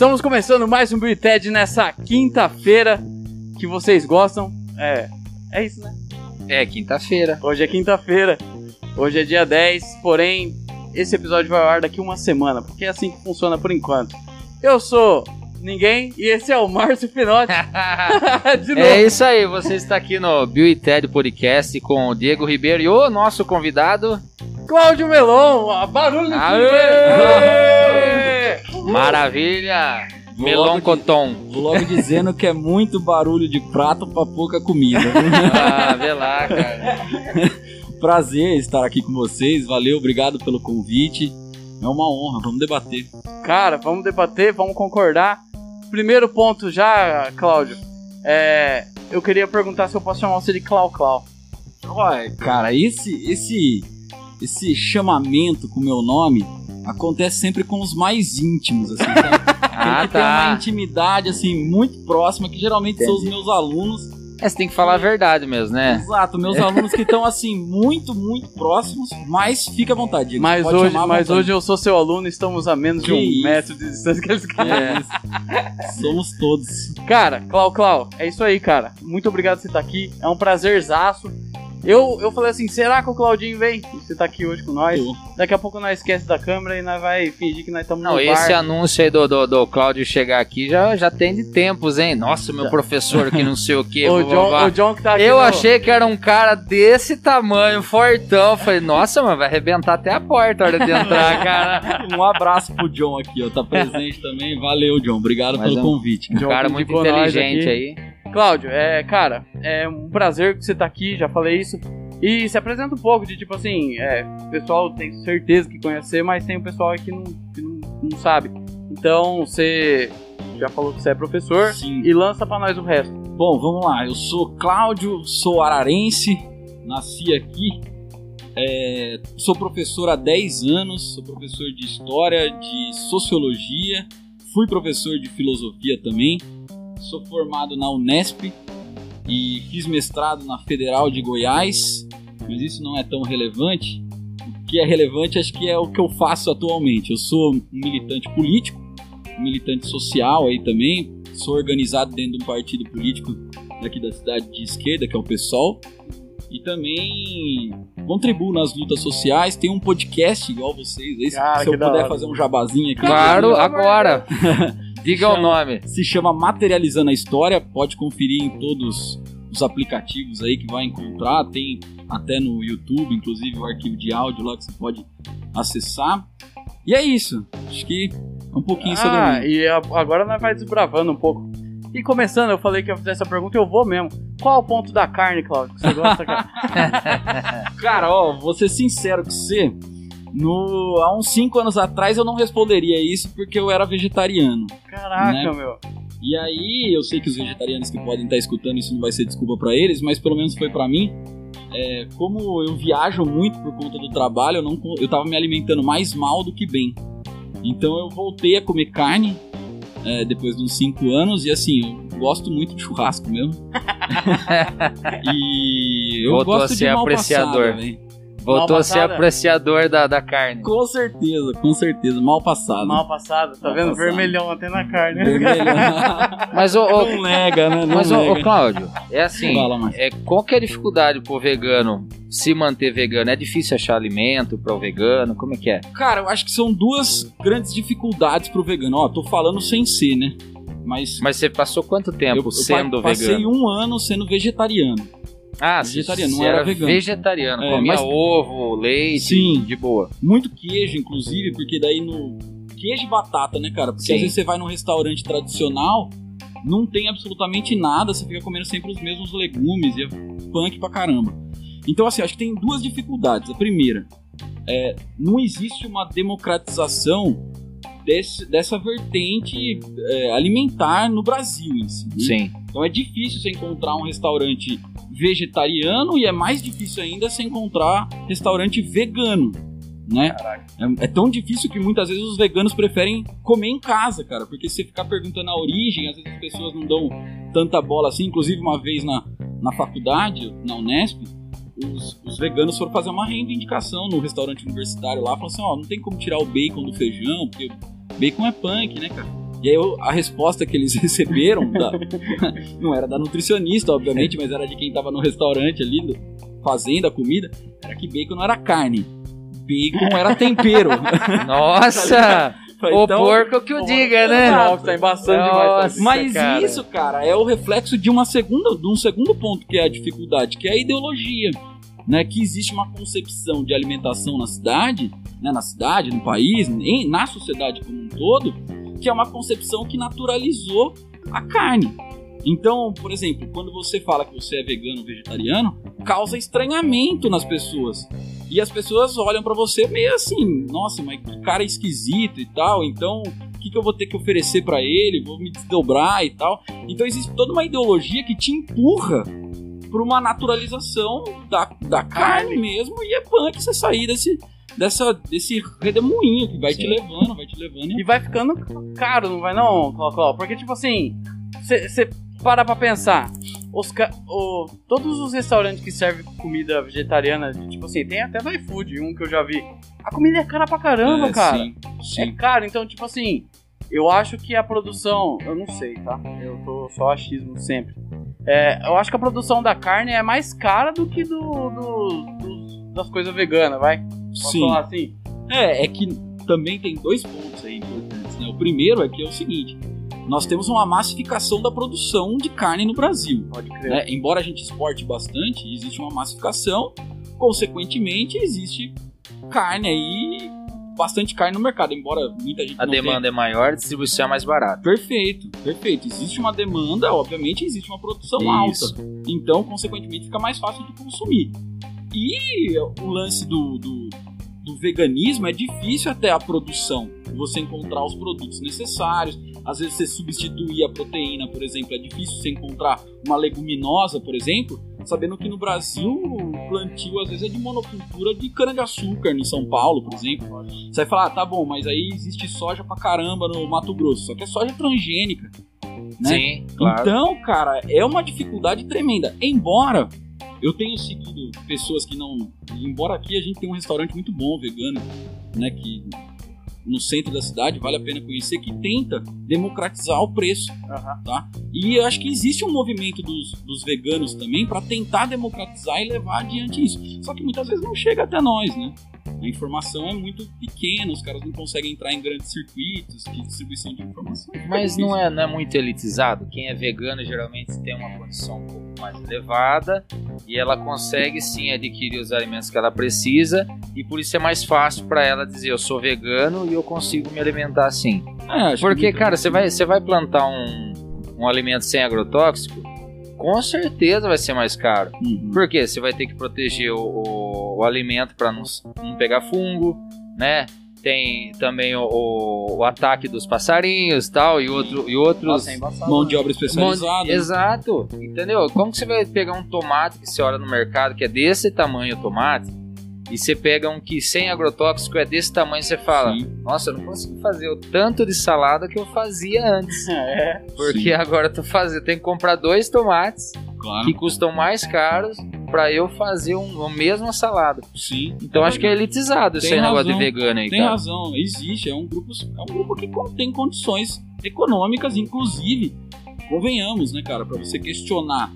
Estamos começando mais um Bill Ted nessa quinta-feira que vocês gostam. É, é isso, né? É, quinta-feira. Hoje é quinta-feira. Hoje é dia 10, porém, esse episódio vai ao ar daqui uma semana, porque é assim que funciona por enquanto. Eu sou ninguém e esse é o Márcio Pinotti. De novo. É isso aí, você está aqui no Bill e Ted Podcast com o Diego Ribeiro e o nosso convidado. Cláudio Melon, barulho fundo. Maravilha! Melon logo Coton. Vou logo dizendo que é muito barulho de prato pra pouca comida. Ah, vê lá, cara. Prazer estar aqui com vocês. Valeu, obrigado pelo convite. É uma honra, vamos debater. Cara, vamos debater, vamos concordar. Primeiro ponto já, Cláudio. É, eu queria perguntar se eu posso chamar você de Clau Clau. Olha, cara, esse esse esse chamamento com o meu nome acontece sempre com os mais íntimos, assim, sabe? Ah, Tem que ter uma tá. intimidade assim muito próxima, que geralmente são os meus alunos. É, você tem que falar a verdade mesmo, né? Exato, meus alunos que estão assim muito, muito próximos, mas fica à vontade. Diego, Mas, pode hoje, mas vontade. hoje eu sou seu aluno e estamos a menos de Que um isso. metro de distância que eles É isso. Somos todos. Cara, Clau Clau, é isso aí, cara. Muito obrigado por você estar aqui. É um prazerzaço. Eu, eu falei assim, será que o Claudinho vem? Você tá aqui hoje com nós. Daqui a pouco nós esquece da câmera e nós vai fingir que nós estamos no Não, bar. esse anúncio aí do, do, do Cláudio chegar aqui já, já tem de tempos, hein? Nossa, meu professor que não sei o que. o, John, o John que tá aqui Eu no- achei que era um cara desse tamanho, fortão. Falei, nossa, mano, vai arrebentar até a porta a hora de entrar, cara. Um abraço pro John aqui, ó. Tá presente também. Valeu, John. Obrigado Mas pelo é um- convite. Um John cara muito inteligente aí. Cláudio, é, cara, é um prazer que você tá aqui, já falei isso. E se apresenta um pouco de tipo assim, é, o pessoal tem certeza que conhecer, mas tem o pessoal que não, que não, não sabe. Então você já falou que você é professor Sim. e lança pra nós o resto. Bom, vamos lá. Eu sou Cláudio, sou ararense, nasci aqui. é, sou professor há 10 anos, sou professor de História, de Sociologia, fui professor de Filosofia também. Sou formado na Unesp e fiz mestrado na Federal de Goiás, mas isso não é tão relevante. O que é relevante acho que é o que eu faço atualmente. Eu sou um militante político, um militante social aí também, sou organizado dentro de um partido político daqui da cidade de esquerda, que é o PSOL. E também contribuo nas lutas sociais, tem um podcast igual vocês aí, se- Cara, se eu puder hora. fazer um jabazinho aqui. Claro, agora. Diga o Chama- nome. Se chama Materializando a História, pode conferir em todos os aplicativos aí que vai encontrar, tem até no YouTube, inclusive o arquivo de áudio lá que você pode acessar. E é isso, acho que é um pouquinho sobre Ah, e agora nós vai desbravando um pouco. E começando, eu falei que ia fazer essa pergunta eu vou mesmo. Qual o ponto da carne, Cláudio, que você gosta, cara? Cara, ó, vou ser sincero com você. No, há uns 5 anos atrás eu não responderia isso porque eu era vegetariano. Caraca, Né? meu. E aí, eu sei que os vegetarianos que podem estar escutando isso não vai ser desculpa pra eles, mas pelo menos foi pra mim. É, como eu viajo muito por conta do trabalho, eu, não, eu tava me alimentando mais mal do que bem. Então eu voltei a comer carne é, depois de uns 5 anos, e assim, eu gosto muito de churrasco mesmo. e eu Voltou a gosto ser de mal apreciador. passada, velho. Voltou a ser apreciador da, da carne. Com certeza, com certeza, mal passado. Mal passado, tá Mal vendo? passado. Vermelhão até na carne. Vermelho. Mas, ô, ô, não nega, né? Não mas ô, ô, nega. Cláudio, é assim. É, qual que é a dificuldade pro vegano se manter vegano? É difícil achar alimento para o vegano? Como é que é? Cara, eu acho que são duas grandes dificuldades pro vegano. Ó, tô falando sem ser, né? Mas, Mas você passou quanto tempo eu, eu sendo pa- passei vegano? um ano sendo vegetariano. Ah, vegetariano, não era era vegano. vegetariano. É, comia mas- ovo, leite, Sim. de boa. Muito queijo, inclusive, porque daí no. Queijo e batata, né, cara? Porque Sim. às vezes você vai num restaurante tradicional, não tem absolutamente nada, você fica comendo sempre os mesmos legumes e é punk pra caramba. Então, assim, acho que tem duas dificuldades. A primeira, é, não existe uma democratização desse- dessa vertente é, alimentar no Brasil em si. né? Sim. Então é difícil você encontrar um restaurante vegetariano e é mais difícil ainda você encontrar restaurante vegano. né? É, é tão difícil que muitas vezes os veganos preferem comer em casa, cara, porque se ficar perguntando a origem, às vezes as pessoas não dão tanta bola assim. Inclusive, uma vez na, na faculdade, na Unesp, os, os veganos foram fazer uma reivindicação no restaurante universitário lá, falando assim: ó, não tem como tirar o bacon do feijão, porque bacon é punk, né, cara? E aí eu, a resposta que eles receberam da, não era da nutricionista, obviamente, mas era de quem tava no restaurante ali, fazendo a comida, era que bacon não era carne. Bacon era tempero. Nossa! o Então, porco que o diga, né? Nossa, tá embaçando demais. Mas cara. isso, cara, é o reflexo de uma segunda, de um segundo ponto que é a dificuldade, que é a ideologia, né? Que existe uma concepção de alimentação na cidade, né? Na cidade, no país, em- na sociedade como um todo, que é uma concepção que naturalizou a carne. Então, por exemplo, quando você fala que você é vegano ou vegetariano, causa estranhamento nas pessoas. E as pessoas olham pra você meio assim, nossa, mas que cara esquisito e tal, então o que, que eu vou ter que oferecer pra ele? Vou me desdobrar e tal. Então existe toda uma ideologia que te empurra pra uma naturalização da, da carne mesmo e é punk você sair desse, dessa, desse redemoinho que vai Sim. te levando, vai te levando. E vai ficando caro, não vai não? Porque, tipo assim, você para pra pensar. Os, o- todos os restaurantes que servem comida vegetariana, tipo assim, tem até no iFood, um que eu já vi. A comida é cara pra caramba, É, cara. Sim, É sim. caro, então, tipo assim, eu acho que a produção. Eu não sei, tá? Eu tô só achismo sempre. É, eu acho que a produção da carne é mais cara do que do, do- dos- das coisas veganas, vai? Posso sim. falar assim? É, é que também tem dois pontos aí importantes, né? O primeiro é que é o seguinte: nós temos uma massificação da produção de carne no Brasil. Pode crer. né? Embora a gente exporte bastante, existe uma massificação, consequentemente existe carne aí, bastante carne no mercado, embora muita gente A não demanda é maior, a distribuição é mais barata. Perfeito, perfeito. Existe uma demanda, obviamente existe uma produção Isso. alta. Então, consequentemente, fica mais fácil de consumir. E o lance do, do, do veganismo é difícil até a produção. Você encontrar os produtos necessários. Às vezes você substituir a proteína, por exemplo, é difícil você encontrar uma leguminosa, por exemplo, sabendo que no Brasil o plantio às vezes é de monocultura de cana-de-açúcar em São Paulo, por exemplo. Você vai falar, ah, tá bom, mas aí existe soja pra caramba no Mato Grosso, só que é soja transgênica. Né? Sim, claro. Então, cara, é uma dificuldade tremenda. Embora eu tenha seguido pessoas que não. Embora aqui a gente tenha um restaurante muito bom, vegano, né? Que no centro da cidade vale a pena conhecer, que tenta democratizar o preço. Aham. Tá? E eu acho que existe um movimento dos, dos veganos também para tentar democratizar e levar adiante isso. Só que muitas vezes não chega até nós, né? A informação é muito pequena, os caras não conseguem entrar em grandes circuitos de distribuição de informação. Mas não é, não é muito elitizado? Quem é vegano geralmente tem uma condição um pouco mais elevada e ela consegue sim adquirir os alimentos que ela precisa e por isso é mais fácil para ela dizer eu sou vegano e eu consigo me alimentar assim. Que Porque, muita- cara, você vai, você vai plantar um, um alimento sem agrotóxico, com certeza vai ser mais caro. Uhum. Por quê? Você vai ter que proteger o, o- o alimento para não, não pegar fungo, né? Tem também o, o- o ataque dos passarinhos tal, e, outro, e outros. Nossa, é embaçado. Mão de obra especializada. né? Exato, entendeu? Como que você vai pegar um tomate que você olha no mercado que é desse tamanho o tomate, e você pega um que sem agrotóxico é desse tamanho e você fala, Sim, nossa, eu não consigo fazer o tanto de salada que eu fazia antes. É. Porque Sim. agora eu tô fazendo, tenho que comprar dois tomates claro. que custam mais caros para eu fazer um, a mesma salada. Sim. Então acho que é elitizado esse Tem negócio de vegano aí, Tem cara. razão, existe. É um grupo, é um grupo que tem condições econômicas, inclusive, convenhamos, né, cara, para você questionar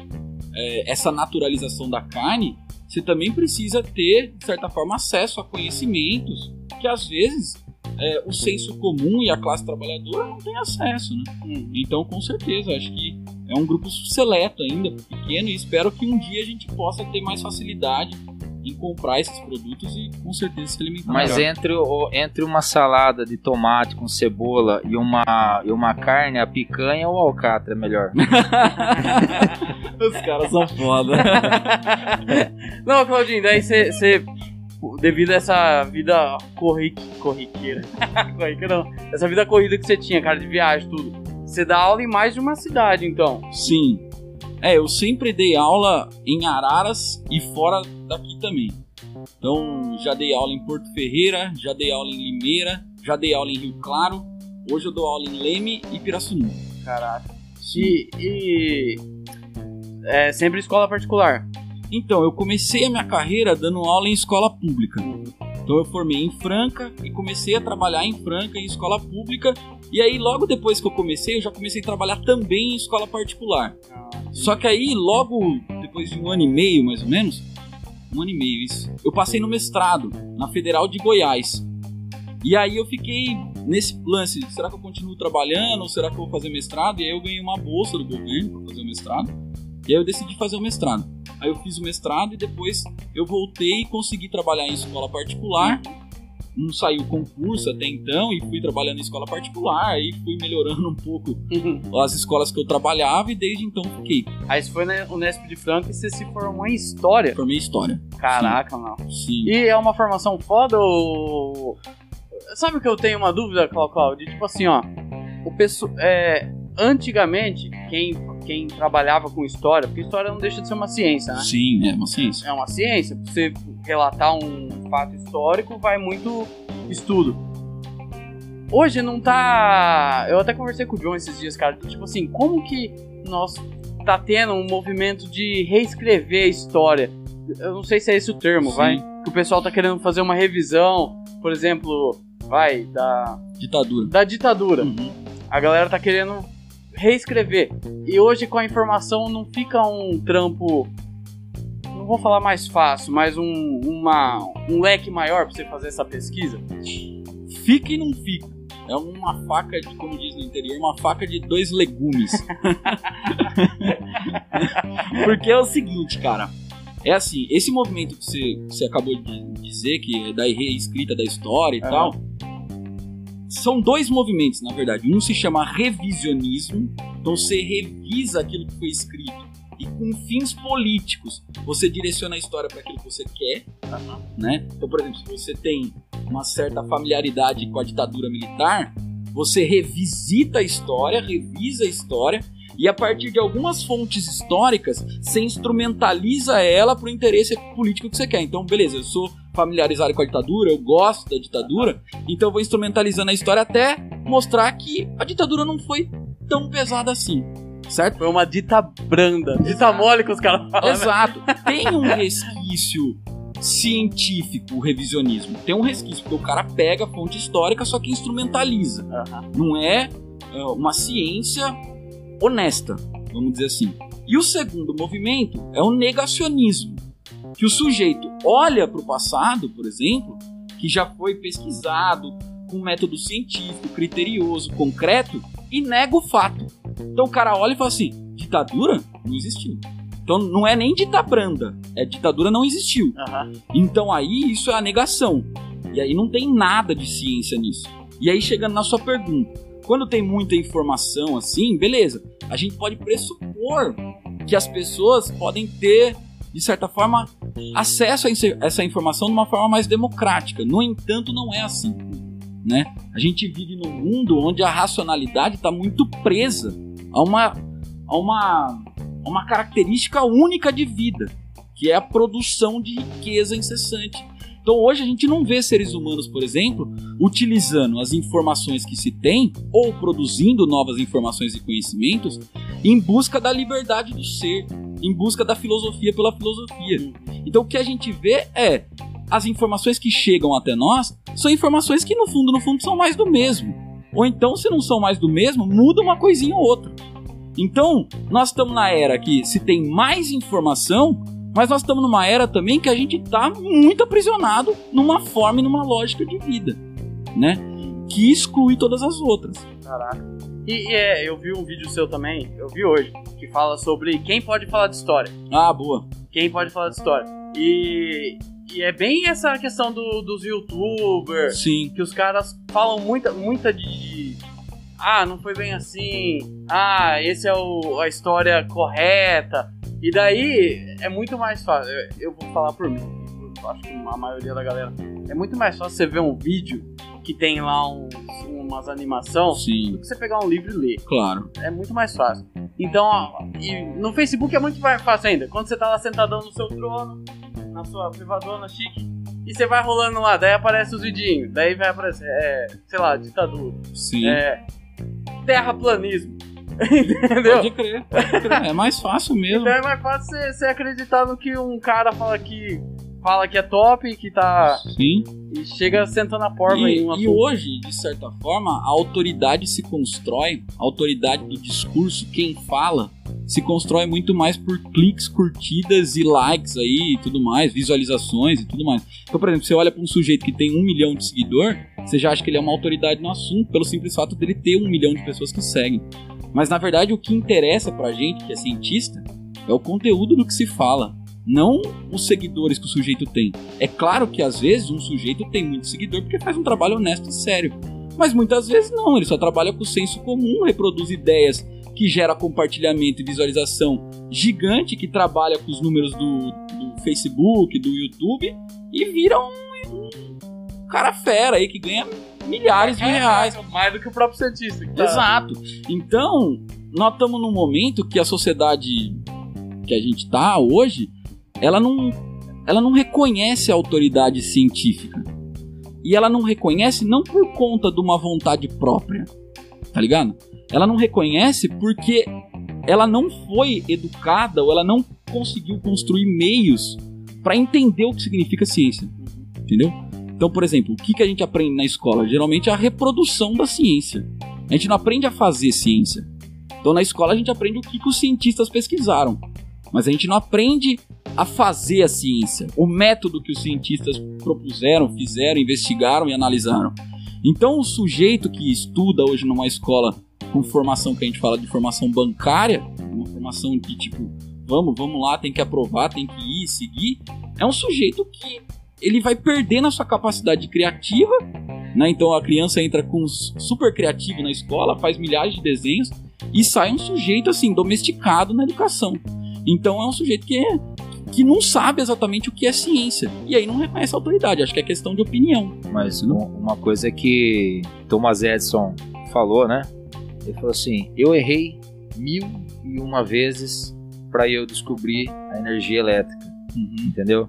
é, essa naturalização da carne, você também precisa ter, de certa forma, acesso a conhecimentos que às vezes é, o senso comum e a classe trabalhadora não tem acesso, né? Hum. Então, com certeza, acho que é um grupo seleto ainda, pequeno, e espero que um dia a gente possa ter mais facilidade em comprar esses produtos e com certeza se alimentar Mas melhor. entre, o- entre uma salada de tomate com cebola e uma, e uma carne, a picanha ou o alcatra é melhor? Os caras são foda. Não, Claudinho, daí você. Devido a essa vida corrique, corriqueira. corriqueira não. Essa vida corrida que você tinha, cara, de viagem, tudo. Você dá aula em mais de uma cidade, então. Sim. É, eu sempre dei aula em Araras e fora daqui também. Então, já dei aula em Porto Ferreira, já dei aula em Limeira, já dei aula em Rio Claro. Hoje eu dou aula em Leme e Pirassununga. Caraca. E, e é sempre escola particular. Então, eu comecei a minha carreira dando aula em escola pública. Então eu formei em Franca e comecei a trabalhar em Franca em escola pública. E aí logo depois que eu comecei, eu já comecei a trabalhar também em escola particular. Só que aí logo depois de um ano e meio mais ou menos, um ano e meio isso, eu passei no mestrado na Federal de Goiás. E aí eu fiquei nesse lance, será que eu continuo trabalhando ou será que eu vou fazer mestrado? E aí eu ganhei uma bolsa do governo para fazer o mestrado. E aí eu decidi fazer o mestrado. Aí eu fiz o mestrado e depois eu voltei e consegui trabalhar em escola particular. Não saiu concurso até então e fui trabalhando em escola particular. Aí fui melhorando um pouco as escolas que eu trabalhava e desde então fiquei. Aí você foi na Unesp de Franca e você se formou em História. Formei História. Caraca, mano. Sim. E é uma formação foda ou... Sabe que eu tenho uma dúvida, Clau, De tipo assim, ó... O pessoal... É, antigamente, quem quem trabalhava com história, porque história não deixa de ser uma ciência, né? Sim, é uma ciência. É uma ciência. Você relatar um fato histórico, vai muito estudo. Hoje não tá. Eu até conversei com o John esses dias, cara. Tipo assim, como que nós tá tendo um movimento de reescrever a história? Eu não sei se é esse o termo, Sim. vai. Que o pessoal tá querendo fazer uma revisão, por exemplo, vai, da. Ditadura. Da ditadura. Uhum. A galera tá querendo reescrever. E hoje com a informação não fica um trampo. Não vou falar mais fácil, mas um, uma, um leque maior pra você fazer essa pesquisa. Fica e não fica. É uma faca, de, como diz no interior, uma faca de dois legumes. Porque é o seguinte, cara. É assim, esse movimento que você, que você acabou de dizer, que é da reescrita da história e É. tal, são dois movimentos, na verdade. Um se chama revisionismo, então você revisa aquilo que foi escrito e com fins políticos você direciona a história para aquilo que você quer, né? Então, por exemplo, se você tem uma certa familiaridade com a ditadura militar, você revisita a história, revisa a história e a partir de algumas fontes históricas você instrumentaliza ela para o interesse político que você quer. Então, beleza, eu sou familiarizado com a ditadura, eu gosto da ditadura, então eu vou instrumentalizando a história até mostrar que a ditadura não foi tão pesada assim, certo? Foi uma dita branda. Dita mole que os caras falam. né? Exato. Tem um resquício científico, o revisionismo. Tem um resquício, porque o cara pega a fonte histórica, só que instrumentaliza. Não é, é, uma ciência honesta, vamos dizer assim. E o segundo movimento é o negacionismo. Que o sujeito olha para o passado, por exemplo, que já foi pesquisado com método científico, criterioso, concreto, e nega o fato. Então o cara olha e fala assim: ditadura não existiu. Então não é nem dita branda, é ditadura não existiu. Aham. Então aí isso é a negação. E aí não tem nada de ciência nisso. E aí chegando na sua pergunta, quando tem muita informação assim, beleza, a gente pode pressupor que as pessoas podem ter, de certa forma, acesso a essa informação de uma forma mais democrática. No entanto, não é assim. Né? A gente vive num mundo onde a racionalidade está muito presa a uma, a uma, a uma característica única de vida, que é a produção de riqueza incessante. Então hoje a gente não vê seres humanos, por exemplo, utilizando as informações que se tem ou produzindo novas informações e conhecimentos em busca da liberdade do ser, em busca da filosofia pela filosofia. Então o que a gente vê é as informações que chegam até nós são informações que no fundo, no fundo são mais do mesmo. Ou então, se não são mais do mesmo, muda uma coisinha ou outra. Então, nós estamos na era que se tem mais informação, mas nós estamos numa era também que a gente está muito aprisionado numa forma e numa lógica de vida, né? Que exclui todas as outras. Caraca. E, e é, eu vi um vídeo seu também, eu vi hoje, que fala sobre quem pode falar de história. Ah, boa. Quem pode falar de história. E, e é bem essa questão do- dos youtubers, Sim. que os caras falam muita, muita de. Ah, não foi bem assim. Ah, esse é o, a história correta. E daí é muito mais fácil. Eu, eu vou falar por mim. Acho que a maioria da galera. É muito mais fácil você ver um vídeo que tem lá uns, umas animação Sim, do que você pegar um livro e ler. claro. É muito mais fácil. Então, ó, no Facebook é muito mais fácil ainda. Quando você tá lá sentadão no seu trono, na sua privadona chique, E você vai rolando lá, daí aparece os vidinhos, daí vai aparecer, é, sei lá, ditadura. Sim. É, terraplanismo. Entendeu? Pode crer, pode crer. É mais fácil mesmo. Então é mais fácil você, acreditar no que um cara fala que fala que é top, que tá. Sim. E chega sentando a porta E, em uma e hoje, de certa forma, a autoridade se constrói, a autoridade do discurso, quem fala, se constrói muito mais por cliques, curtidas e likes aí e tudo mais, visualizações e tudo mais. Então, por exemplo, você olha para um sujeito que tem um milhão de seguidor, você já acha que ele é uma autoridade no assunto, pelo simples fato dele ter um milhão de pessoas que seguem. Mas na verdade, o que interessa pra gente, que é cientista, é o conteúdo do que se fala. Não os seguidores que o sujeito tem. É claro que às vezes um sujeito tem muito seguidor porque faz um trabalho honesto e sério. Mas muitas vezes não, ele só trabalha com o senso comum, reproduz ideias que gera compartilhamento e visualização gigante, que trabalha com os números do, do Facebook, do YouTube e vira um, um cara fera aí que ganha milhares de reais. Mais do que o próprio cientista. tá- Exato. Então, nós estamos num momento que a sociedade que a gente tá hoje, ela não, ela não reconhece a autoridade científica. E ela não reconhece não por conta de uma vontade própria, tá ligado? Ela não reconhece porque ela não foi educada ou ela não conseguiu construir meios para entender o que significa ciência, entendeu? Então, por exemplo, o que, que a gente aprende na escola? Geralmente é a reprodução da ciência. A gente não aprende a fazer ciência. Então, na escola a gente aprende o que, que os cientistas pesquisaram, mas a gente não aprende a fazer a ciência, o método que os cientistas propuseram, fizeram, investigaram e analisaram. Então, o sujeito que estuda hoje numa escola com formação que a gente fala de formação bancária, uma formação de tipo, vamos, vamos lá, tem que aprovar, tem que ir, seguir, é um sujeito que ele vai perdendo a sua capacidade criativa, né? Então a criança entra com super criativo na escola, faz milhares de desenhos e sai um sujeito assim domesticado na educação. Então é um sujeito que é, que não sabe exatamente o que é ciência e aí não reconhece a autoridade. Acho que é questão de opinião. Mas um- uma coisa que Thomas Edison falou, né? Ele falou assim: eu errei mil e uma vezes para eu descobrir a energia elétrica, entendeu?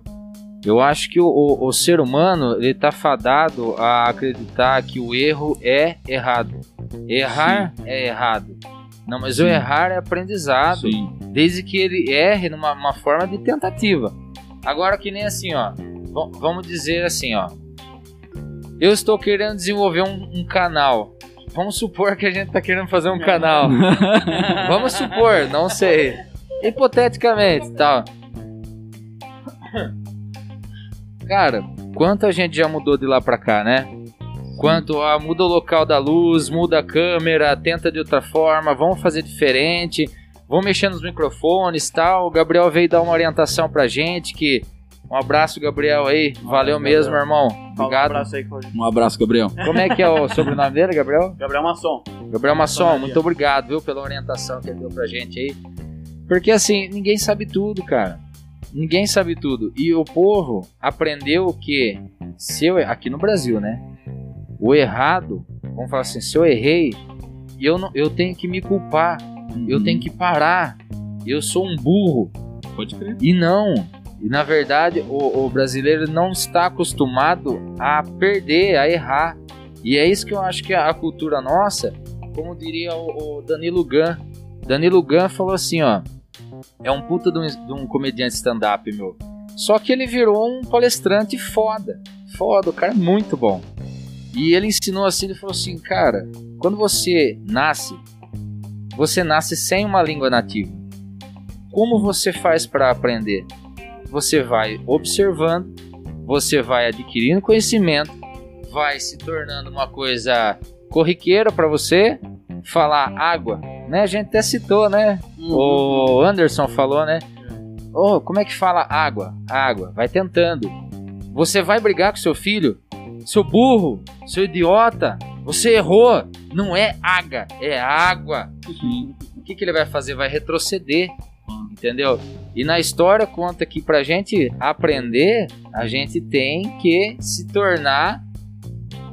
Eu acho que o, o- o ser humano ele tá fadado a acreditar que o erro é errado. Errar é errado. Não, mas o Sim. errar é aprendizado Sim. desde que ele erre numa uma forma de tentativa. Agora que nem assim, ó. vamos dizer assim, ó. Eu estou querendo desenvolver um, um canal. Vamos supor que a gente está querendo fazer um canal. Vamos supor, não sei. Hipoteticamente, tal. Cara, quanto a gente já mudou de lá pra cá, né? Quanto a muda o local da luz, muda a câmera, tenta de outra forma, vamos fazer diferente, vamos mexer nos microfones tal. O Gabriel veio dar uma orientação pra gente que. Um abraço, Gabriel aí. Valeu mesmo, meu irmão. Fala um Obrigado. abraço aí. Um abraço, Gabriel. Como é que é o sobrenome dele, Gabriel? Gabriel Masson. Gabriel Masson, muito obrigado, viu, pela orientação que ele deu pra gente aí. Porque assim, ninguém sabe tudo, cara. Ninguém sabe tudo. E o povo aprendeu que se eu, aqui no Brasil, né? O errado, vamos falar assim, se eu errei, eu não, eu tenho que me culpar, eu tenho que parar. Eu sou um burro. Pode crer. E não. E na verdade, o, o brasileiro não está acostumado a perder, a errar. E é isso que eu acho que a, a cultura nossa, como diria o, o Danilo Gun. Danilo Gun falou assim, ó. É um puta de um, de um comediante stand-up, meu. Só que ele virou um palestrante foda. Foda, o cara é muito bom. E ele ensinou assim, ele falou assim, cara, quando você nasce, você nasce sem uma língua nativa. Como você faz para aprender? Você vai observando, você vai adquirindo conhecimento, vai se tornando uma coisa corriqueira para você. Falar água, né? A gente até citou, né? O Anderson falou, né? Oh, como é que fala água? Água. Vai tentando. Você vai brigar com seu filho? Seu burro, seu idiota, você errou. Não é água, é água. O que, que ele vai fazer? Vai retroceder. Entendeu? E na história conta que pra gente aprender, a gente tem que se tornar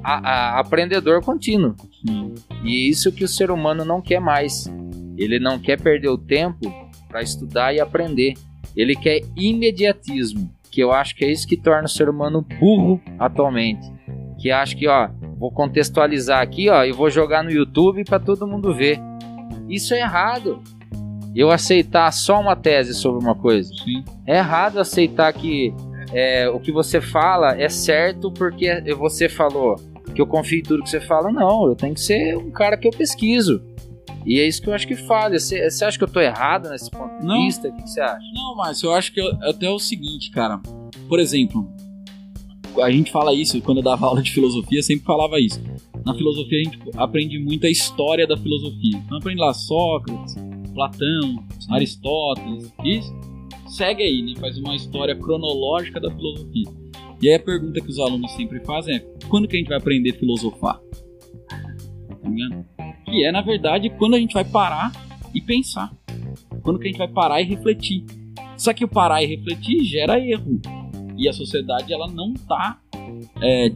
a- a- aprendedor contínuo. Sim. E isso que o ser humano não quer mais. Ele não quer perder o tempo para estudar e aprender. Ele quer imediatismo. que eu acho que é isso que torna o ser humano burro atualmente. Que acha que, ó, vou contextualizar aqui, ó, e vou jogar no YouTube para todo mundo ver. Isso é errado. Eu aceitar só uma tese sobre uma coisa. Sim. É errado aceitar que é, o que você fala é certo porque você falou que eu confio em tudo que você fala. Não, eu tenho que ser um cara que eu pesquiso. E é isso que eu acho que falha. Você, você acha que eu tô errado nesse ponto de Não. vista? O que você acha? Não, mas eu acho que eu- até o seguinte, cara. Por exemplo, a gente fala isso, quando eu dava aula de filosofia, eu sempre falava isso. Na filosofia a gente aprende muito a história da filosofia. Então aprende lá Sócrates, Platão, Aristóteles, isso. Segue aí, né? Faz uma história cronológica da filosofia. E aí a pergunta que os alunos sempre fazem é: quando que a gente vai aprender a filosofar? Tá? Que é, na verdade, quando a gente vai parar e pensar. Quando que a gente vai parar e refletir. Só que o parar e refletir gera erro. E a sociedade ela não está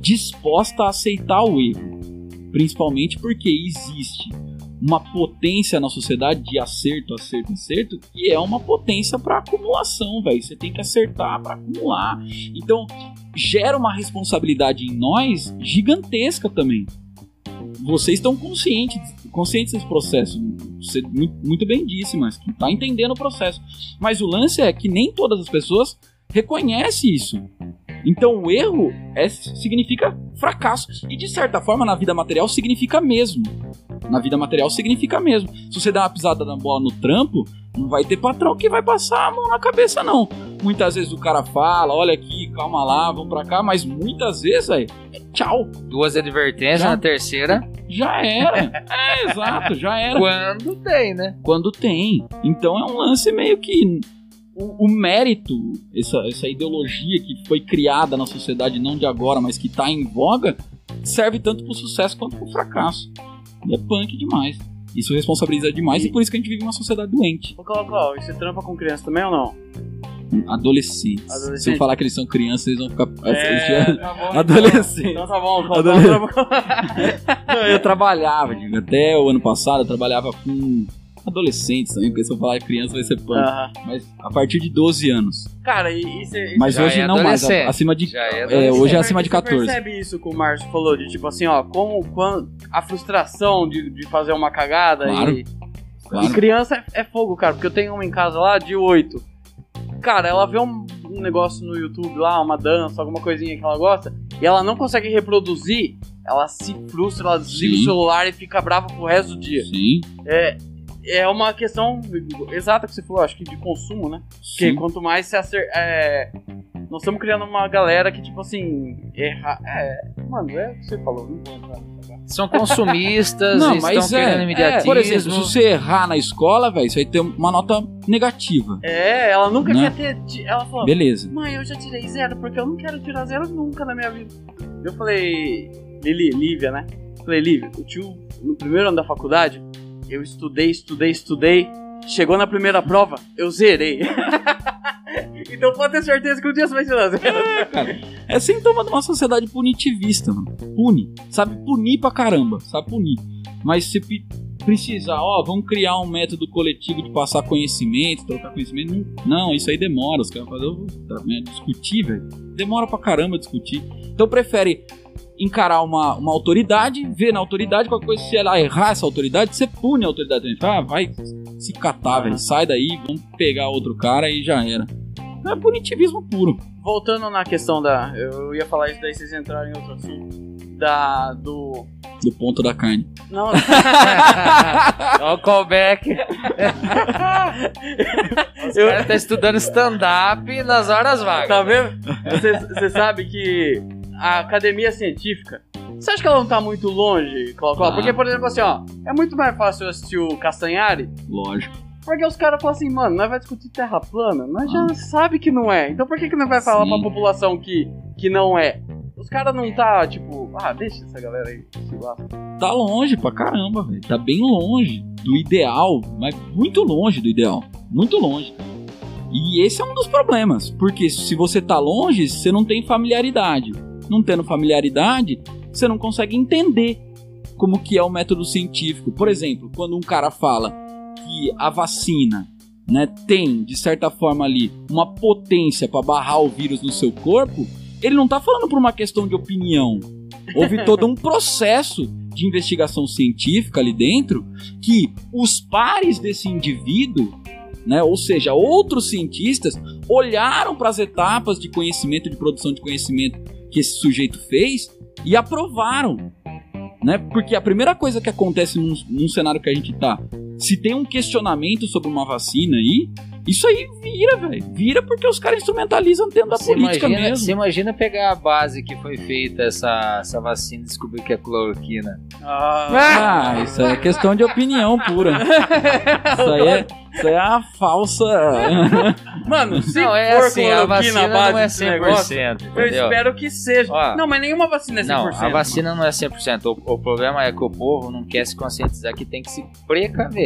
disposta a aceitar o erro. Principalmente porque existe uma potência na sociedade de acerto, acerto, acerto, que é uma potência para acumulação, velho. Você tem que acertar para acumular. Então, gera uma responsabilidade em nós gigantesca também. Vocês estão conscientes, conscientes desse processo. Você muito, bem disse, mas tá entendendo o processo. Mas o lance é que nem todas as pessoas reconhecem isso. Então o erro é, significa fracasso. E de certa forma, na vida material, significa mesmo. Na vida material, significa mesmo. Se você der uma pisada na bola no trampo, não vai ter patrão que vai passar a mão na cabeça, não. Muitas vezes o cara fala, olha aqui, calma lá, vamos pra cá, mas muitas vezes, aí, é tchau. Duas advertências, Já. na terceira, Já era. é, exato, já era. quando tem, né? quando tem. Então é um lance meio que o, o mérito, essa, essa ideologia que foi criada na sociedade não de agora, mas que está em voga, serve tanto para o sucesso quanto para o fracasso. E é punk demais. Isso responsabiliza demais e, E- por isso que a gente vive uma sociedade doente. Ô, Clau, e você trampa com criança também ou não? Adolescentes. Adolescente. Se eu falar que eles são crianças, eles vão ficar. É, já- tá bom. Então tá bom, Clau, Adolescente. então com- Não, eu trabalhava, digo, até o ano passado eu trabalhava com adolescentes também, porque se eu falar criança vai ser punk. Mas a partir de 12 anos. Cara, e, e você. Mas Já hoje é não mais, acima de é É, hoje é acima de per- 14. Você percebe isso que o Márcio falou, de tipo assim, ó, como quando a frustração de, de fazer uma cagada Claro, e. claro. E criança é, é fogo, cara, porque eu tenho uma em casa lá de 8. Cara, ela vê um, um negócio no YouTube lá, uma dança, alguma coisinha que ela gosta, e ela não consegue reproduzir, ela se frustra, ela desliga Sim. o celular e fica brava pro resto do dia. Sim, É, é uma questão exata que você falou, acho que de consumo, né? Porque sim. quanto mais se acer... é, Nós estamos criando uma galera que, tipo assim. Erra... É. Mano, é o que você falou, não vou entrar. São consumistas Não, mas estão é, querendo é. Por exemplo, se você errar na escola, velho, você vai ter uma nota negativa. É, ela nunca Né? quer ter. Ela falou, Beleza. mãe, eu já tirei zero, porque eu não quero tirar zero nunca na minha vida. Eu falei, Lili, Lívia, né? Falei, Lívia, o tio, no primeiro ano da faculdade, eu estudei, estudei, estudei. Chegou na primeira prova, eu zerei. então pode ter certeza que um dia você vai tirar zero. É sintoma de uma sociedade punitivista, mano. Pune. Sabe punir pra caramba. Sabe punir. Mas se precisar, ó, vamos criar um método coletivo de passar conhecimento, trocar conhecimento. Não, isso aí demora. Os caras fazer né, discutir, velho. Demora pra caramba discutir. Então prefere encarar uma, uma autoridade, ver na autoridade, qualquer coisa, se ela errar essa autoridade, você pune a autoridade também. Ah, vai se catar, velho. Sai daí, vamos pegar outro cara e já era. É punitivismo puro. Voltando na questão da. Eu ia falar isso daí, vocês entraram em outro assunto. Da. Do. Do ponto da carne. Não, Olha o callback. Eu- caras tá estudando stand-up nas horas vagas. Tá vendo? Você sabe que a academia científica. Você acha que ela não tá muito longe, Clau? Clau? Ah. Porque, por exemplo, assim, ó, é muito mais fácil assistir o Castanhari, Lógico. porque os caras falam assim, mano, nós vai discutir terra plana, nós já sabe que não é. Então por que, que nós vai falar Sim. pra população que, que não é? Os caras não tá, tipo, ah, deixa essa galera aí se lasca. Tá longe pra caramba, velho. Tá bem longe do ideal, mas muito longe do ideal. Muito longe. E esse é um dos problemas, porque se você tá longe, você não tem familiaridade. Não tendo familiaridade, você não consegue entender como que é o método científico. Por exemplo, quando um cara fala que a vacina né, tem, de certa forma ali, uma potência para barrar o vírus no seu corpo, ele não tá falando por uma questão de opinião. Houve todo um processo de investigação científica ali dentro que os pares desse indivíduo, né, ou seja, outros cientistas, olharam para as etapas de conhecimento, de produção de conhecimento que esse sujeito fez e aprovaram. Né? Porque a primeira coisa que acontece num, num cenário que a gente tá, se tem um questionamento sobre uma vacina aí, isso aí vira, velho. Vira porque os caras instrumentalizam dentro da Você política imagina, mesmo. você imagina pegar a base que foi feita essa, essa vacina e descobrir que é cloroquina. Ah, Ah, isso é questão de opinião pura. Isso aí é, isso aí é a falsa. Mano, se não, é for assim, a vacina base não é desse negócio, 100%, eu espero que seja. Ó, não, mas nenhuma vacina é 100%. Não, a vacina não é 100%. O, o problema é que o povo não quer se conscientizar que tem que se precaver.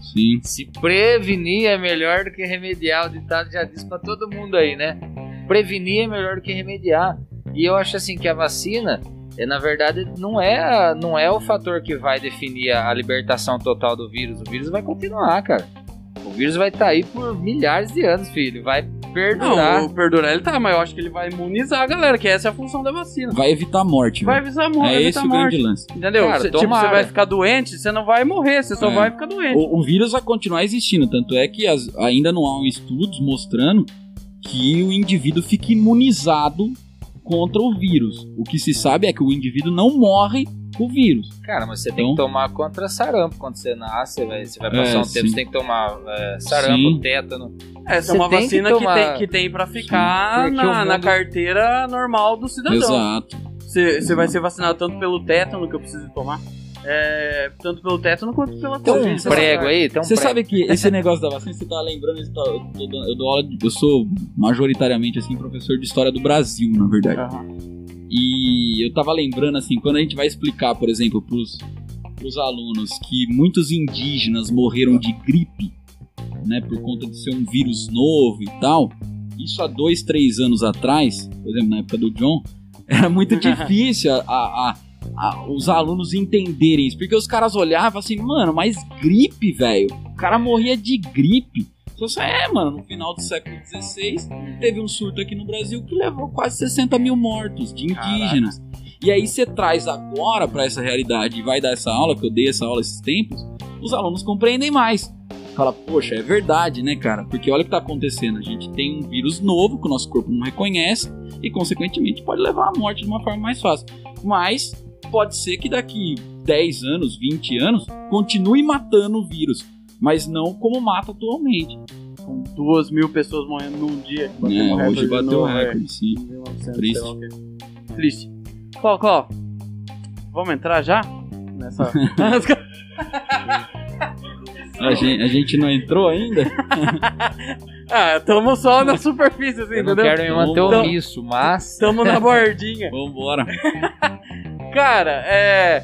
Sim. Se prevenir é melhor do que remediar. O ditado já diz pra todo mundo aí, né? Prevenir é melhor do que remediar. E eu acho assim que a vacina, é, na verdade, não é, não é o fator que vai definir a libertação total do vírus. O vírus vai continuar, cara. O vírus vai estar aí por milhares de anos, filho. Vai perdurar. Não, perdurar ele tá, mas eu acho que ele vai imunizar a galera, que essa é a função da vacina. Vai evitar a morte, Vai velho. avisar a morte, É esse evitar o a morte. grande lance. Entendeu? Cara, Cê- tipo, você vai ficar doente, você não vai morrer, você só É. vai ficar doente. O, o vírus vai continuar existindo, tanto é que as- ainda não há um estudos mostrando que o indivíduo fica imunizado contra o vírus. O que se sabe é que o indivíduo não morre o vírus. Cara, mas você tem Então- que tomar contra sarampo. Quando você nasce, você vai, você vai É, passar um sim. tempo, você tem que tomar é, sarampo, Sim. tétano. Essa é Você uma tem que vacina que, tomar- tem, que tem pra ficar na, o na mundo- carteira normal do cidadão. Exato. Você você vai ser vacinado tanto pelo tétano que eu preciso tomar, é, tanto pelo tétano quanto pela Tem um prego aí, tem um Você prego. sabe que esse negócio da vacina, você tá lembrando, eu, tô- eu tô eu dou aula de- eu sou majoritariamente assim professor de história do Brasil, na verdade. Aham. E eu tava lembrando assim, quando a gente vai explicar, por exemplo, pros, pros alunos que muitos indígenas morreram de gripe, né, por conta de ser um vírus novo e tal, isso há dois, três anos atrás, por exemplo, na época do John, era muito difícil a, a- a- os alunos entenderem isso, porque os caras olhavam assim, mano, mas gripe, velho, o cara morria de gripe. Só assim, é, mano, no final do século XVI teve um surto aqui no Brasil que levou quase 60 mil mortos de indígenas. E aí você traz agora pra essa realidade e vai dar essa aula, que eu dei essa aula esses tempos, os alunos compreendem mais. Fala, poxa, é verdade, né, cara? Porque olha o que tá acontecendo. A gente tem um vírus novo que o nosso corpo não reconhece e, consequentemente, pode levar à morte de uma forma mais fácil. Mas pode ser que daqui 10 anos, 20 anos, continue matando o vírus, mas não como mata atualmente. Com duas mil pessoas morrendo num dia. É, um recorde hoje bateu o é. recorde, sim. 1900, Triste. Triste. Cló, Cló, vamos entrar já? Nessa. A gente, a gente não entrou ainda? ah, tamo só na superfície, assim, Eu não entendeu? quero me manter omisso, mas. Tamo na bordinha. Vambora. Cara, é.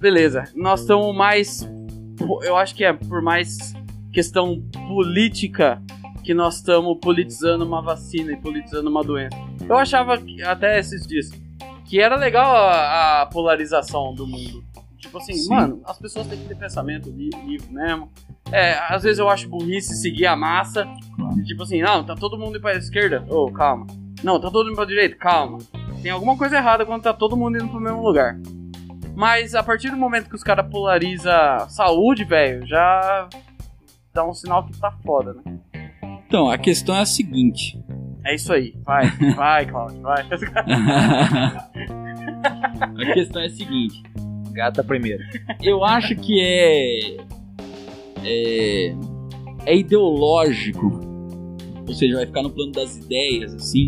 Beleza, nós estamos mais. Eu acho que é por mais questão política que nós estamos politizando uma vacina e politizando uma doença. Eu achava que, até esses dias que era legal a, a polarização do mundo. Tipo assim, Sim. mano, as pessoas têm que ter pensamento li- livre mesmo. É, às vezes eu acho burrice seguir a massa. Claro. Tipo assim, não, tá todo mundo indo pra esquerda. Ô, calma. Não, tá todo mundo pra direita. Calma. Tem alguma coisa errada quando tá todo mundo indo pro mesmo lugar. Mas a partir do momento que os caras polarizam saúde, velho, já dá um sinal que tá foda, né? Então, a questão é a seguinte. É isso aí. Vai, vai, Claudio, vai. A questão é a seguinte. Gata primeiro. Eu acho que é. É, é ideológico. Ou seja, vai ficar no plano das ideias, assim.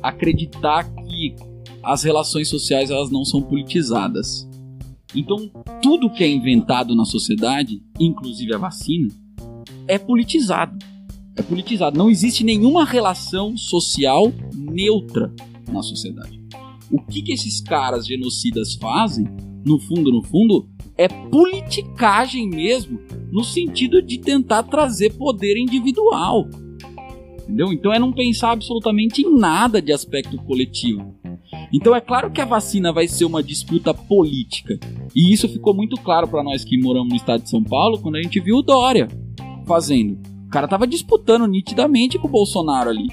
Acreditar que as relações sociais elas não são politizadas. Então, tudo que é inventado na sociedade, inclusive a vacina, é politizado. É politizado. Não existe nenhuma relação social neutra na sociedade. O que, que esses caras genocidas fazem, no fundo, no fundo, é politicagem mesmo, no sentido de tentar trazer poder individual. Entendeu? Então é não pensar absolutamente em nada de aspecto coletivo. Então é claro que a vacina vai ser uma disputa política. E isso ficou muito claro para nós que moramos no estado de São Paulo quando a gente viu o Dória fazendo. cara tava disputando nitidamente com o Bolsonaro ali.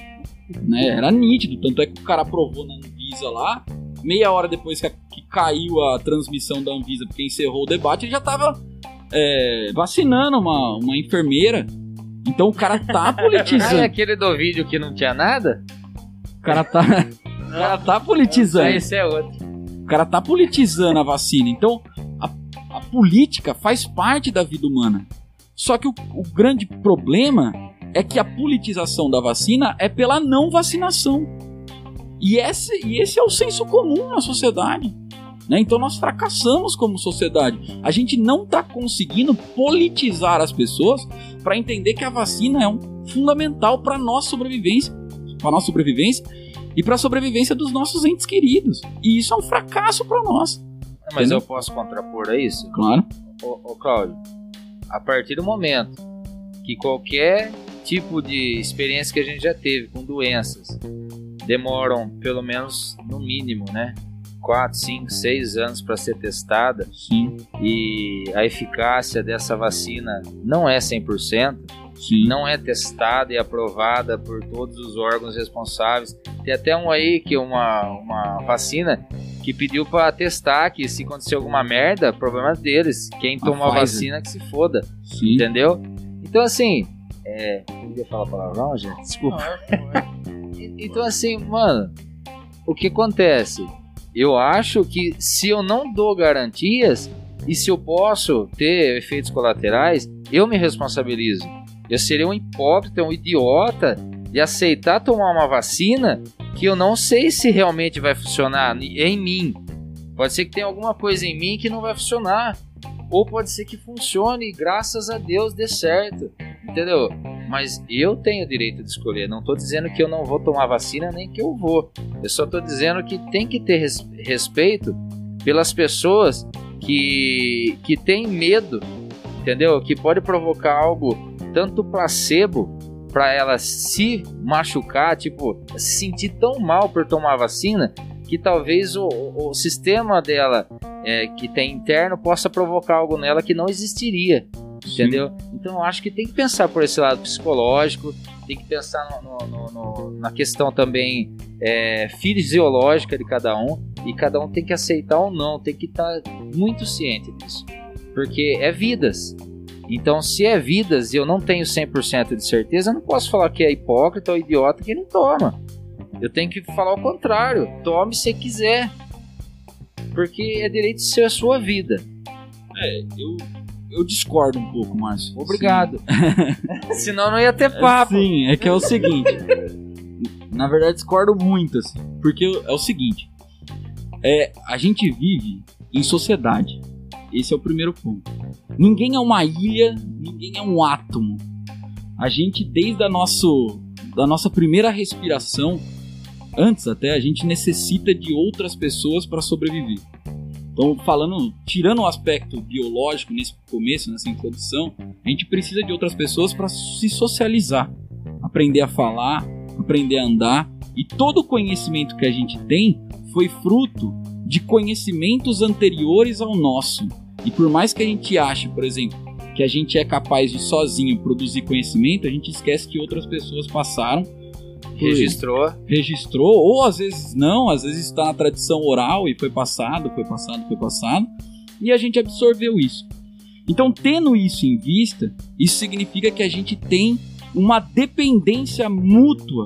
Né? Era nítido, tanto é que o cara aprovou na Anvisa lá, meia hora depois que, a, que caiu a transmissão da Anvisa, porque encerrou o debate, ele já tava é, vacinando uma, uma enfermeira. Então o cara tá Ah, é politizando. aquele do vídeo que não tinha nada? O cara tá, o cara tá politizando. Esse é outro. O cara tá politizando a vacina. Então, a, a política faz parte da vida humana. Só que o, o grande problema é que a politização da vacina é pela não vacinação. E esse, e esse é o senso comum na sociedade. Né? Então nós fracassamos como sociedade. A gente não está conseguindo politizar as pessoas para entender que a vacina é um fundamental para nossa sobrevivência, para nossa sobrevivência e para a sobrevivência dos nossos entes queridos. E isso é um fracasso para nós. Mas Entendeu? eu posso contrapor a isso? Claro. Ô, ô Cláudio, a partir do momento que qualquer tipo de experiência que a gente já teve com doenças demoram pelo menos no mínimo, né? 4, 5, 6 anos para ser testada Sim, e a eficácia dessa vacina não é 100%, sim. não é testada e aprovada por todos os órgãos responsáveis. Tem até um aí que é uma, uma vacina que pediu para testar que se acontecer alguma merda, problema deles. Quem tomou a Pfizer. vacina que se foda, sim. entendeu? Então assim, é, eu ia falar palavrão, gente? Desculpa. Então assim, mano, o que acontece? Eu acho que se eu não dou garantias e se eu posso ter efeitos colaterais, eu me responsabilizo. Eu seria um hipócrita, um idiota de aceitar tomar uma vacina que eu não sei se realmente vai funcionar em mim. Pode ser que tenha alguma coisa em mim que não vai funcionar. Ou pode ser que funcione e graças a Deus dê certo. Entendeu? Mas eu tenho o direito de escolher. Não estou dizendo que eu não vou tomar vacina nem que eu vou. Eu só estou dizendo que tem que ter res- respeito pelas pessoas que, que têm medo, entendeu? Que pode provocar algo tanto placebo para ela se machucar, tipo, se sentir tão mal por tomar a vacina que talvez o, o- sistema dela é, que tem interno possa provocar algo nela que não existiria. Entendeu? Então eu acho que tem que pensar por esse lado psicológico, tem que pensar no- no- no- na questão também é, fisiológica de cada um, e cada um tem que aceitar ou não, tem que estar muito ciente disso. Porque é vidas. Então, se é vidas e eu não tenho 100% de certeza, eu não posso falar que é hipócrita ou idiota que não toma. Eu tenho que falar o contrário. Tome se quiser. Porque é direito de ser a sua vida. É, eu, eu discordo um pouco, Márcio. Obrigado. Senão não ia ter papo. Sim, é que é o seguinte. na verdade, discordo muito, assim. Porque é o seguinte. É, a gente vive em sociedade. Esse é o primeiro ponto. Ninguém é uma ilha, ninguém é um átomo. A gente, desde a nosso, da nossa primeira respiração, antes até, a gente necessita de outras pessoas para sobreviver. Então, falando, tirando o aspecto biológico nesse começo, nessa introdução, a gente precisa de outras pessoas para se socializar, aprender a falar, aprender a andar. E todo o conhecimento que a gente tem foi fruto de conhecimentos anteriores ao nosso. E por mais que a gente ache, por exemplo, que a gente é capaz de sozinho produzir conhecimento, a gente esquece que outras pessoas passaram, Registrou. registrou, ou às vezes não, às vezes está na tradição oral e foi passado, foi passado, foi passado, e a gente absorveu isso. Então, tendo isso em vista, isso significa que a gente tem uma dependência mútua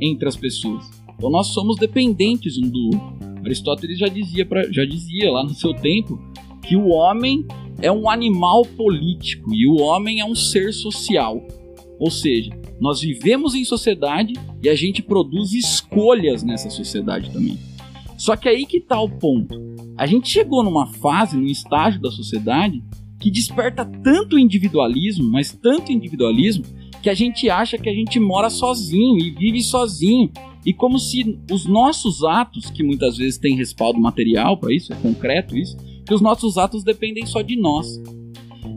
entre as pessoas. Então, nós somos dependentes um do outro. Aristóteles já dizia, pra, já dizia lá no seu tempo que o homem é um animal político e o homem é um ser social. Ou seja, nós vivemos em sociedade e a gente produz escolhas nessa sociedade também. Só que aí que tá o ponto. A gente chegou numa fase, num estágio da sociedade que desperta tanto individualismo, mas tanto individualismo, que a gente acha que a gente mora sozinho e vive sozinho. E como se os nossos atos, que muitas vezes têm respaldo material para isso, é concreto isso, que os nossos atos dependem só de nós.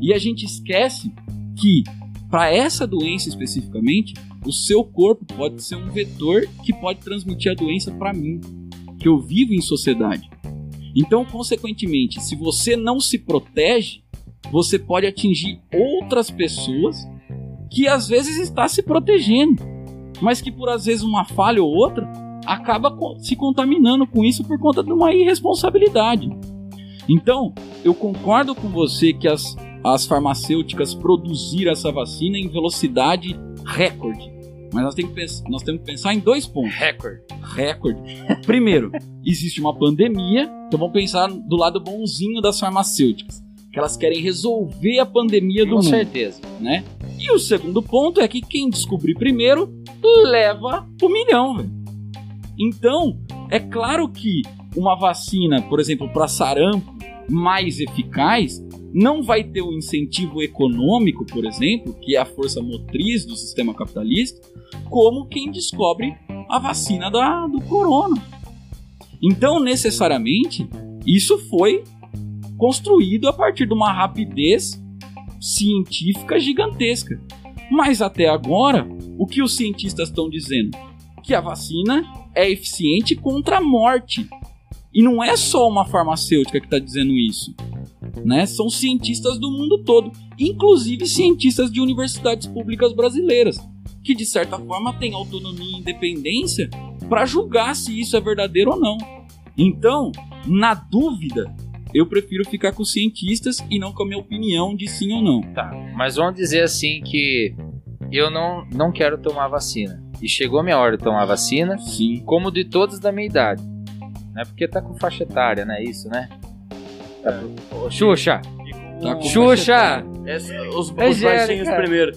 E a gente esquece que para essa doença especificamente, o seu corpo pode ser um vetor que pode transmitir a doença para mim, que eu vivo em sociedade. Então, consequentemente, se você não se protege, você pode atingir outras pessoas que às vezes está se protegendo, mas que por às vezes uma falha ou outra acaba se contaminando com isso por conta de uma irresponsabilidade. Então, eu concordo com você que as, as farmacêuticas produziram essa vacina em velocidade recorde. Mas nós temos, que pensar, nós temos que pensar em dois pontos. Recorde. Recorde. Primeiro, existe uma pandemia, então vamos pensar do lado bonzinho das farmacêuticas. Que elas querem resolver a pandemia do Com mundo. certeza. Né? E o segundo ponto é que quem descobrir primeiro leva o milhão, velho. Então, é claro que uma vacina, por exemplo, para sarampo, mais eficaz, não vai ter o incentivo econômico, por exemplo, que é a força motriz do sistema capitalista, como quem descobre a vacina da, do corona. Então, necessariamente, isso foi construído a partir de uma rapidez científica gigantesca. Mas até agora, o que os cientistas estão dizendo? Que a vacina é eficiente contra a morte. E não é só uma farmacêutica que está dizendo isso. Né? São cientistas do mundo todo, inclusive cientistas de universidades públicas brasileiras, que de certa forma têm autonomia e independência para julgar se isso é verdadeiro ou não. Então, na dúvida, eu prefiro ficar com os cientistas e não com a minha opinião de sim ou não. Tá, mas vamos dizer assim que eu não, não quero tomar vacina. E chegou a minha hora de tomar vacina, Sim. como de todos da minha idade. Né? Porque tá com faixa etária, né? Isso, né? Tá Ô, Xuxa! Tá com Xuxa! Os É os gênio, baixinhos cara. primeiro.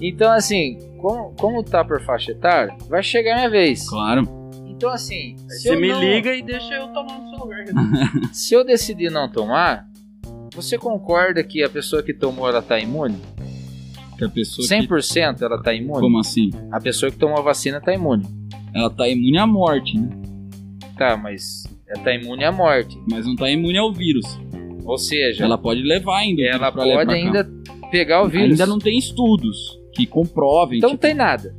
Então, assim, como, como tá por faixa etária, vai chegar a minha vez. Claro. Então, assim, se Você me não- liga e deixa eu tomar no seu lugar. Se eu decidir não tomar, você concorda que a pessoa que tomou ela tá imune? Que a pessoa 100% ela tá que... imune? Como assim? A pessoa que tomou a vacina tá imune. Ela tá imune à morte, né? Tá, mas ela tá imune à morte. Mas não tá imune ao vírus. Ou seja, Ela pode levar ainda. ela pode ainda pegar o vírus. Ainda não tem estudos que comprovem. Então não tipo, tem nada.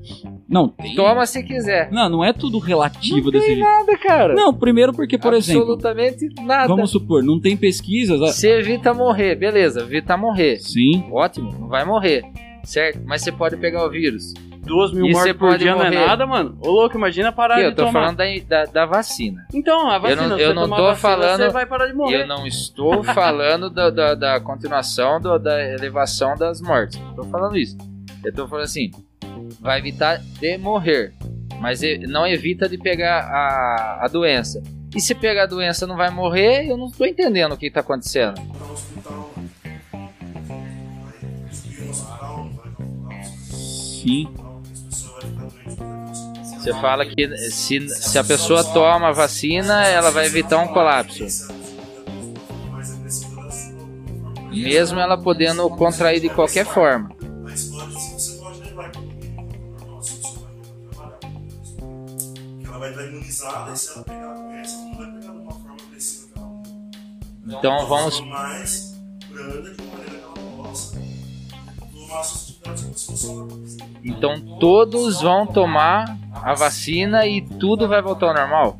não tem. Toma se quiser. Não, não é tudo relativo Não desse tem jeito. nada, cara. Não, primeiro porque, por exemplo, Absolutamente nada. vamos supor, não tem pesquisas. Você evita morrer, beleza, evita morrer. Sim, Ótimo, não vai morrer. Certo? Mas você pode pegar o vírus. Duas mil E mortes por dia não morrer. é nada, mano. Ô louco, imagina parar eu de tô tomar. falando da, da, da vacina. Então, a vacina, não- se eu você não tô vacina, falando- Você vai parar de morrer. Eu não estou falando da, da, da continuação do- da elevação das mortes. Não tô falando isso. Eu tô falando assim, vai evitar de morrer, mas não evita de pegar a, a doença. E se pegar a doença não vai morrer, eu não tô entendendo o que tá acontecendo. para Você fala que se, se a pessoa toma a vacina, ela vai evitar um colapso. Mesmo ela podendo contrair de qualquer forma. Então vamos. Então todos vão tomar a vacina e tudo vai voltar ao normal?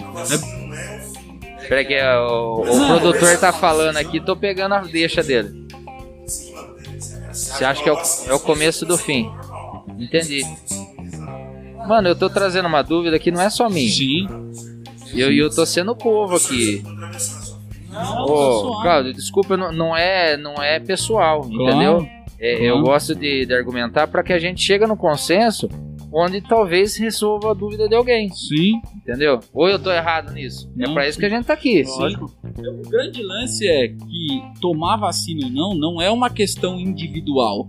A vacina não é o fim. Peraí que é, o, o produtor tá falando aqui, tô pegando a deixa dele. Você acha que é o, é o começo do fim? Entendi. Mano, eu tô trazendo uma dúvida que não é só minha. Sim. E eu, e eu tô sendo povo aqui. Não, Ô, suave. Claudio, desculpa, não, não é, não é pessoal, Claro, entendeu? É, Eu claro. gosto de, de argumentar para que a gente chegue no consenso onde talvez resolva a dúvida de alguém, Sim. entendeu? Ou eu tô errado nisso? é Não, para isso que a gente tá aqui. Lógico. O grande lance é que tomar vacina ou não não é uma questão individual.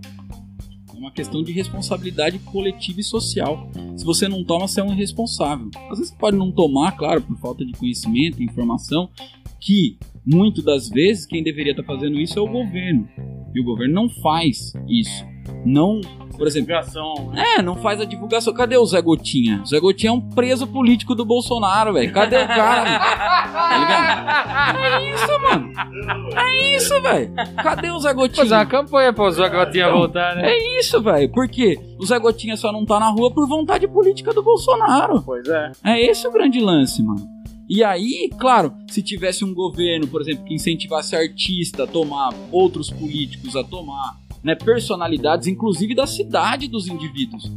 É uma questão de responsabilidade coletiva e social. Se você não toma, você é um irresponsável. Às vezes você pode não tomar, claro, por falta de conhecimento, informação, que muitas das vezes quem deveria estar fazendo isso é o governo. E o governo não faz isso. Não, por exemplo, Divulgação. é, não faz a divulgação. Cadê o Zé Gotinha? O Zé Gotinha é um preso político do Bolsonaro, velho. Cadê o cara? Tá ligado? É isso, mano. É isso, velho. Cadê o Zé Fazer uma Gotinha? campanha pra Zé Gotinha voltar, né? É isso, velho. Por quê? O Zé Gotinha só não tá na rua por vontade política do Bolsonaro. Pois é. É esse o grande lance, mano. E aí, claro, se tivesse um governo, por exemplo, que incentivasse artista a tomar, outros políticos a tomar, né, personalidades, inclusive da cidade dos indivíduos.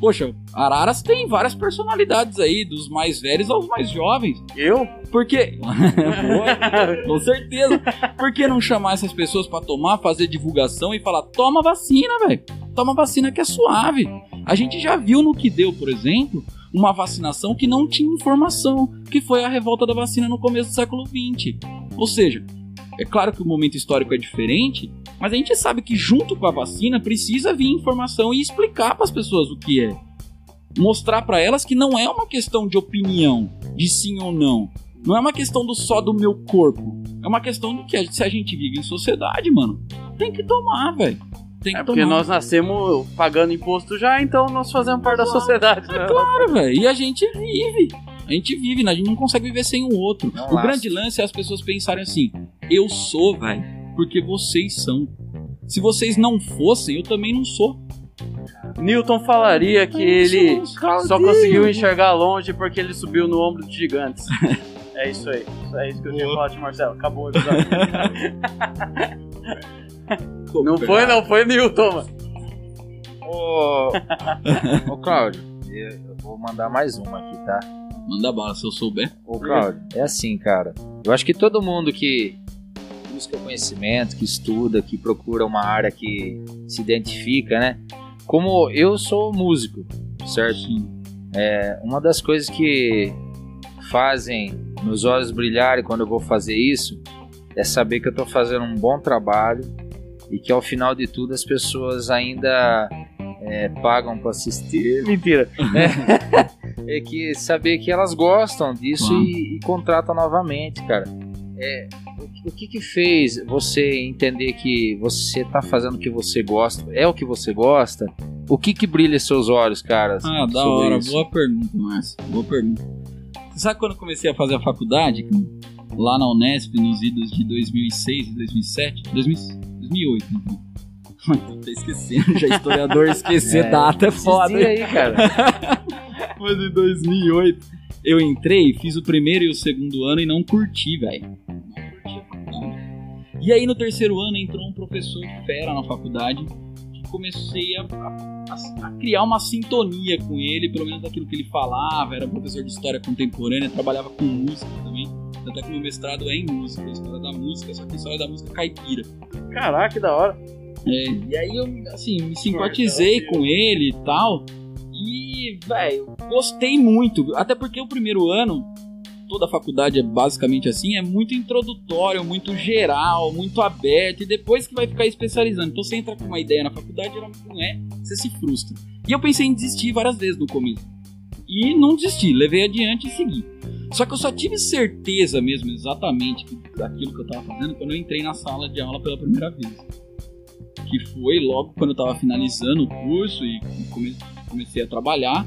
Poxa, Araras tem várias personalidades aí, dos mais velhos aos mais jovens. Eu? Porque. Com certeza. Por que não chamar essas pessoas pra tomar, fazer divulgação e falar: toma vacina, velho? Toma vacina que é suave. A gente já viu no que deu, por exemplo, uma vacinação que não tinha informação, que foi a revolta da vacina no começo do século XX. Ou seja, é claro que o momento histórico é diferente, mas a gente sabe que junto com a vacina precisa vir informação e explicar para as pessoas o que é. Mostrar para elas que não é uma questão de opinião, de sim ou não. Não é uma questão do só do meu corpo. É uma questão de que se a gente vive em sociedade, mano, tem que tomar, velho. Tem que É porque nós nascemos pagando imposto já, então nós fazemos parte da sociedade, né? É claro, velho. E a gente vive. A gente vive, né? a gente não consegue viver sem o outro. Não o lasca. grande lance é as pessoas pensarem assim: eu sou, velho, porque vocês são. Se vocês não fossem, eu também não sou. Newton falaria que ele só conseguiu enxergar longe porque ele subiu no ombro de gigantes. É isso aí. É isso que eu tinha que falar de Marcelo. Acabou o episódio. Não foi, não foi Newton, mano. Ô, ô Cláudio, eu vou mandar mais uma aqui, tá? Manda bala se eu souber. Ô, Cláudio, é assim, cara. Eu acho que todo mundo que busca conhecimento, que estuda, que procura uma área que se identifica, né? Como eu sou músico, certo? Sim. É, uma das coisas que fazem meus olhos brilharem quando eu vou fazer isso é saber que eu tô fazendo um bom trabalho e que ao final de tudo as pessoas ainda é, pagam para assistir. Mentira. É, é que saber que elas gostam disso Claro. e, e contratam novamente, cara. É, o, o que que fez você entender que você tá fazendo o que você gosta? É o que você gosta? O que que brilha seus olhos, cara? Ah, da hora. isso? Boa pergunta, Márcio. Boa pergunta. Você sabe quando eu comecei a fazer a faculdade? Lá na Unesp, nos idos de 2006 e 2007? 2000 2008, então. Tô esquecendo, já historiador esquecer É, data é foda. Aí, cara. Mas em 2008 eu entrei, fiz o primeiro e o segundo ano e não curti, velho. Não curti a faculdade. E aí no terceiro ano entrou um professor fera na faculdade comecei a, a- a criar uma sintonia com ele, pelo menos daquilo que ele falava. Era professor de história contemporânea, trabalhava com música também. Até que meu mestrado é em música, história da música, só que história da música caipira. Caraca, que da hora. É, e aí eu, assim, me simpatizei com ele e tal. E, velho, gostei muito. Até porque o primeiro ano, toda a faculdade é basicamente assim, é muito introdutório, muito geral, muito aberto. E depois que vai ficar especializando. Então você entra com uma ideia na faculdade, geralmente não é, você se frustra. E eu pensei em desistir várias vezes no começo. E não desisti, levei adiante e segui. Só que eu só tive certeza mesmo, exatamente, daquilo que eu tava fazendo quando eu entrei na sala de aula pela primeira vez que foi logo quando eu tava finalizando o curso e come- comecei a trabalhar.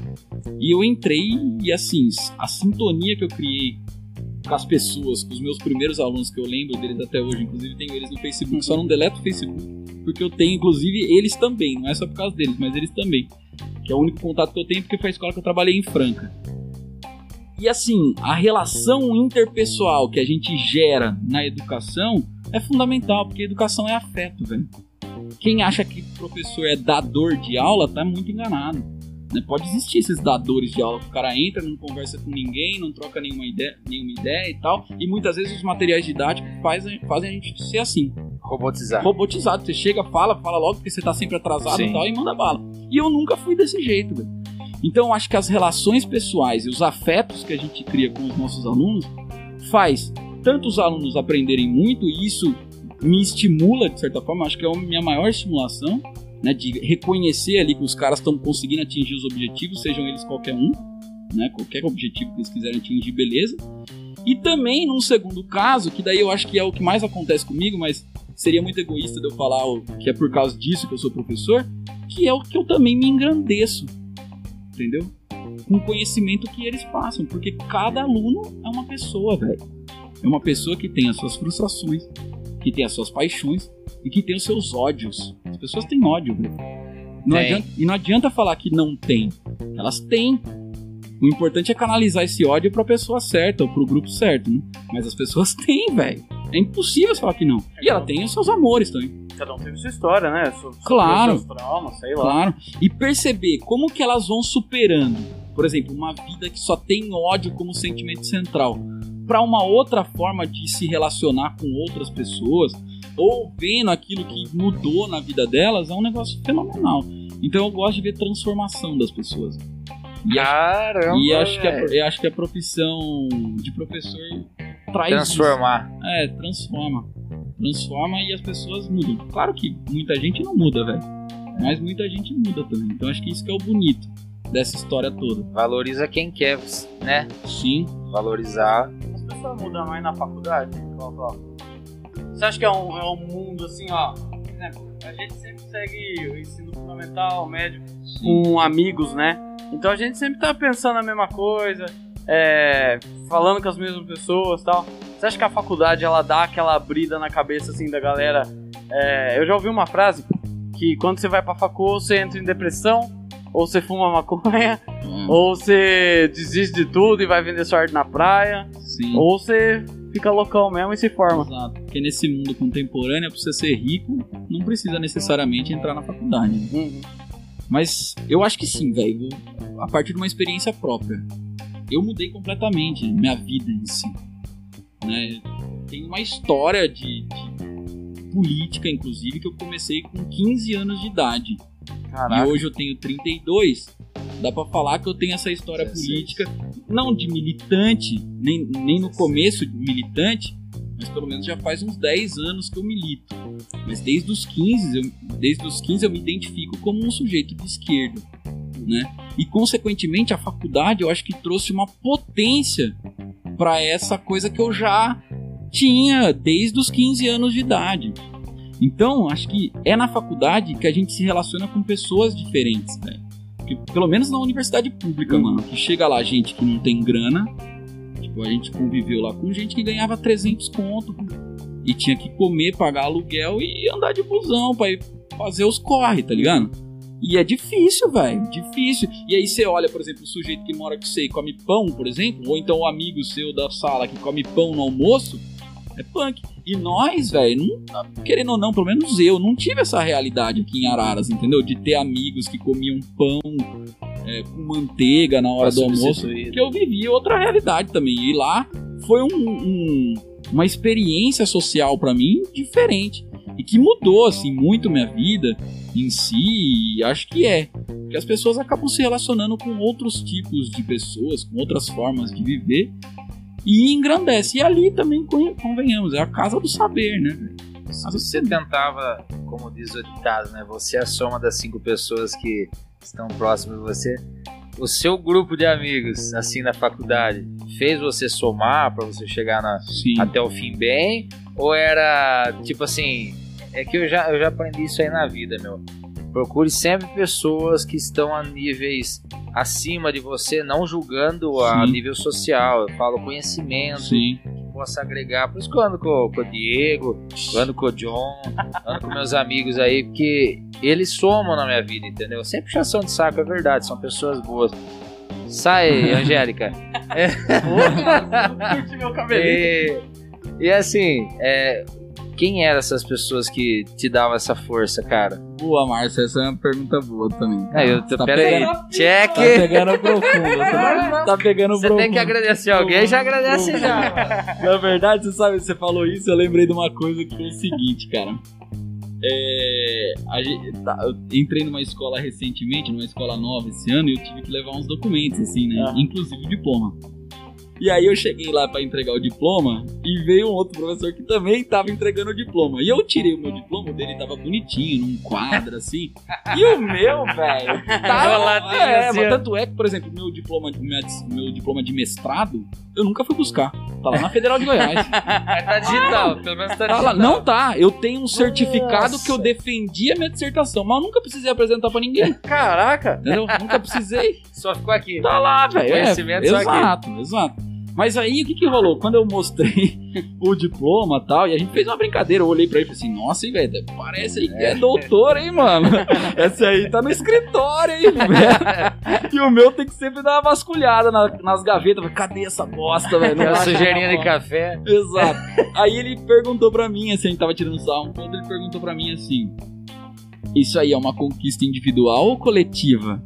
E eu entrei e assim, a sintonia que eu criei com as pessoas, com os meus primeiros alunos, que eu lembro deles até hoje, inclusive tenho eles no Facebook, só não deleto o Facebook, porque eu tenho inclusive eles também, não é só por causa deles, mas eles também. Que é o único contato que eu tenho porque foi a escola que eu trabalhei em Franca. E assim, a relação interpessoal que a gente gera na educação é fundamental, porque educação é afeto, velho. Quem acha que o professor é dador de aula tá muito enganado. né? Pode existir esses dadores de aula, que o cara entra, não conversa com ninguém, não troca nenhuma ideia, nenhuma ideia e tal. E muitas vezes os materiais didáticos fazem, fazem a gente ser assim, Robotizar. robotizado. Você chega, fala, fala logo, porque você tá sempre atrasado Sim. e tal, e manda bala. E eu nunca fui desse jeito, velho. Então eu acho que as relações pessoais e os afetos que a gente cria com os nossos alunos faz tanto os alunos aprenderem muito, e isso me estimula, de certa forma, acho que é a minha maior estimulação, né, de reconhecer ali que os caras estão conseguindo atingir os objetivos, sejam eles qualquer um, né, qualquer objetivo que eles quiserem atingir, beleza. E também, num segundo caso, que daí eu acho que é o que mais acontece comigo, mas seria muito egoísta de eu falar que é por causa disso que eu sou professor, que é o que eu também me engrandeço, entendeu? Com o conhecimento que eles passam, porque cada aluno é uma pessoa, velho. É uma pessoa que tem as suas frustrações, que tem as suas paixões e que tem os seus ódios. As pessoas têm ódio, velho. Não adianta- e não adianta falar que não tem. Elas têm. O importante é canalizar esse ódio pra pessoa certa ou pro grupo certo, né? Mas as pessoas têm, velho. É impossível você falar que não. E ela tem os seus amores também. cada um teve sua história, né? Su- Claro. Seus traumas, sei lá. Claro. E perceber como que elas vão superando. Por exemplo, uma vida que só tem ódio como sentimento central. Pra uma outra forma de se relacionar com outras pessoas, ou vendo aquilo que mudou na vida delas, é um negócio fenomenal. Então eu gosto de ver transformação das pessoas. E, acho- Caramba. e acho, que a, eu acho que a profissão de professor traz isso. Transformar. É, transforma. Transforma e as pessoas mudam. Claro que muita gente não muda, velho. Mas muita gente muda também. Então acho que isso que é o bonito dessa história toda. Valoriza quem quer, né? Sim. Valorizar. As pessoas mudam mais na faculdade? Você acha que é um, é um mundo assim, ó? Por exemplo, a gente sempre segue o ensino fundamental, médio, com amigos, né? Então a gente sempre tá pensando a mesma coisa, é, falando com as mesmas pessoas tal. Você acha que a faculdade ela dá aquela brida na cabeça assim da galera? É, eu já ouvi uma frase que quando você vai pra facul, você entra em depressão, ou você fuma maconha, É, ou você desiste de tudo e vai vender sua arte na praia. sim. Ou você fica loucão mesmo e se forma. Exato. Porque nesse mundo contemporâneo, pra você ser rico, não precisa necessariamente entrar na faculdade. né? Uhum. Mas eu acho que sim, velho. A partir de uma experiência própria. Eu mudei completamente minha vida em si. Né? Tem uma história de, de política, inclusive, que eu comecei com 15 anos de idade. Caraca. E hoje eu tenho 32. Dá pra falar que eu tenho essa história 16. política, não de militante, nem, nem no começo de militante, mas pelo menos já faz uns 10 anos que eu milito. Mas desde os 15, eu, desde os 15 eu me identifico como um sujeito de esquerda, né? E consequentemente a faculdade eu acho que trouxe uma potência para essa coisa que eu já tinha desde os 15 anos de idade. Então, acho que é na faculdade que a gente se relaciona com pessoas diferentes, velho. Porque, Pelo menos na universidade pública, mano. Que chega lá gente que não tem grana. Tipo, a gente conviveu lá com gente que ganhava 300 conto. E tinha que comer, pagar aluguel e andar de busão pra ir fazer os corre, tá ligado? E é difícil, velho. Difícil. E aí você olha, por exemplo, o sujeito que mora com você e come pão, por exemplo. Ou então o amigo seu da sala que come pão no almoço. É punk. E nós, velho, querendo ou não, pelo menos eu, não tive essa realidade aqui em Araras, entendeu? De ter amigos que comiam pão é, com manteiga na hora do almoço. substituir. Porque eu vivi outra realidade também. E lá foi um- um- uma experiência social pra mim diferente. E que mudou, assim, muito minha vida em si. E acho que é. Porque as pessoas acabam se relacionando com outros tipos de pessoas, com outras formas de viver. E engrandece. E ali também, con- convenhamos, é a casa do saber, né? Se você tentava, como diz o ditado, né? Você é a soma das cinco pessoas que estão próximas de você. O seu grupo de amigos, assim, na faculdade, fez você somar pra você chegar na, até o fim bem? Ou era, tipo assim... É que eu já, eu já aprendi isso aí na vida, meu. Procure sempre pessoas que estão a níveis acima de você, não julgando a Sim. nível social. Eu falo conhecimento, Sim. possa agregar. Por isso que eu ando com, com o Diego, eu ando com o John, ando com meus amigos aí, porque eles somam na minha vida, entendeu? Sem puxação de saco, é verdade, são pessoas boas. Sai, Angélica. Curti meu cabelinho. E, e assim, é, quem eram essas pessoas que te davam essa força, cara? Boa, Márcia, essa é uma pergunta boa também. Aí eu tô, Tá pera aí, pegando- check! Tá pegando profundo. Tá, tá pegando Você profundo. tem que agradecer alguém, já agradece já. Na verdade, você sabe, você falou isso, eu lembrei de uma coisa que foi o seguinte, cara. É, a gente- tá, eu entrei numa escola recentemente, numa escola nova esse ano, e eu tive que levar uns documentos, assim, né? Ah. Inclusive o diploma. E aí eu cheguei lá pra entregar o diploma e veio um outro professor que também tava entregando o diploma. E eu tirei o meu diploma, o dele tava bonitinho, num quadro assim. E o meu, velho, tava Enroladinho, é, assim, mas tanto é que, por exemplo, meu diploma, minha- meu diploma de mestrado, eu nunca fui buscar. Tá lá na Federal de Goiás. tá digital, pelo menos tá Tá digital. lá, não tá. Eu tenho um certificado Nossa. que eu defendi a minha dissertação, mas eu nunca precisei apresentar pra ninguém. Caraca! Entendeu? nunca precisei. Só ficou aqui. Tá lá, velho. É, Conhecimento só aqui. exato, exato. Mas aí, o que que rolou? Quando eu mostrei o diploma e tal, e a gente fez uma brincadeira, eu olhei pra ele e falei assim, nossa, hein, velho, parece aí que é doutor, hein, mano? Essa aí tá no escritório, hein, velho? E o meu tem que sempre dar uma vasculhada na- nas gavetas. Cadê essa bosta, velho? Não Aquela acha sujeirinha de café. Exato. Aí ele perguntou pra mim, assim, a gente tava tirando sarro um ponto, ele perguntou pra mim assim: Isso aí é uma conquista individual ou coletiva?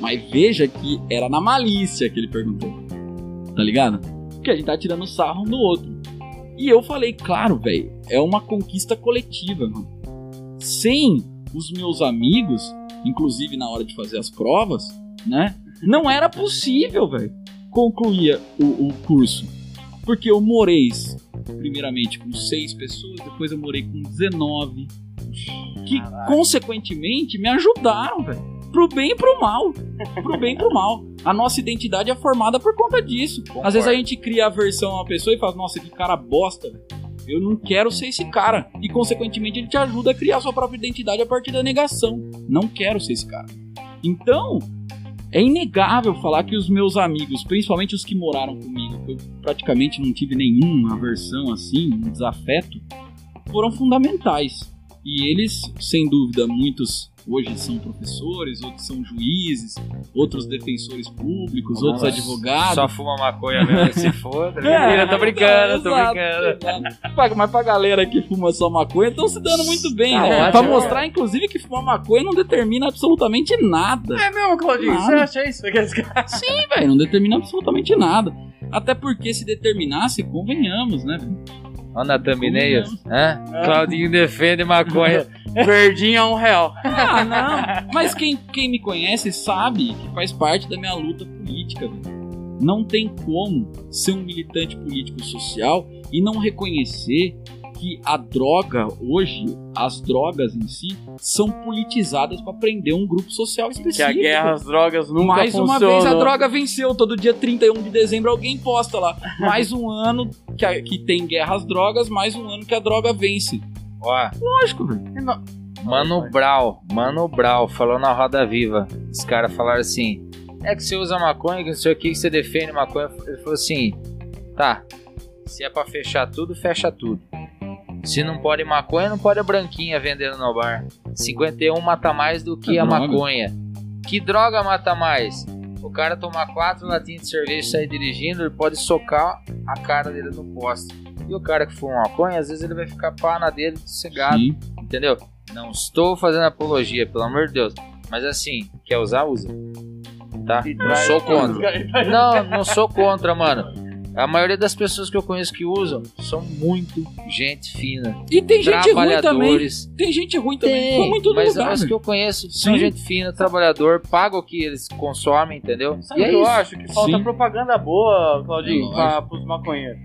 Mas veja que era na malícia que ele perguntou. Tá ligado? Porque a gente tá tirando sarro um do outro. E eu falei, claro, velho, é uma conquista coletiva, mano. Sem os meus amigos, inclusive na hora de fazer as provas, né? Não era possível, velho, concluir o, o curso. Porque eu morei, primeiramente, com seis pessoas, depois eu morei com 19. Que, consequentemente, me ajudaram, velho. Pro bem e pro mal. Pro bem e pro mal. A nossa identidade é formada por conta disso. Às vezes a gente cria aversão a uma pessoa e fala, nossa, que cara bosta. Eu não quero ser esse cara. E, consequentemente, ele te ajuda a criar sua própria identidade a partir da negação. Não quero ser esse cara. Então, é inegável falar que os meus amigos, principalmente os que moraram comigo, que eu praticamente não tive nenhuma aversão assim, um desafeto, foram fundamentais. E eles, sem dúvida, muitos hoje são professores, outros são juízes, outros defensores públicos, outros Nossa, advogados. Só fuma maconha mesmo, se foda. É, eu tô brincando, tô brincando. exato. Mas pra galera que fuma só maconha, estão se dando muito bem, Tá né? ótimo. Pra mostrar, inclusive, que fumar maconha não determina absolutamente nada. É mesmo, Claudinho? Nada. Você acha isso? Sim, velho, não determina absolutamente nada. Até porque se determinasse, convenhamos, né? Olha na thumbnail. Hã? Claudinho defende maconha. Verdinho a um real. Ah, não. Mas quem, quem me conhece sabe que faz parte da minha luta política. Não tem como ser um militante político social e não reconhecer que a droga, hoje, as drogas em si, são politizadas para prender um grupo social Que específico. a guerra às drogas nunca Mais uma vez a droga venceu. Todo dia 31 de dezembro alguém posta lá. Mais um ano que, a- que tem guerra às drogas, mais um ano que a droga vence. Ó, Lógico, velho. Mano Brau, Mano Brau falou na Roda Viva. Os caras falaram assim: é que você usa maconha, que não sei o que, que você defende maconha. Ele falou assim: tá, se é pra fechar tudo, fecha tudo. Se não pode maconha, não pode a branquinha vendendo no bar. 51 mata mais do que É a droga. maconha. Que droga mata mais? O cara tomar quatro latinhas de cerveja e sair dirigindo, ele pode socar a cara dele no poste. E o cara que fuma maconha, às vezes ele vai ficar pá na dele, sossegado Sim. entendeu? Não estou fazendo apologia, pelo amor de Deus. Mas assim, quer usar, usa. Tá? Não sou contra. Não, não sou contra, mano. A maioria das pessoas que eu conheço que usam são muito gente fina. E tem gente ruim também. Tem gente ruim também. Tem, Como em todo mas lugar. as que eu conheço são Sim. gente fina, trabalhador, paga o que eles consomem, entendeu? Sabe e é eu isso. acho? Que falta Sim. propaganda boa, Claudinho, pra, pros maconheiros.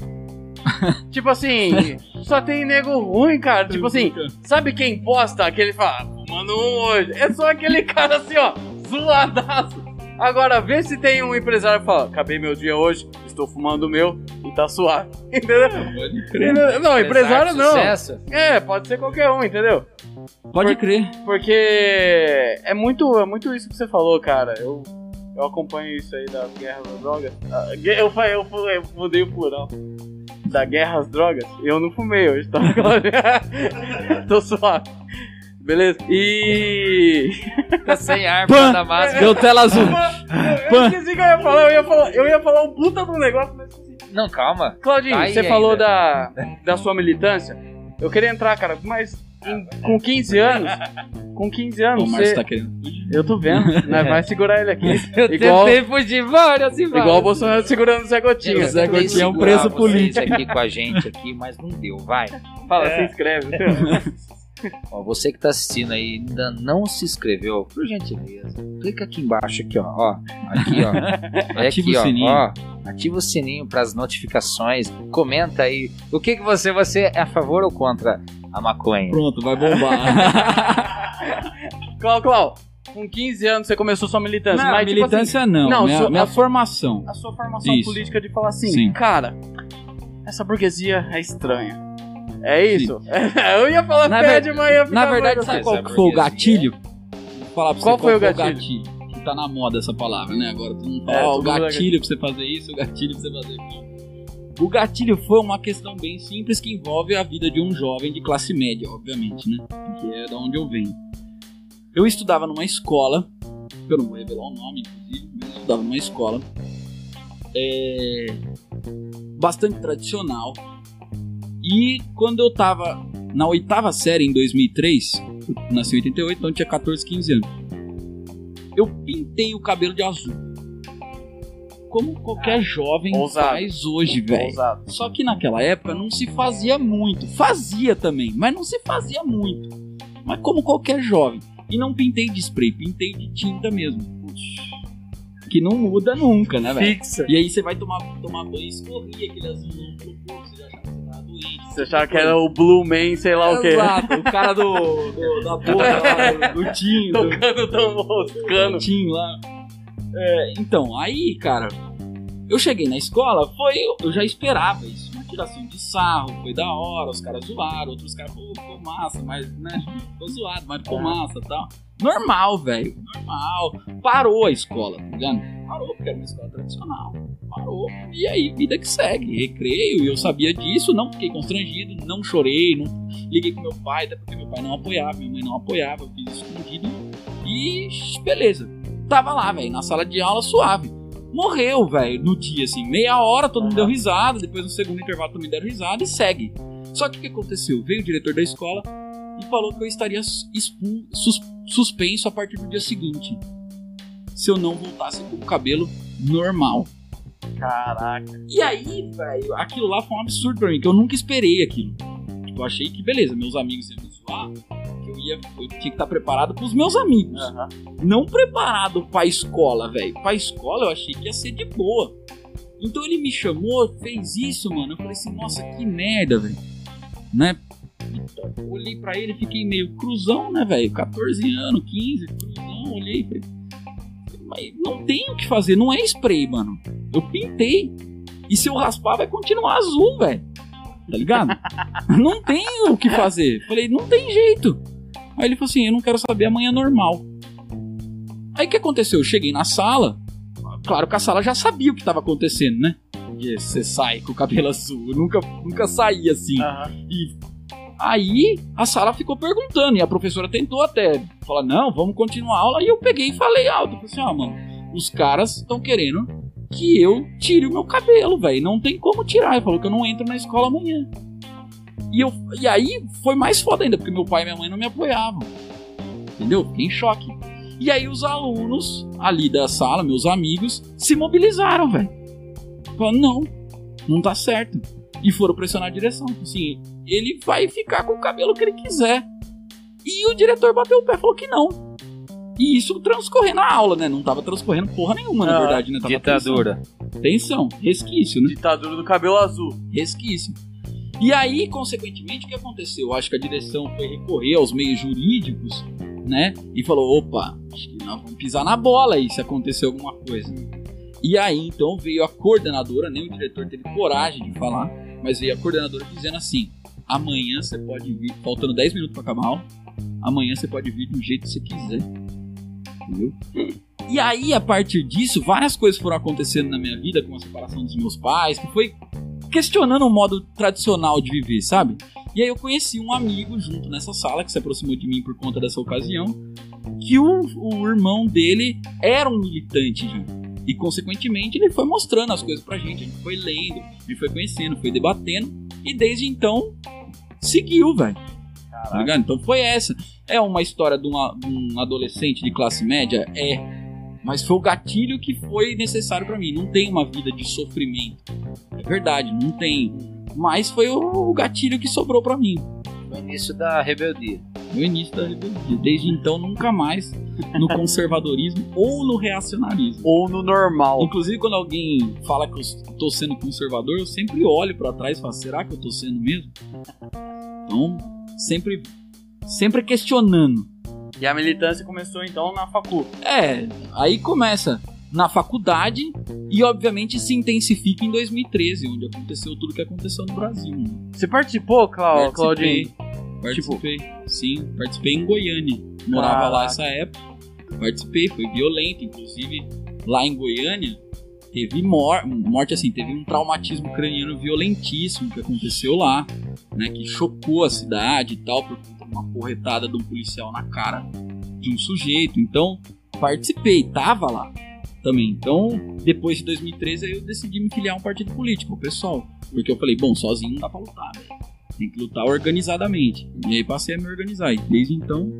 tipo assim, só tem nego ruim, cara. Tipo assim, sabe quem posta aquele fala, mano, um hoje? É só aquele cara assim, ó, zoadaço. Agora, vê se tem um empresário que fala, acabei meu dia hoje, estou fumando o meu e tá suave. Entendeu? Pode crer. Entendeu? Não, empresário não. Sucesso. É, pode ser qualquer um, entendeu? Pode crer. Porque é muito, é muito isso que você falou, cara. Eu, eu acompanho isso aí das guerras às drogas. Ah, Eu, eu, fu- eu mudei o plural. Da guerra às drogas. Eu não fumei hoje, tá? Tô suave. Beleza? E. Tá sem ar Pã! pra máscara. Deu tela azul. Eu esqueci que eu ia falar. Eu ia falar, eu ia falar um puta do negócio, mas esqueci. Não, calma. Claudinho, Tá você falou da, da sua militância. Eu queria entrar, cara, mas em- com 15 anos. Com 15 anos, O Márcio você. tá querendo. Eu tô vendo, né? Vai segurar ele aqui. Eu Igual, tentei fugir várias e várias. igual o Bolsonaro segurando o Zé Gotinha. Zé Gotinha é um preso político. aqui com a gente aqui, mas não deu, vai. Fala, É. se inscreve. Ó, você que tá assistindo aí e ainda não se inscreveu, por gentileza, clica aqui embaixo aqui, ó, ó, aqui, ó. É Ativa aqui, o ó, sininho. ó. Ativa o sininho para as notificações. Comenta aí. O que que você você é a favor ou contra a maconha? Pronto, vai bombar. Clau, Clau, com 15 anos você começou sua militância. não, mas, tipo militância não. não, minha, sua- minha a- formação. assim, a sua formação Isso. política de falar assim, Sim. cara, essa burguesia é estranha. É isso? eu ia falar Na mas ia ficar Na verdade, sabe Essa qual que foi o gatilho? Vou falar pra Qual você foi o qual gatilho? que tá na moda essa palavra, né? Agora todo mundo fala, É, ó, o é gatilho pra você fazer isso, o gatilho pra você fazer aquilo. O gatilho foi uma questão bem simples que envolve a vida de um jovem de classe média, obviamente, né? Que é da onde eu venho. Eu estudava numa escola, eu não vou revelar o nome, inclusive, mas eu estudava numa escola é, bastante tradicional. E quando eu tava na oitava série, em 2003, eu nasci em 88, então eu tinha 14, 15 anos. Eu pintei o cabelo de azul. Como qualquer jovem ousado. faz hoje, velho. Só que naquela época não se fazia muito. Fazia também, mas não se fazia muito. Mas como qualquer jovem. E não pintei de spray, pintei de tinta mesmo. Que não muda nunca, né, velho? Fixa. E aí você vai tomar, tomar banho e escorria aquele azulão pelo corpo, você já achava você achava que era o Blue Man, sei lá o quê. Exato, o cara do, do- da boca lá, do, do Tim, do, Tocando tão moscando. Tim lá. É, então, aí, cara, eu cheguei na escola, foi, eu já esperava isso. Uma tiração de sarro, foi da hora, os caras zoaram, outros caras, pô, ficou massa, mas, né, ficou zoado, mas ficou massa e tal. Normal, velho, normal. Parou a escola, tá ligado? Parou, porque era uma escola tradicional. Parou. E aí, vida que segue. Recreio, e eu sabia disso, não fiquei constrangido, não chorei, não liguei com meu pai, até porque meu pai não apoiava, minha mãe não apoiava, eu fiz escondido. E beleza. Tava lá, velho, na sala de aula suave. Morreu, velho, no dia, assim, meia hora, todo mundo deu risada, depois no segundo intervalo também deram risada e segue. Só que o que aconteceu? Veio o diretor da escola e falou que eu estaria expu- sus- suspenso a partir do dia seguinte. Se eu não voltasse com o cabelo normal. Caraca. E aí, velho, aquilo lá foi um absurdo pra mim, que eu nunca esperei aquilo. Tipo, eu achei que, beleza, meus amigos iam me zoar, que eu ia. Eu tinha que estar preparado pros meus amigos. Aham. Não preparado pra escola, velho. Pra escola eu achei que ia ser de boa. Então ele me chamou, fez isso, mano. Eu falei assim, nossa, que merda, velho. Né? Eu olhei pra ele fiquei meio cruzão, né, velho? 14 anos, 15, cruzão, olhei e falei. Mas não tem o que fazer, não é spray, mano. Eu pintei. E se eu raspar, vai continuar azul, velho. Tá ligado? não tem o que fazer. Falei, não tem jeito. Aí ele falou assim: eu não quero saber amanhã normal. Aí o que aconteceu? Eu cheguei na sala. Claro que a sala já sabia o que estava acontecendo, né? Porque você sai com o cabelo azul. Eu nunca, nunca saí assim. Aham. E aí a sala ficou perguntando. E a professora tentou até falar: não, vamos continuar a aula. E eu peguei e falei alto. Falei assim: ó, mano, os caras estão querendo que eu tire o meu cabelo, velho. Não tem como tirar. Ele falou que eu não entro na escola amanhã. E, eu, e aí foi mais foda ainda, porque meu pai e minha mãe não me apoiavam. Entendeu? Fiquei em choque. E aí os alunos ali da sala, meus amigos, se mobilizaram, velho. Falaram, não, não tá certo. E foram pressionar a direção. Assim, ele vai ficar com o cabelo que ele quiser. E o diretor bateu o pé e falou que não. E isso transcorrendo a aula, né? Não tava transcorrendo porra nenhuma, na Ah, verdade, né? Tava Ditadura. Tensão, tensão, resquício, né? Ditadura do cabelo azul. resquício. E aí, consequentemente, o que aconteceu? Eu acho que a direção foi recorrer aos meios jurídicos, né? E falou: opa, acho que nós vamos pisar na bola aí se acontecer alguma coisa. E aí, então, veio a coordenadora, nem o diretor teve coragem de falar, mas veio a coordenadora dizendo assim: amanhã você pode vir, faltando 10 minutos para acabar amanhã você pode vir do jeito que você quiser. Entendeu? E aí, a partir disso, várias coisas foram acontecendo na minha vida, com a separação dos meus pais, que foi questionando o modo tradicional de viver, sabe? E aí eu conheci um amigo junto nessa sala que se aproximou de mim por conta dessa ocasião, que o, o irmão dele era um militante já. E consequentemente ele foi mostrando as coisas pra gente, a gente foi lendo, a gente foi conhecendo, foi debatendo, e desde então seguiu, velho. Tá ligado? Então foi essa. É uma história de, uma- de um adolescente de classe média? É. Mas foi o gatilho que foi necessário pra mim. Não tem uma vida de sofrimento. É verdade, não tem. Mas foi o, o gatilho que sobrou pra mim. No início da rebeldia. No início da rebeldia. Desde então, nunca mais no conservadorismo ou no reacionarismo. Ou no normal. Inclusive, quando alguém fala que eu tô sendo conservador, eu sempre olho pra trás e falo: será que eu tô sendo mesmo? Então, sempre, sempre questionando. E a militância começou então na facu. É, aí começa na faculdade e obviamente se intensifica em 2013, onde aconteceu tudo que aconteceu no Brasil. né? Você participou, Clau Claudinho? Participei. Participei. Sim, participei em Goiânia. Morava lá essa época. Participei, foi violento. Inclusive, lá em Goiânia, teve mor morte, assim, teve um traumatismo craniano violentíssimo que aconteceu lá, né? Que chocou a cidade e tal, por uma porretada de um policial na cara de um sujeito. Então, participei, tava lá também. Então, depois de 2013, aí eu decidi me filiar a um partido político, pessoal. Porque eu falei, bom, sozinho não dá pra lutar, velho. Tem que lutar organizadamente. E aí passei a me organizar. E desde então,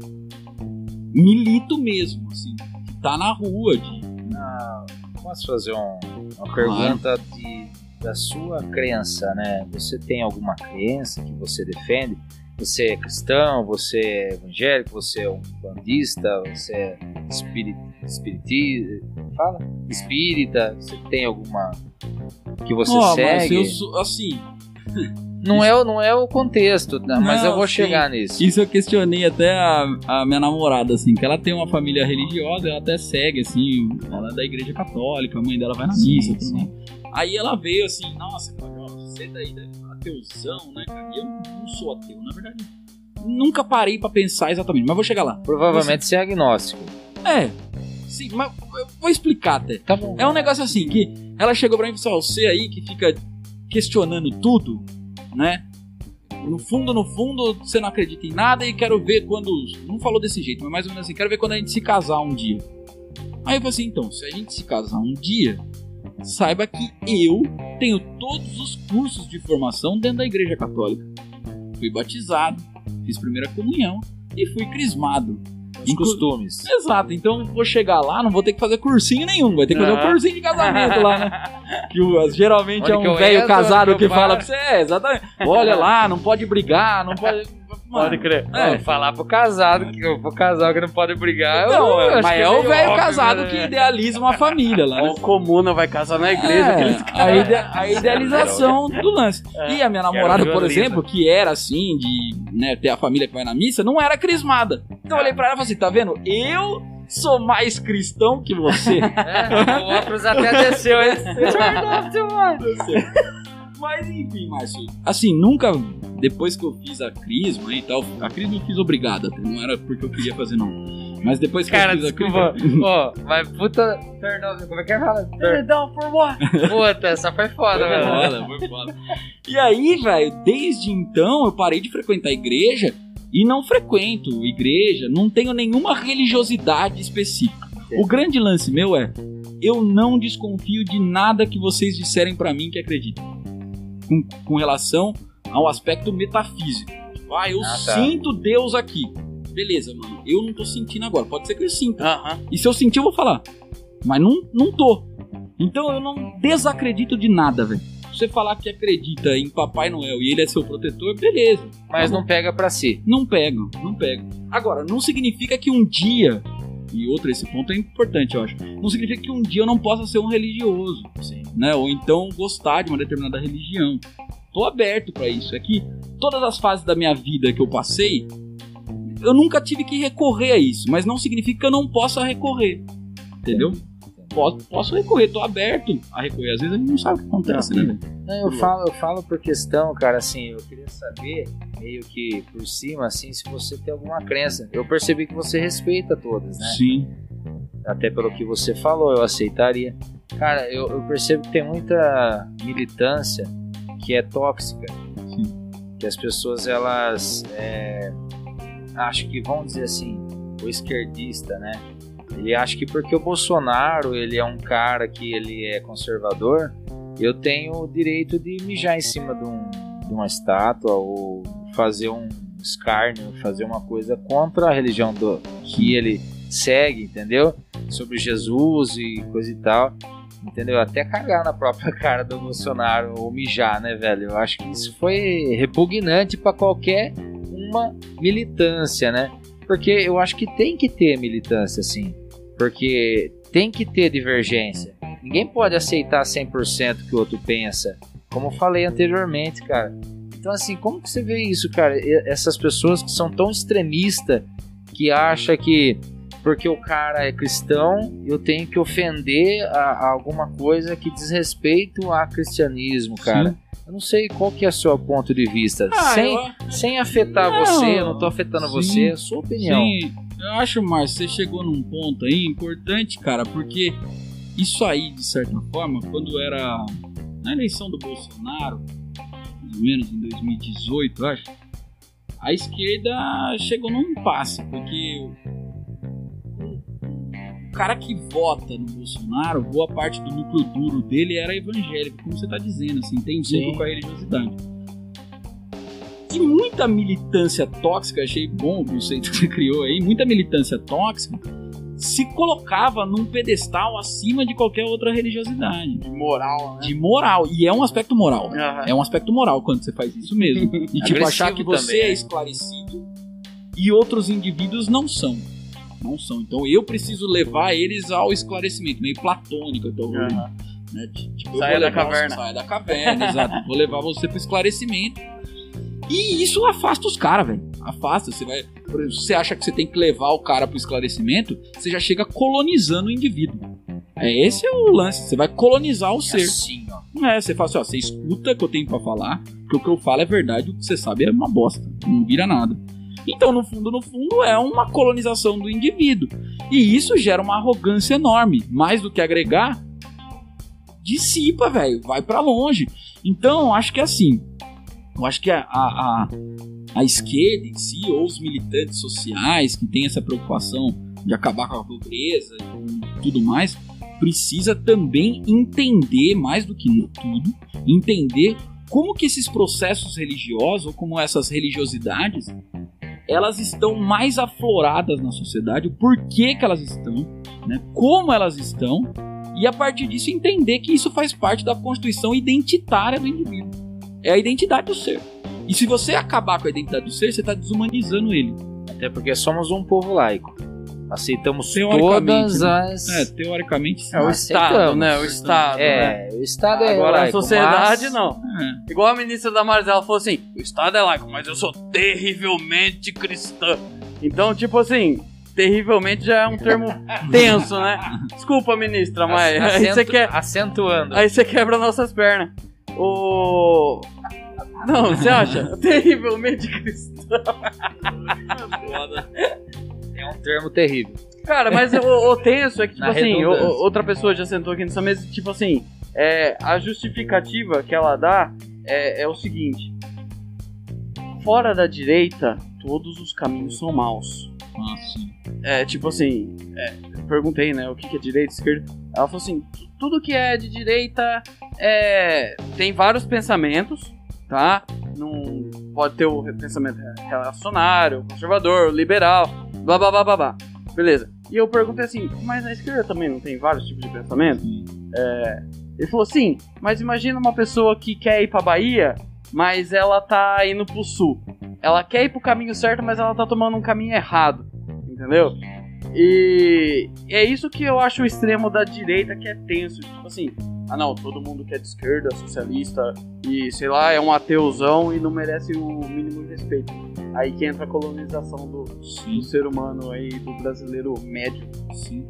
milito mesmo, assim. Tá na rua de. Ah, posso fazer um, uma pergunta de, da sua crença, né? Você tem alguma crença que você defende? Você é cristão, você é evangélico, você é um bandista, você é espirit, espiritista, fala? Espírita, você tem alguma que você Ó, segue? Sou, assim, Não é, o- não é o contexto, tá? mas Não, eu vou sim. chegar nisso. Isso eu questionei até a, a minha namorada, assim, que ela tem uma família religiosa, ela até segue, assim, ela é da igreja católica, a mãe dela vai na Sim, missa, sim. mais. Aí ela veio assim, nossa, você daí deve ser ateuzão, né, cara? E eu não sou ateu, na verdade. Nunca parei pra pensar exatamente, mas vou chegar lá. Provavelmente você é agnóstico. É, sim, mas eu vou explicar até. Tá bom. É um negócio assim, que ela chegou pra mim e falou assim, ó, você aí que fica questionando tudo, né? No fundo, no fundo, você não acredita em nada e quero ver quando. Não falou desse jeito, mas mais ou menos assim, quero ver quando a gente se casar um dia. Aí eu falei assim, então, se a gente se casar um dia, saiba que eu tenho todos os cursos de formação dentro da igreja católica. Fui batizado, fiz primeira comunhão e fui crismado. Os costumes. Exato, então vou chegar lá, não vou ter que fazer cursinho nenhum, vai ter que fazer um Aham. cursinho de casamento lá, né? Que o- geralmente Onde é um velho casado que que fala pra você, é, exatamente. Olha lá, não pode brigar, não pode. Mano, Pode crer. É. Falar pro casado que pro casal que não pode brigar. eu Não, acho mas que é o velho casado né? que idealiza uma família lá. né? O comuna vai casar na igreja. É, a, ide- a idealização do lance. É. E a minha namorada, por exemplo, que era assim, de né, ter a família que vai na missa, não era crismada. Então eu olhei pra ela e falei assim: tá vendo? Eu sou mais cristão que você. É, o óculos até desceu. hein? Mas enfim, Márcio. Assim, nunca. Depois que eu fiz a Crisma e tal. A Crisma eu fiz obrigada, até, não era porque eu queria fazer, não. Mas depois que Cara, eu fiz a desculpa. Crisma. Ó, mas puta. Perdão, como é que é? Perdão por what? Puta, essa foi foda, Foi velho. foda, foi foda. E aí, velho, desde então eu parei de frequentar a igreja e não frequento igreja, não tenho nenhuma religiosidade específica. O grande lance meu é, eu não desconfio de nada que vocês disserem pra mim que acreditam. Com, com relação ao aspecto metafísico. Tipo, ah, eu Ah, tá. sinto Deus aqui. Beleza, mano, eu não tô sentindo agora. Pode ser que eu sinta. Aham. E se eu sentir, eu vou falar. Mas não, não tô. Então eu não desacredito de nada, velho. Se você falar que acredita em Papai Noel e ele é seu protetor, beleza. Mas Tá não pega pra si. Não pego, não pego. Agora, não significa que um dia, e outro, esse ponto é importante, eu acho. Não significa que um dia eu não possa ser um religioso, né? Ou então gostar de uma determinada religião. Tô aberto pra isso. É que todas as fases da minha vida que eu passei, eu nunca tive que recorrer a isso, mas não significa que eu não possa recorrer. Entendeu? Posso, posso recorrer, tô aberto a recorrer. Às vezes a gente não sabe o que acontece, né, velho? Não, eu falo, eu falo por questão, cara, assim, eu queria saber, meio que por cima, assim, se você tem alguma crença. Eu percebi que você respeita todas, né? Sim. Até pelo que você falou, eu aceitaria. Cara, eu, eu percebo que tem muita militância que é tóxica. Que as pessoas, elas é, acho que vão dizer assim, o esquerdista, né? Ele acha que porque o Bolsonaro, ele é um cara que ele é conservador, eu tenho o direito de mijar em cima de, um- de uma estátua ou fazer um escárnio, fazer uma coisa contra a religião do, que ele segue, entendeu? Sobre Jesus e coisa e tal. Entendeu? Até cagar na própria cara do Bolsonaro ou mijar, né, velho? Eu acho que isso foi repugnante para qualquer uma militância, né? Porque eu acho que tem que ter militância, sim. Porque tem que ter divergência. Ninguém pode aceitar 100% o que o outro pensa. Como eu falei anteriormente, cara. Então, assim, como que você vê isso, cara? Essas pessoas que são tão extremistas, que acham que porque o cara é cristão, eu tenho que ofender a, a alguma coisa que diz respeito a cristianismo, cara. Eu não sei qual que é o seu ponto de vista. Ah, sem, eu- sem afetar Não, você, eu não tô afetando sim, você, é a sua opinião. Sim, eu acho, Márcio, você chegou num ponto aí importante, cara, porque isso aí, de certa forma, quando era na eleição do Bolsonaro, mais ou menos em 2018, eu acho, a esquerda chegou num impasse, porque o cara que vota no Bolsonaro, boa parte do núcleo duro dele era evangélico, como você tá dizendo, assim, tem vínculo com a religiosidade. E muita militância tóxica, achei bom o conceito que você criou aí, muita militância tóxica se colocava num pedestal acima de qualquer outra religiosidade. De moral, né? De moral. E é um aspecto moral. Aham. É um aspecto moral quando você faz isso mesmo. E tipo, achar que você também, é né? esclarecido e outros indivíduos não são. Não são. Então eu preciso levar eles ao esclarecimento, meio platônico. Então, Aham. né? Tipo, eu Saia da caverna. Saia da caverna, exato. Vou levar você pro esclarecimento. E isso afasta os caras, velho. Afasta. Você vai. Por exemplo, se você acha que você tem que levar o cara pro esclarecimento, você já chega colonizando o indivíduo. É esse é o lance. Você vai colonizar o É ser. assim, ó. Não é, você fala assim, ó, você escuta o que eu tenho pra falar, porque o que eu falo é verdade, o que você sabe é uma bosta, não vira nada. Então, no fundo, no fundo, é uma colonização do indivíduo. E isso gera uma arrogância enorme. Mais do que agregar, dissipa, velho, vai pra longe. Então, eu acho que é assim. Eu acho que a, a, a, a esquerda em si, ou os militantes sociais que têm essa preocupação de acabar com a pobreza e tudo mais, precisa também entender, mais do que tudo, entender como que esses processos religiosos, ou como essas religiosidades, elas estão mais afloradas na sociedade, o porquê que elas estão, né, como elas estão, e a partir disso entender que isso faz parte da constituição identitária do indivíduo. É a identidade do ser. E se você acabar com a identidade do ser, você está desumanizando ele. Até porque somos um povo laico. Aceitamos Teoricamente, todas né? as. É, teoricamente sim. É o Aceitamos. Estado, né? O Estado, né? É, o Estado é Agora laico, a sociedade mas- não. É. Igual a ministra da Marzella falou assim: o Estado é laico, mas eu sou terrivelmente cristã. Então, tipo assim, terrivelmente já é um termo tenso, né? Desculpa, ministra, mas aí você quer. Acentuando. Aí você quebra nossas pernas. O. Não, você acha? terrivelmente cristã. Termo terrível. Cara, mas o, o tenso é que, tipo Na assim, o- outra pessoa já sentou aqui nessa mesa, tipo assim, é, a justificativa que ela dá é, é o seguinte: fora da direita, todos os caminhos são maus. Ah, sim. É, tipo assim, é, perguntei, né, o que que é direita esquerda. Ela falou assim: tudo que é de direita é, tem vários pensamentos, tá? Não pode ter o pensamento reacionário, conservador, liberal, blá blá blá blá blá. Beleza. E eu perguntei assim, mas na esquerda também não tem vários tipos de pensamento? É, ele falou, sim, mas imagina uma pessoa que quer ir pra Bahia, mas ela tá indo pro sul. Ela quer ir pro caminho certo, mas ela tá tomando um caminho errado. Entendeu? E é isso que eu acho o extremo da direita que é tenso. Tipo assim, ah não, todo mundo que é de esquerda, socialista e sei lá, é um ateuzão e não merece o mínimo de respeito. Aí que entra a colonização do, do ser humano aí, do brasileiro médio. Sim.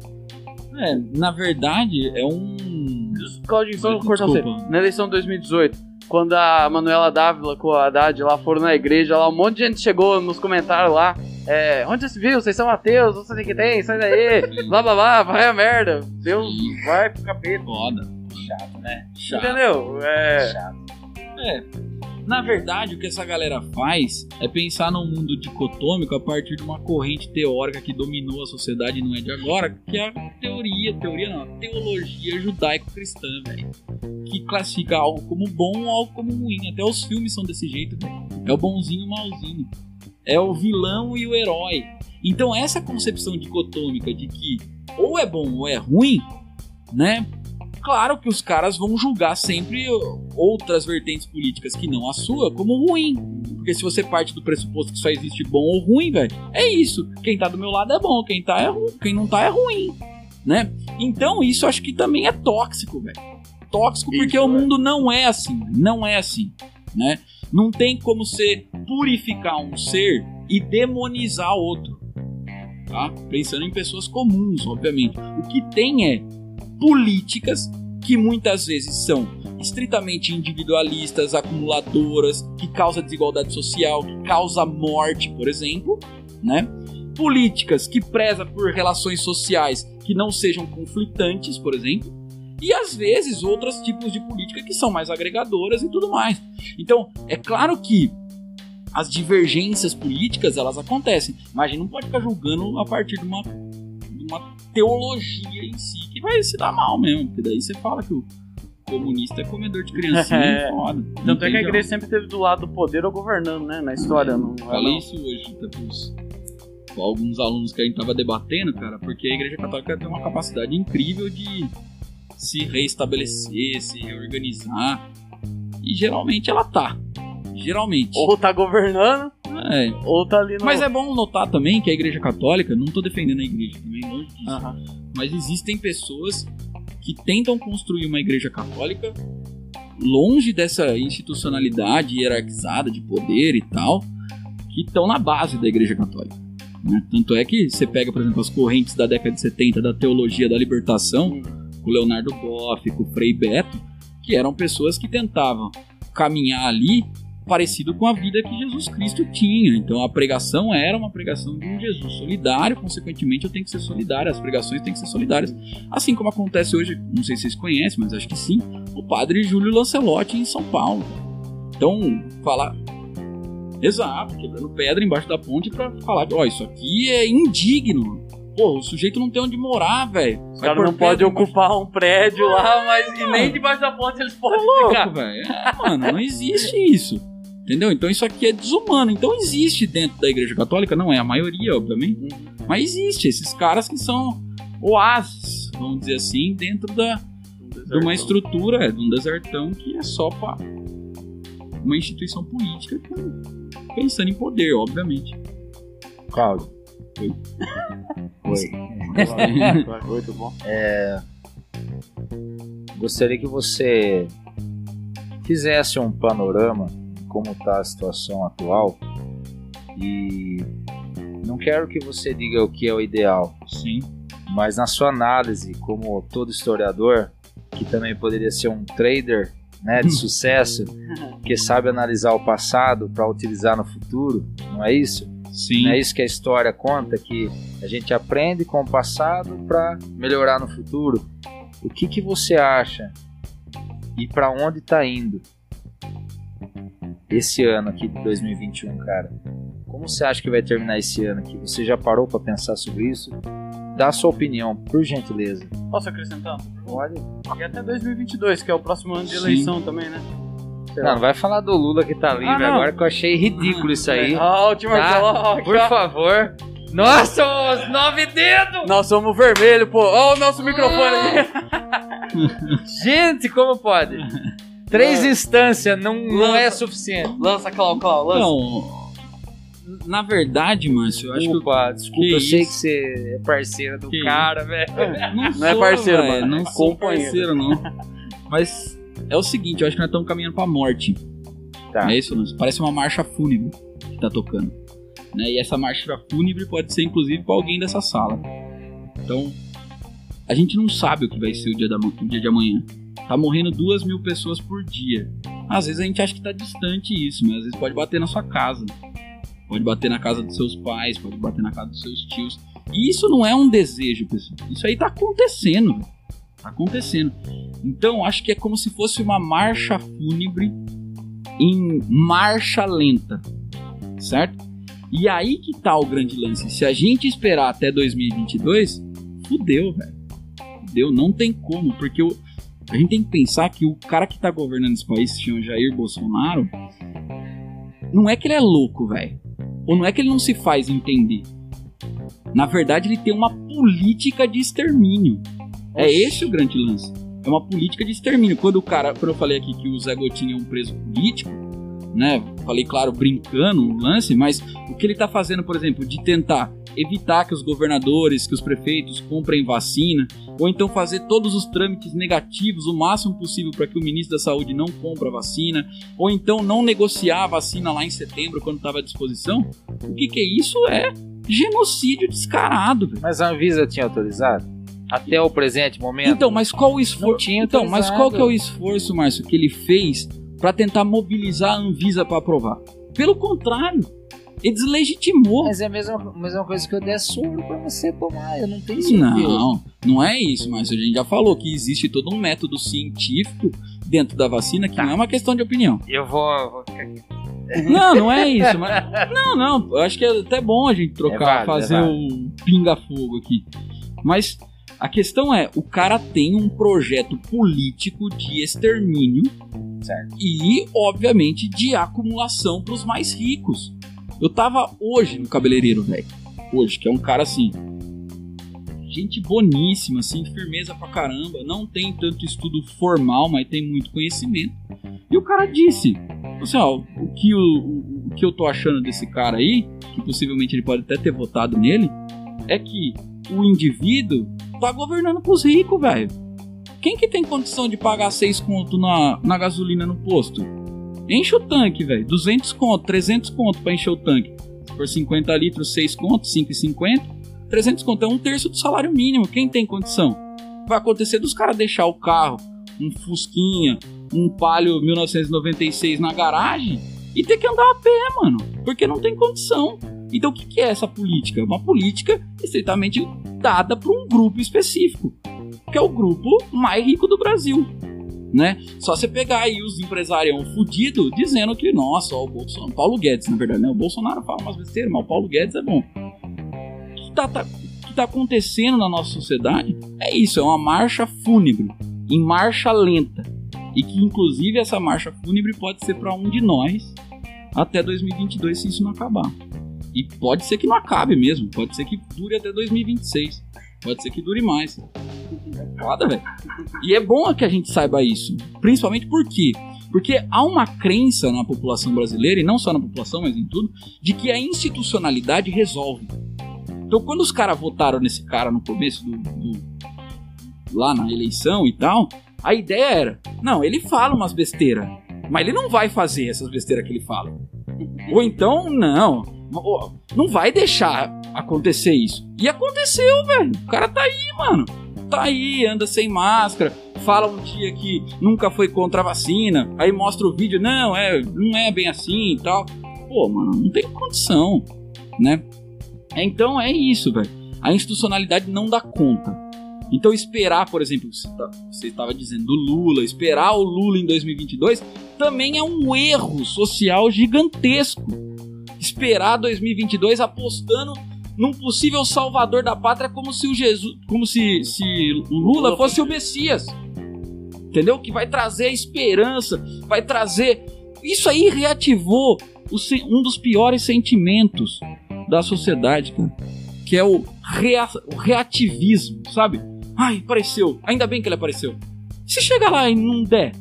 É, na verdade, é um. Claudinho, só cortar você. Na eleição de 2018, quando a Manuela Dávila com a Haddad lá foram na igreja, lá um monte de gente chegou nos comentários lá. É, onde se viu? Vocês são ateus, não sei o que tem, sai daí, blá blá blá, vai a merda. Deus vai pro capeta. Foda. Chato, né? Chato. Entendeu? É. Chato. É. Na verdade, o que essa galera faz é pensar num mundo dicotômico a partir de uma corrente teórica que dominou a sociedade e não é de agora, que é a teoria, teoria não, a teologia judaico-cristã, velho. Que classifica algo como bom ou algo como ruim. Até os filmes são desse jeito, velho. É o bonzinho e o malzinho. É o vilão e o herói. Então essa concepção dicotômica de que ou é bom ou é ruim, né? Claro que os caras vão julgar sempre outras vertentes políticas que não a sua como ruim. Porque se você parte do pressuposto que só existe bom ou ruim, velho, é isso. Quem tá do meu lado é bom, quem tá é ruim, quem não tá é ruim, né? Então isso acho que também é tóxico, velho. Tóxico porque Isso, o é. mundo não é assim, não é assim, né? Não tem como você purificar um ser e demonizar outro, tá? Pensando em pessoas comuns, obviamente. O que tem é políticas que muitas vezes são estritamente individualistas, acumuladoras, que causa desigualdade social, que causa morte, por exemplo, né? Políticas que preza por relações sociais que não sejam conflitantes, por exemplo, e às vezes outros tipos de política que são mais agregadoras e tudo mais. Então, é claro que as divergências políticas elas acontecem, mas a gente não pode ficar julgando a partir de uma, uma teologia em si que vai se dar mal mesmo, porque daí você fala que o comunista é comedor de criancinha, É. foda. Tanto é que a igreja sempre teve do lado do poder ou governando, né? Na história. Não, não é Falei não. isso hoje tá, pros, com alguns alunos que a gente tava debatendo, cara, porque a Igreja Católica tem uma capacidade incrível de se reestabelecer, se reorganizar. E geralmente ela tá. Geralmente. Ou tá governando, É. ou tá ali no. Mas é bom notar também que a Igreja Católica, não tô defendendo a igreja também, longe disso. Mas existem pessoas que tentam construir uma igreja católica longe dessa institucionalidade hierarquizada de poder e tal, que estão na base da igreja católica. né? Tanto é que você pega, por exemplo, as correntes da década de 70 da teologia da libertação, com o Leonardo Boff, com Frei Beto, que eram pessoas que tentavam caminhar ali parecido com a vida que Jesus Cristo tinha. Então a pregação era uma pregação de um Jesus solidário, consequentemente eu tenho que ser solidário, as pregações têm que ser solidárias. Assim como acontece hoje, não sei se vocês conhecem, mas acho que sim, o padre Júlio Lancelotti em São Paulo. Então, falar. Exato, quebrando pedra embaixo da ponte pra falar que, ó, isso aqui é indigno. Pô, o sujeito não tem onde morar, velho. Os caras não podem ocupar um prédio lá, mas e nem debaixo da ponte eles podem ficar. louco, velho. É, mano, não existe isso. Entendeu? Então isso aqui é desumano. Então existe dentro da Igreja Católica, não é a maioria, obviamente, mas existe esses caras que são oásis, vamos dizer assim, dentro da, de uma estrutura, é, de um desertão que é só pra uma instituição política com- pensando em poder, obviamente. Cláudio. Oi. Oi. Muito bom. Gostaria que você fizesse um panorama como está a situação atual e não quero que você diga o que é o ideal, Sim. mas na sua análise, como todo historiador, que também poderia ser um trader né, de sucesso, que sabe analisar o passado para utilizar no futuro, não é isso? Sim. Não é isso que a história conta, que a gente aprende com o passado para melhorar no futuro. O que, que você acha e para onde está indo esse ano aqui de 2021, cara? Como você acha que vai terminar esse ano aqui? Você já parou para pensar sobre isso? Dá a sua opinião, por gentileza. Posso acrescentar? Pode. E até 2022, que é o próximo ano de Sim. eleição também, né? Não, não vai falar do Lula que tá livre Ah, agora, que eu achei ridículo isso aí. Ah, o time Tá? Por favor. Nossa, os nove dedos! Nós somos vermelho, pô. Ó, o nosso microfone aqui. Gente, como pode? Três É. instâncias não, não é suficiente. Lança, Clau, Clau, lança. Não, na verdade, Márcio, eu acho que Desculpa, desculpa, que eu sei que você é parceira do Que cara, velho. Não, Não é sou, parceiro, velho, mano, Não é sou companheiro. parceiro, não. Mas é o seguinte, eu acho que nós estamos caminhando pra morte. Tá. Não é isso, Lúcio? Parece uma marcha fúnebre que tá tocando. Né? E essa marcha fúnebre pode ser, inclusive, pra alguém dessa sala. Então, a gente não sabe o que vai ser o dia, da, o dia de amanhã. Tá morrendo duas mil pessoas por dia. Às vezes a gente acha que tá distante isso, mas às vezes pode bater na sua casa. Pode bater na casa dos seus pais, pode bater na casa dos seus tios. E isso não é um desejo, pessoal. Isso aí tá acontecendo. Tá acontecendo. Então, acho que é como se fosse uma marcha fúnebre em marcha lenta, certo? E aí que tá o grande lance. Se a gente esperar até 2022, fudeu, velho. Fudeu, não tem como, porque o- a gente tem que pensar que o cara que tá governando esse país, se chama Jair Bolsonaro, não é que ele é louco, velho. Ou não é que ele não se faz entender. Na verdade, ele tem uma política de extermínio. É esse o grande lance. É uma política de extermínio. Quando o cara, quando eu falei aqui que o Zé Gotinha é um preso político, né? Falei, claro, brincando o lance, mas o que ele tá fazendo, por exemplo, de tentar evitar que os governadores, que os prefeitos comprem vacina, ou então fazer todos os trâmites negativos o máximo possível para que o ministro da Saúde não compre a vacina, ou então não negociar a vacina lá em setembro quando estava à disposição. O que que é isso? É genocídio descarado, velho. Mas a Anvisa tinha autorizado? até o presente momento. Então, mas qual o esforço? tinha Então, mas qual que é o esforço, Márcio, que ele fez pra tentar mobilizar a Anvisa pra aprovar? Pelo contrário, ele deslegitimou. Mas é a mesma, mesma coisa que eu der soro pra você tomar. Eu não tenho certeza. Não, não é isso, mas a gente já falou que existe todo um método científico dentro da vacina que não é uma questão de opinião. Eu vou. vou ficar aqui. Não, não é isso, mas não, não, eu acho que é até bom a gente trocar, É válido, fazer é o pinga-fogo aqui. Mas a questão é, o cara tem um projeto político de extermínio Certo. e, obviamente, de acumulação pros mais ricos. Eu tava hoje no cabeleireiro, velho. Hoje, que é um cara assim. Gente boníssima, assim, firmeza pra caramba. Não tem tanto estudo formal, mas tem muito conhecimento. E o cara disse: assim, ó, o que, o, o, que eu tô achando desse cara aí, que possivelmente ele pode até ter votado nele, é que o indivíduo tá governando pros ricos, velho. Quem que tem condição de pagar 6 conto na, na gasolina no posto? Enche o tanque, velho. 200 conto, 300 conto pra encher o tanque. Se for 50 litros, 6 conto, 5,50. 300 conto é um terço do salário mínimo. Quem tem condição? Vai acontecer dos caras deixar o carro, um Fusquinha, um Palio 1996 na garagem e ter que andar a pé, mano. Porque não tem condição. Então o que, é essa política? Uma política estritamente dada para um grupo específico, que é o grupo mais rico do Brasil. Né? Só você pegar aí os empresarião fudido dizendo que, nossa, ó, o Bolsonaro, Paulo Guedes, na verdade, né? O Bolsonaro fala umas besteiras, mas o Paulo Guedes é bom. O que tá, tá- que tá acontecendo na nossa sociedade é isso, é uma marcha fúnebre, em marcha lenta. E que, inclusive, essa marcha fúnebre pode ser para um de nós até 2022, se isso não acabar. E pode ser que não acabe mesmo, pode ser que dure até 2026, pode ser que dure mais. É foda, velho. E é bom que a gente saiba isso. Principalmente por quê? Porque há uma crença na população brasileira, e não só na população, mas em tudo, de que a institucionalidade resolve. Então, quando os caras votaram nesse cara no começo do, do- lá na eleição e tal, a ideia era: não, ele fala umas besteiras, mas ele não vai fazer essas besteiras que ele fala. Ou então, não, não vai deixar acontecer isso. E aconteceu, velho. O cara tá aí, mano. Tá aí, anda sem máscara, fala um dia que nunca foi contra a vacina, aí mostra o vídeo, não, é, não é bem assim e tal. Pô, mano, não tem condição, né? Então é isso, velho. A institucionalidade não dá conta. Então esperar, por exemplo, você tá- estava dizendo do Lula, esperar o Lula em 2022 também é um erro social gigantesco. Esperar 2022 apostando num possível salvador da pátria como se o Jesus, como se, se o Lula fosse o Messias. Entendeu? Que vai trazer a esperança, vai trazer isso aí reativou um dos piores sentimentos da sociedade, cara, que é o, rea- o reativismo, sabe? Ai, apareceu. Ainda bem que ele apareceu. Se chega lá e não der.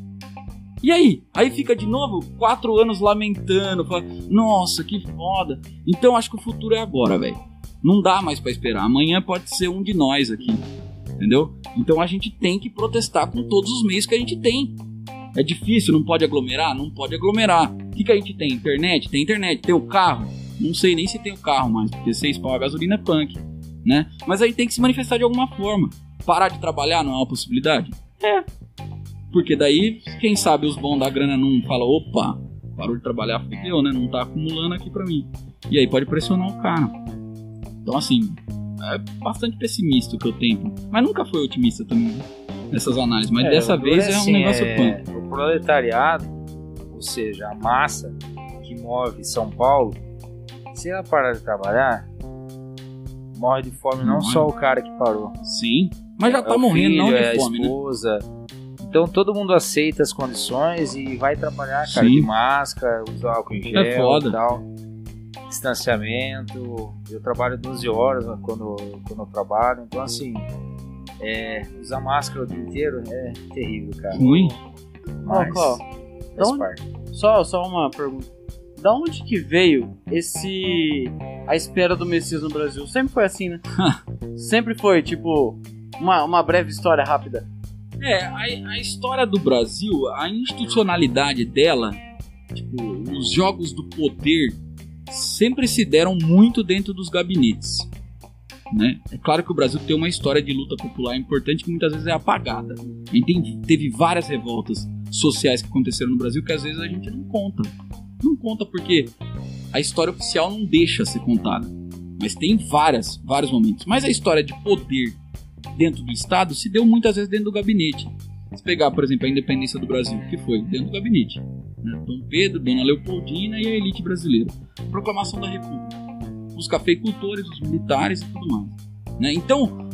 E aí? Aí fica de novo quatro anos lamentando, fala, nossa, que foda. Então acho que o futuro é agora, velho. Não dá mais pra esperar. Amanhã pode ser um de nós aqui. Entendeu? Então a gente tem que protestar com todos os meios que a gente tem. É difícil, não pode aglomerar? Não pode aglomerar. O que, que a gente tem? Internet? Tem internet. Tem o carro? Não sei nem se tem o carro mais, porque seis pau a gasolina é punk, né? Mas aí tem que se manifestar de alguma forma. Parar de trabalhar não é uma possibilidade? É. Porque daí, quem sabe os bons da grana não falam, opa, parou de trabalhar, fudeu, né? Não tá acumulando aqui pra mim. E aí pode pressionar o cara. Então assim, é bastante pessimista o que eu tenho. Mas nunca foi otimista também, né? Nessas análises. Mas É, dessa vez é, assim, um negócio é, punk. O proletariado, ou seja, a massa que move São Paulo, se ela parar de trabalhar, morre de fome não Morre. só o cara que parou. Sim. Mas já É tá o morrendo, filho, não de é fome, a né? esposa. Então todo mundo aceita as condições e vai trabalhar, cara, Sim. de máscara, usar álcool em gel É foda. e tal. Distanciamento. Eu trabalho 12 horas né, quando, quando eu trabalho. Então assim, é, usar máscara o dia inteiro é terrível, cara. Ruim. Mas então- parte. Só, só uma pergunta. Da onde que veio esse. a espera do Messias no Brasil? Sempre foi assim, né? Sempre foi, tipo, uma, uma breve história rápida. É, a, a história do Brasil, a institucionalidade dela, tipo, os jogos do poder sempre se deram muito dentro dos gabinetes. Né? É claro que o Brasil tem uma história de luta popular importante que muitas vezes é apagada. A gente teve várias revoltas sociais que aconteceram no Brasil que às vezes a gente não conta. Não conta porque a história oficial não deixa ser contada. Mas tem várias, vários momentos. Mas a história de poder dentro do Estado se deu muitas vezes dentro do gabinete. Se pegar, por exemplo, a independência do Brasil, que foi dentro do gabinete. Né? Dom Pedro, Dona Leopoldina e a elite brasileira. Proclamação da República. Os cafeicultores, os militares e tudo mais. né? Então,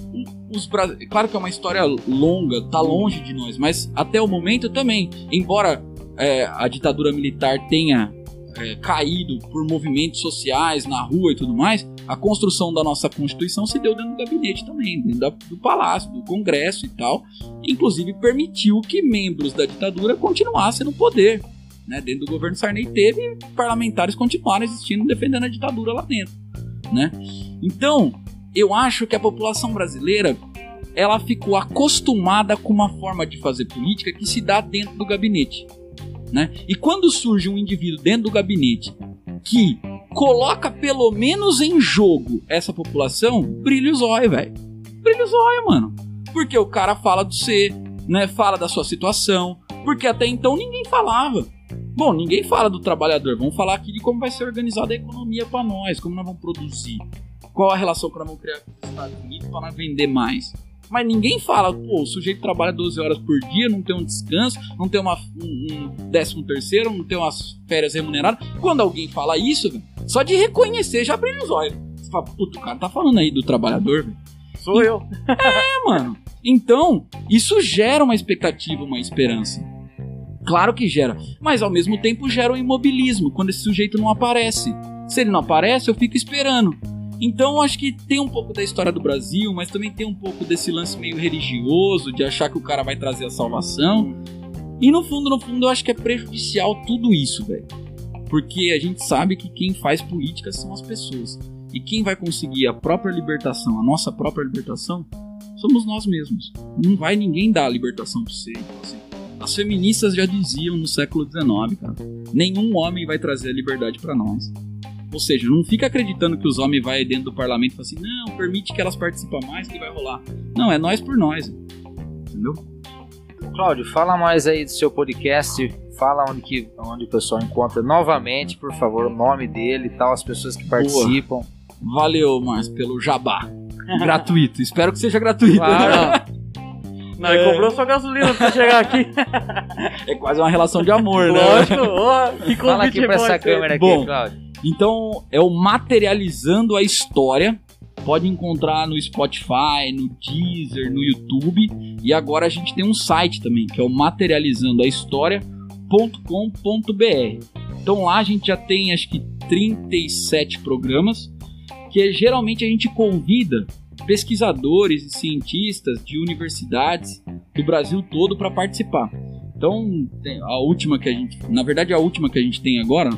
os Bra- claro que é uma história longa, tá longe de nós, mas até o momento também, embora é, a ditadura militar tenha é, caído por movimentos sociais na rua e tudo mais, a construção da nossa Constituição se deu dentro do gabinete também, dentro da- do palácio, do Congresso e tal, inclusive permitiu que membros da ditadura continuassem no poder. Né? Dentro do governo Sarney teve parlamentares continuaram existindo defendendo a ditadura lá dentro. Né? Então, eu acho que a população brasileira ela ficou acostumada com uma forma de fazer política que se dá dentro do gabinete. Né? E quando surge um indivíduo dentro do gabinete que coloca pelo menos em jogo essa população, brilha os olhos, velho. Brilha os olhos, mano. Porque o cara fala do ser, né? Fala da sua situação. Porque até então ninguém falava. Bom, ninguém fala do trabalhador. Vamos falar aqui de como vai ser organizada a economia para nós, como nós vamos produzir, qual a relação que nós vamos criar com os Estados Unidos para nós vender mais. Mas ninguém fala, pô, o sujeito trabalha 12 horas por dia, não tem um descanso, não tem uma, um, um décimo terceiro, não tem umas férias remuneradas. Quando alguém fala isso, velho, só de reconhecer já brilha os olhos. Você fala, puta, o cara tá falando aí do trabalhador, velho. Sou eu. É, mano. Então, isso gera uma expectativa, uma esperança. Claro que gera. Mas ao mesmo tempo gera um imobilismo quando esse sujeito não aparece. Se ele não aparece, eu fico esperando. Então eu acho que tem um pouco da história do Brasil, mas também tem um pouco desse lance meio religioso, de achar que o cara vai trazer a salvação. E no fundo, no fundo, eu acho que é prejudicial tudo isso, velho. Porque a gente sabe que quem faz política são as pessoas. E quem vai conseguir a própria libertação, a nossa própria libertação, somos nós mesmos. Não vai ninguém dar a libertação pra você. Então, assim, as feministas já diziam no século XIX, cara. Nenhum homem vai trazer a liberdade pra nós. Ou seja, não fica acreditando que os homens vai dentro do parlamento e falam assim, não, permite que elas participem mais que vai rolar. Não, é nós por nós. Entendeu? Cláudio, fala mais aí do seu podcast. Fala onde, que, onde o pessoal encontra novamente, por favor, o nome dele e tal, as pessoas que participam. Valeu, Márcio, pelo jabá. gratuito. Espero que seja gratuito. Claro. Não, ele comprou sua gasolina pra chegar aqui. É quase uma relação de amor, né? Lógico. ó, que Fala aqui pra essa câmera aqui, Bom. Cláudio. Então, é o Materializando a História. Pode encontrar no Spotify, no Deezer, no YouTube. E agora a gente tem um site também, que é o materializandoahistoria.com.br. Então lá a gente já tem acho que 37 programas, que é, geralmente a gente convida pesquisadores e cientistas de universidades do Brasil todo para participar. Então, a última que a gente, na verdade a última que a gente tem agora,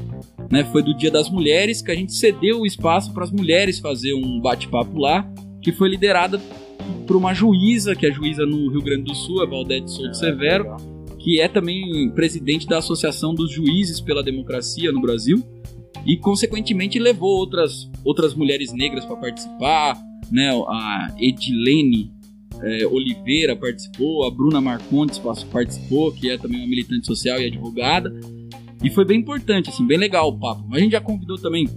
né, foi do Dia das Mulheres, que a gente cedeu o espaço para as mulheres fazer um bate-papo lá, que foi liderada por uma juíza, que é juíza no Rio Grande do Sul, a Valdete Souto Severo, que é também presidente da Associação dos Juízes pela Democracia no Brasil, e consequentemente levou outras, outras mulheres negras para participar, né, a Edilene é, Oliveira participou, a Bruna Marcondes participou, que é também uma militante social e advogada. E foi bem importante, assim, bem legal o papo. A gente já convidou também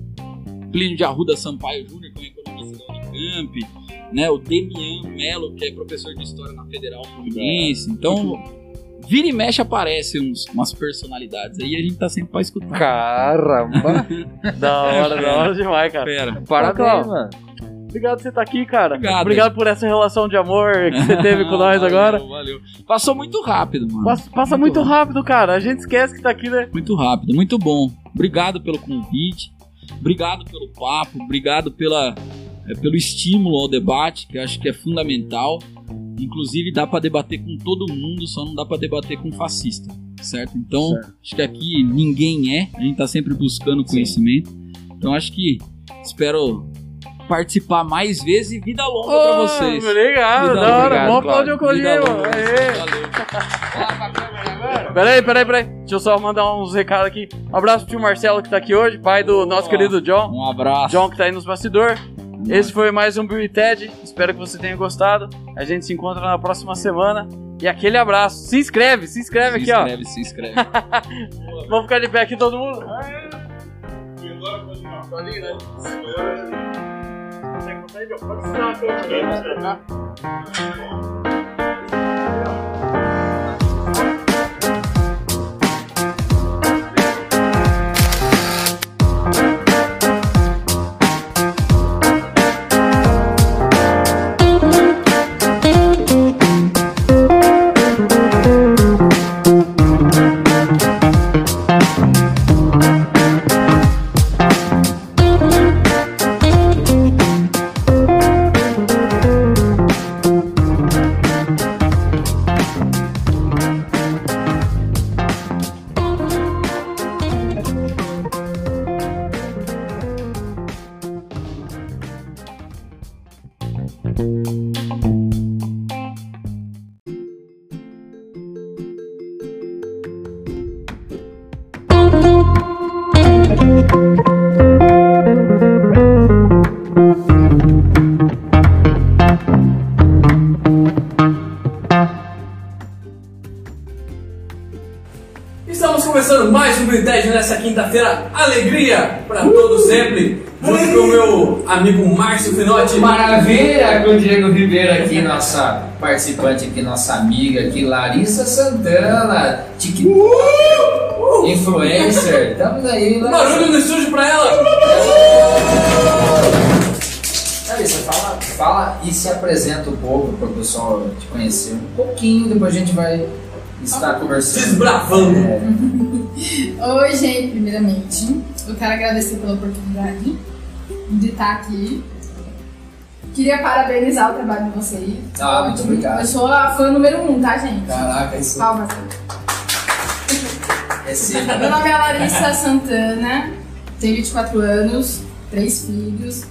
Plínio de Arruda Sampaio Júnior, que é um economista da Unicamp, né, o Demian Mello, que é professor de História na Federal Fluminense. Então, vira e mexe aparecem uns, umas personalidades aí e a gente tá sempre pra escutar. Caramba! Da hora, da hora demais, cara. Pera. Parabéns, mano. Obrigado por você estar aqui, cara. Obrigado. por essa relação de amor que você teve com nós Valeu, agora. Valeu. Passou muito rápido, mano. Passa, passa muito rápido, cara. A gente esquece que tá aqui, né? Muito rápido, muito bom. Obrigado pelo convite, obrigado pelo papo, obrigado pela, é, pelo estímulo ao debate, que eu acho que é fundamental. Inclusive dá pra debater com todo mundo, só não dá pra debater com fascista, certo? Então, acho que aqui ninguém é, a gente tá sempre buscando conhecimento. Então acho que espero participar mais vezes e vida longa pra Ô, vocês. Obrigado, Vida da hora. obrigado, Vamos aplaudir o Vida mano. Valeu. Peraí, peraí, peraí. Deixa eu só mandar uns recados aqui. Um abraço pro tio Marcelo que tá aqui hoje, pai do nosso querido John. Um abraço. John que tá aí nos bastidores. Esse foi mais um Bill e Ted. Espero que você tenha gostado. A gente se encontra na próxima semana. E aquele abraço. Se inscreve, se inscreve Se aqui, inscreve, se inscreve. ó. Vamos ficar de pé aqui todo mundo. E agora pode ir lá. Pode ir, com o Diego Ribeiro aqui, nossa participante aqui, nossa amiga aqui, Larissa Santana, TikTok, influencer. Estamos aí, Larissa. Barulho no estúdio pra ela. Larissa, fala, fala e se apresenta um pouco para o pessoal te conhecer um pouquinho, depois a gente vai estar conversando. Desbravando. É, Oi, gente, primeiramente, eu quero agradecer pela oportunidade de estar aqui. Queria parabenizar o trabalho de vocês. Ah, muito obrigado. Eu sou a fã número um, tá, gente? Caraca, isso Palmas. é sempre. Meu nome é Larissa Santana, tenho 24 anos, três filhos.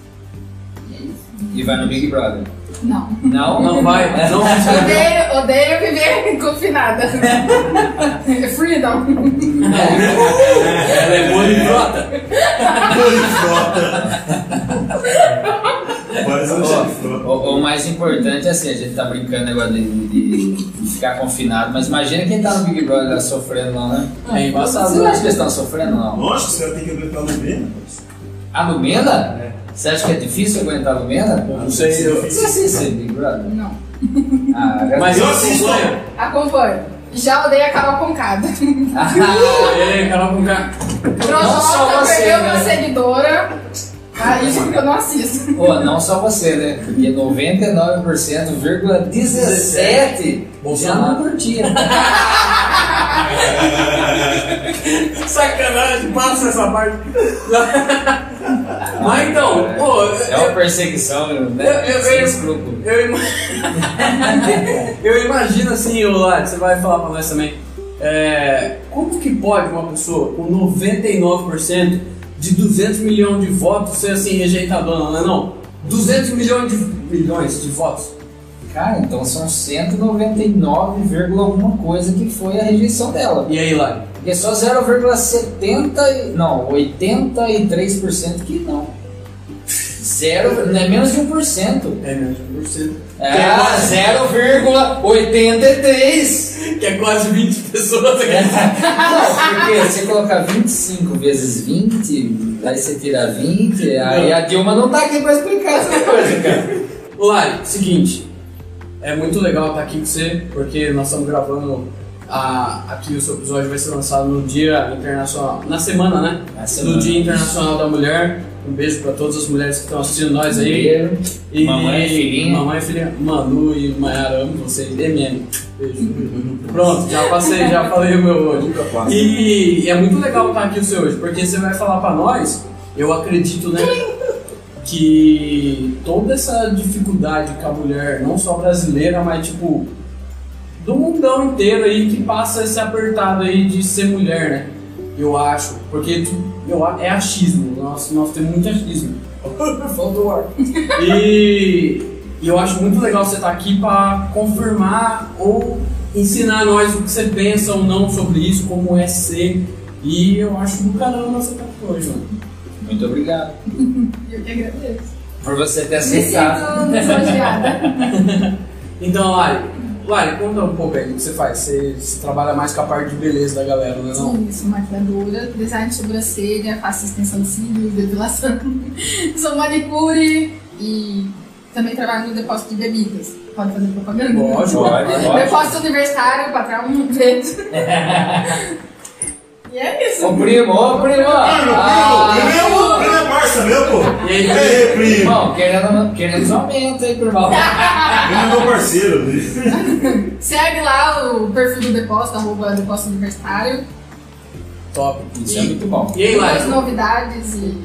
E é isso. E vai no Big Brother. Não. Não? Não vai, não Odeio, odeio viver confinada. Freedom. Ela é poliglota. Mas eu já frota. O, o mais importante é assim, a gente tá brincando negócio de, de- de ficar confinado, mas imagina quem tá no Big Brother sofrendo lá, né? É embaçado. Você não acha que eles estão sofrendo não? Lógico, caras têm que aguentar no meio. A Lumena? Você acha que é difícil aguentar a Lumena? Não sei, eu- Você assiste Big Brother? Não. Ah, Mas eu assisto. acompanho. Acompanho. Já odeio a Carol Concada. Ah, É, Carol Projota você, perdeu né? uma seguidora. Aí já que eu não assisto. Pô, não só você, né? Porque 99,17 já não curtia. Sacanagem, passa essa parte. Mas então, pô, É uma perseguição, né? Eu- eu- Sem eu- escrúpulo. Eu, ima- eu imagino assim, ô Lari, você vai falar pra nós também. É, como que pode uma pessoa com 99% de 200 milhões de votos ser assim rejeitadona, não é não? 200 milhões de, milhões de votos. Cara, então são 199, alguma coisa que foi a rejeição dela. E aí, Lari? E é só 0,70, e- não, 83% que não. Zero, não é menos de 1%. É mesmo, você. É, 0,83. Que é quase 20 pessoas aqui. Não, porque você colocar 25 vezes 20, aí você tira 20, aí a Dilma não tá aqui pra explicar essa coisa, cara. Lari, seguinte, é muito legal estar aqui com você, porque nós estamos gravando a- aqui o seu episódio vai ser lançado no Dia Internacional, na semana, né? Na semana. Do Dia Internacional da Mulher. Um beijo para todas as mulheres que estão assistindo nós aí. E Mamãe e filhinha. Mamãe e filhinha. Manu e Mayara, amo vocês. MM. Beijo. Pronto, já passei, já falei o meu hoje. E é muito legal estar aqui o seu hoje, porque você vai falar para nós, eu acredito, né? Que toda essa dificuldade que a mulher, não só brasileira, mas tipo, do mundão inteiro aí que passa esse apertado aí de ser mulher, né? Eu acho. Porque tu- eu, a- é achismo. Nós, nós temos muito achismo. Faltou ar. E, e eu acho muito legal você estar aqui para confirmar ou ensinar nós o que você pensa ou não sobre isso, como é ser. E eu acho do caramba você estar aqui hoje, mano. Muito obrigado. Eu que agradeço. Por você ter Me aceitado. sinto lisonjeada. Então, Lari, Lari, conta um pouco aí o que você faz. Você, você trabalha mais com a parte de beleza da galera? Não? Isso, maquiadora, design de sobrancelha, faço extensão de cílios, depilação. Sou manicure e também trabalho no depósito de bebidas. Pode fazer propaganda? Pode, pode. Depósito universitário, patrão, um beijo. E é isso. Ô primo, ô primo! Ah, Primo, primo é parça meu, pô. E aí, E aí, primo? Irmão, querendo, querendo aumento aí, primo. Primo é meu parceiro. bicho. Segue lá o perfil do depósito, arroba depósito universitário. Top. Isso é muito bom. E aí, Lari? novidades e.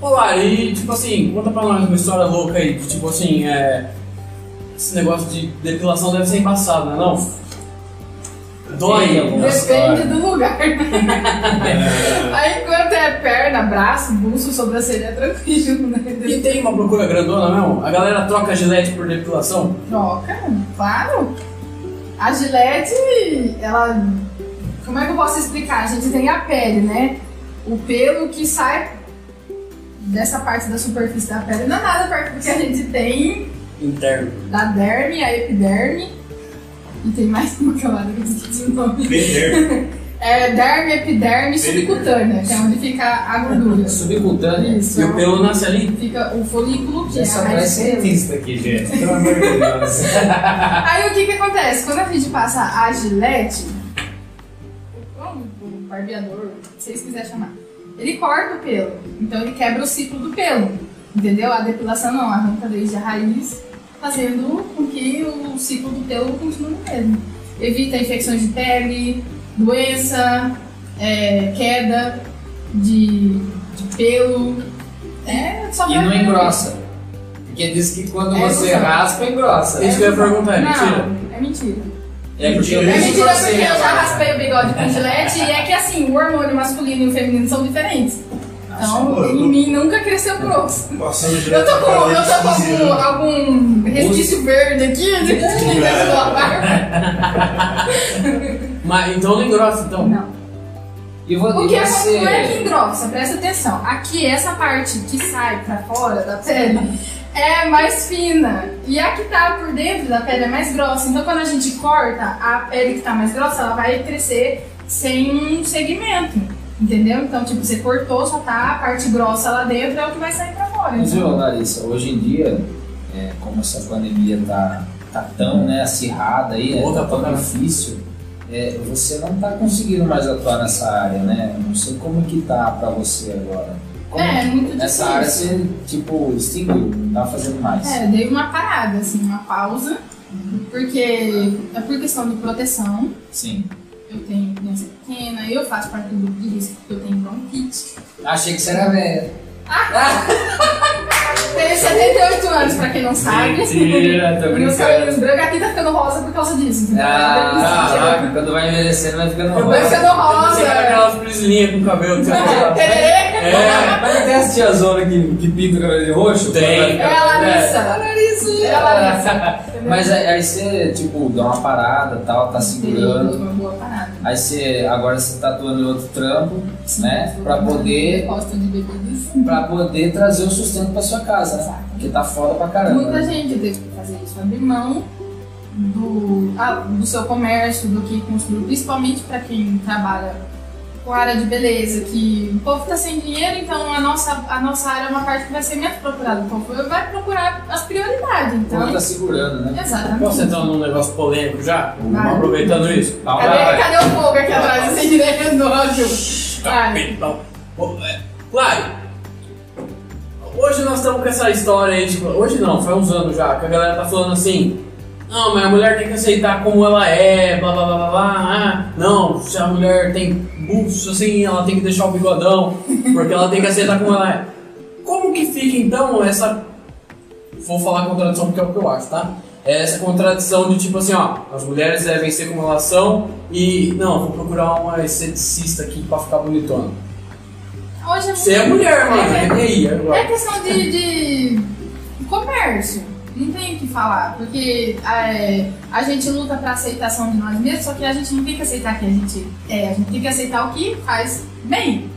Ô, Lari, e tipo assim, conta pra nós uma história louca aí. de, Tipo assim, é. Esse negócio de depilação deve ser embaçado, né? Não? Dói. Tem alguma Depende do lugar. Aí enquanto é perna, braço, buço, sobrancelha é tranquilo, né? E tem uma procura grandona mesmo? A galera troca gilete por depilação? Troca, claro. A Gillette, ela. Como é que eu posso explicar? A gente tem a pele, né? O pelo que sai dessa parte da superfície da pele não é nada perto do que a gente tem Interno. da derme, a epiderme. E tem mais uma camada que eu esqueci o nome. É derme, epiderme e subcutânea, que é onde fica a gordura. Subcutânea. Isso. E o pelo nasce ali? Fica o folículo, que Já é a raiz cientista aqui, gente. Pelo amor de Deus. Aí o que que acontece? Quando a gente passa a gilete, o barbeador, se vocês quiserem chamar, ele corta o pelo. Então ele quebra o ciclo do pelo. Entendeu? A depilação não, arranca desde a raiz, fazendo com que o ciclo do pelo continue o mesmo. Evita infecções de pele, doença, é, queda de, de pelo. É só E não engrossa. Porque diz que quando É, você não. raspa, engrossa. Isso que eu ia perguntar, é Não, mentira? é mentira. É eu É vejo mentira porque eu já raspei o bigode com gilete e é que assim, o hormônio masculino e o feminino são diferentes. Então, Nossa, em mim nunca cresceu grosso. Eu tô com, eu tô com algum, algum resquício verde aqui de sua barba. Mas então não engrossa, então. Não. E vo- O que é, você... não é que engrossa, presta atenção. Aqui, essa parte que sai pra fora da pele é mais fina. E a que tá por dentro da pele é mais grossa. Então, quando a gente corta, a pele que tá mais grossa, ela vai crescer sem um segmento. Entendeu? Então, tipo, você cortou, só tá a parte grossa lá dentro, é o que vai sair pra fora. Mas, Então, viu, Larissa, hoje em dia, é, como essa pandemia tá, tá tão né, acirrada aí, né, Pô, tá tá tão difícil, é, você não tá conseguindo mais atuar nessa área, né? Não sei como que tá pra você agora. Como É, muito Nessa difícil. área você, tipo, extinguiu, não tá fazendo mais. É, dei uma parada, assim, uma pausa. Porque é por questão de proteção. Sim. Eu tenho criança pequena, eu faço parte do grupo de risco porque eu tenho bronquite. Achei que você era velha. Tenho 78 anos, pra quem não sabe. Mentira, tô Meus brincando. cabelos brancos aqui tá ficando rosa por causa disso. entendeu? Ah, caraca, quando vai envelhecendo vai ficando Vai rosa. ficando rosa. Você era aquelas prislinhas com cabelo você falava. Tererê. É, mas não tem essa tiazona que, que pinta o cabelo de roxo? Tem. É a Larissa. É a Larissa. É a Larissa. Mas aí, aí você, tipo, dá uma parada tal, tá segurando. Uma boa parada. Aí você, agora você tá atuando em outro trampo, né? Pra poder, pra poder trazer o sustento pra sua casa, né? Porque tá foda pra caramba. Muita gente teve que fazer isso, abrir mão do, ah, do seu comércio, do que construiu, principalmente para quem trabalha com a área de beleza, que o povo tá sem dinheiro, então a nossa, a nossa área é uma parte que vai ser menos procurada. O povo vai procurar as prioridades, então. tá segurando, né? Exatamente. Posso entrar num negócio polêmico já? Vai. Aproveitando isso. Tá, Cadê, vai. cadê o fogo aqui atrás? Esse direito ódio. Vai. Ô, é, Claro, hoje nós estamos com essa história aí, tipo, hoje não, faz uns anos já, que a galera tá falando assim, não, mas a mulher tem que aceitar como ela é, blá blá blá blá blá, ah, não, se a mulher tem buço assim, ela tem que deixar o bigodão, porque ela tem que aceitar como ela é. Como que fica então essa, vou falar contradição porque é o que eu acho, tá? É essa contradição de tipo assim, ó, as mulheres devem ser como elas são e, não, vou procurar uma esteticista aqui pra ficar bonitona. Hoje é Você é mulher, mano. É, E aí, É agora? questão de, de comércio. Não tem o que falar. Porque é, a gente luta pra aceitação de nós mesmos, só que a gente não tem que aceitar que a gente é. A gente tem que aceitar o que faz bem.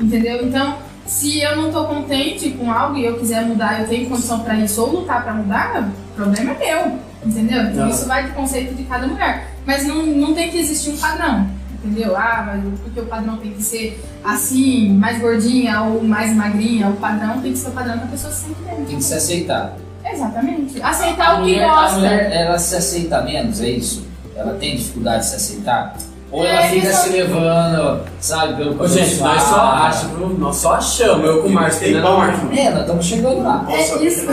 Entendeu? Então, Se eu não tô contente com algo e eu quiser mudar, eu tenho condição pra isso ou lutar pra mudar, o problema é meu. Entendeu? Então isso vai do conceito de cada mulher. Mas não, não tem que existir um padrão. Entendeu? Ah, mas porque o padrão tem que ser assim, mais gordinha ou mais magrinha. O padrão tem que ser o padrão que a pessoa se sente bem. Tem que se aceitar. Exatamente. Aceitar a o que mulher, gosta. A mulher, ela se aceita menos, é isso? Ela tem dificuldade de se aceitar? Ou ela É, fica questão se levando, sabe, pelo que Ô, gente, nós só achamos, nós só achamos, eu com o Márcio, Tem né, pau, Márcio? É, nós estamos chegando lá. É isso.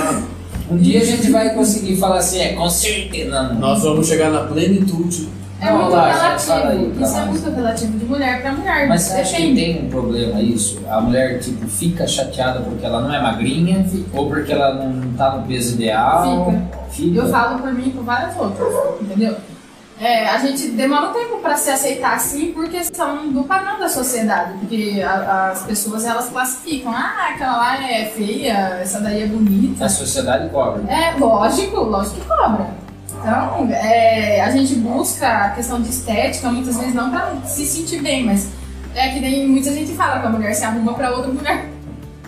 Um dia a gente vai conseguir falar assim, é, com certeza. Nós vamos chegar na plenitude. É Não, muito aí relativo. pra Isso é muito relativo de mulher pra mulher. Mas você acha que tem um problema isso? A mulher, tipo, fica chateada porque ela não é magrinha? Ou porque ela não tá no peso ideal? Fica. Eu falo por mim e por várias outras, entendeu? É, a gente demora um tempo pra se aceitar assim por questão do padrão da sociedade, porque a- as pessoas elas classificam, ah, aquela lá é feia, essa daí é bonita. A sociedade cobra. É lógico, lógico que cobra. Então, é, a gente busca a questão de estética muitas vezes não pra se sentir bem, mas é que nem muita gente fala que a mulher se arruma pra outra mulher.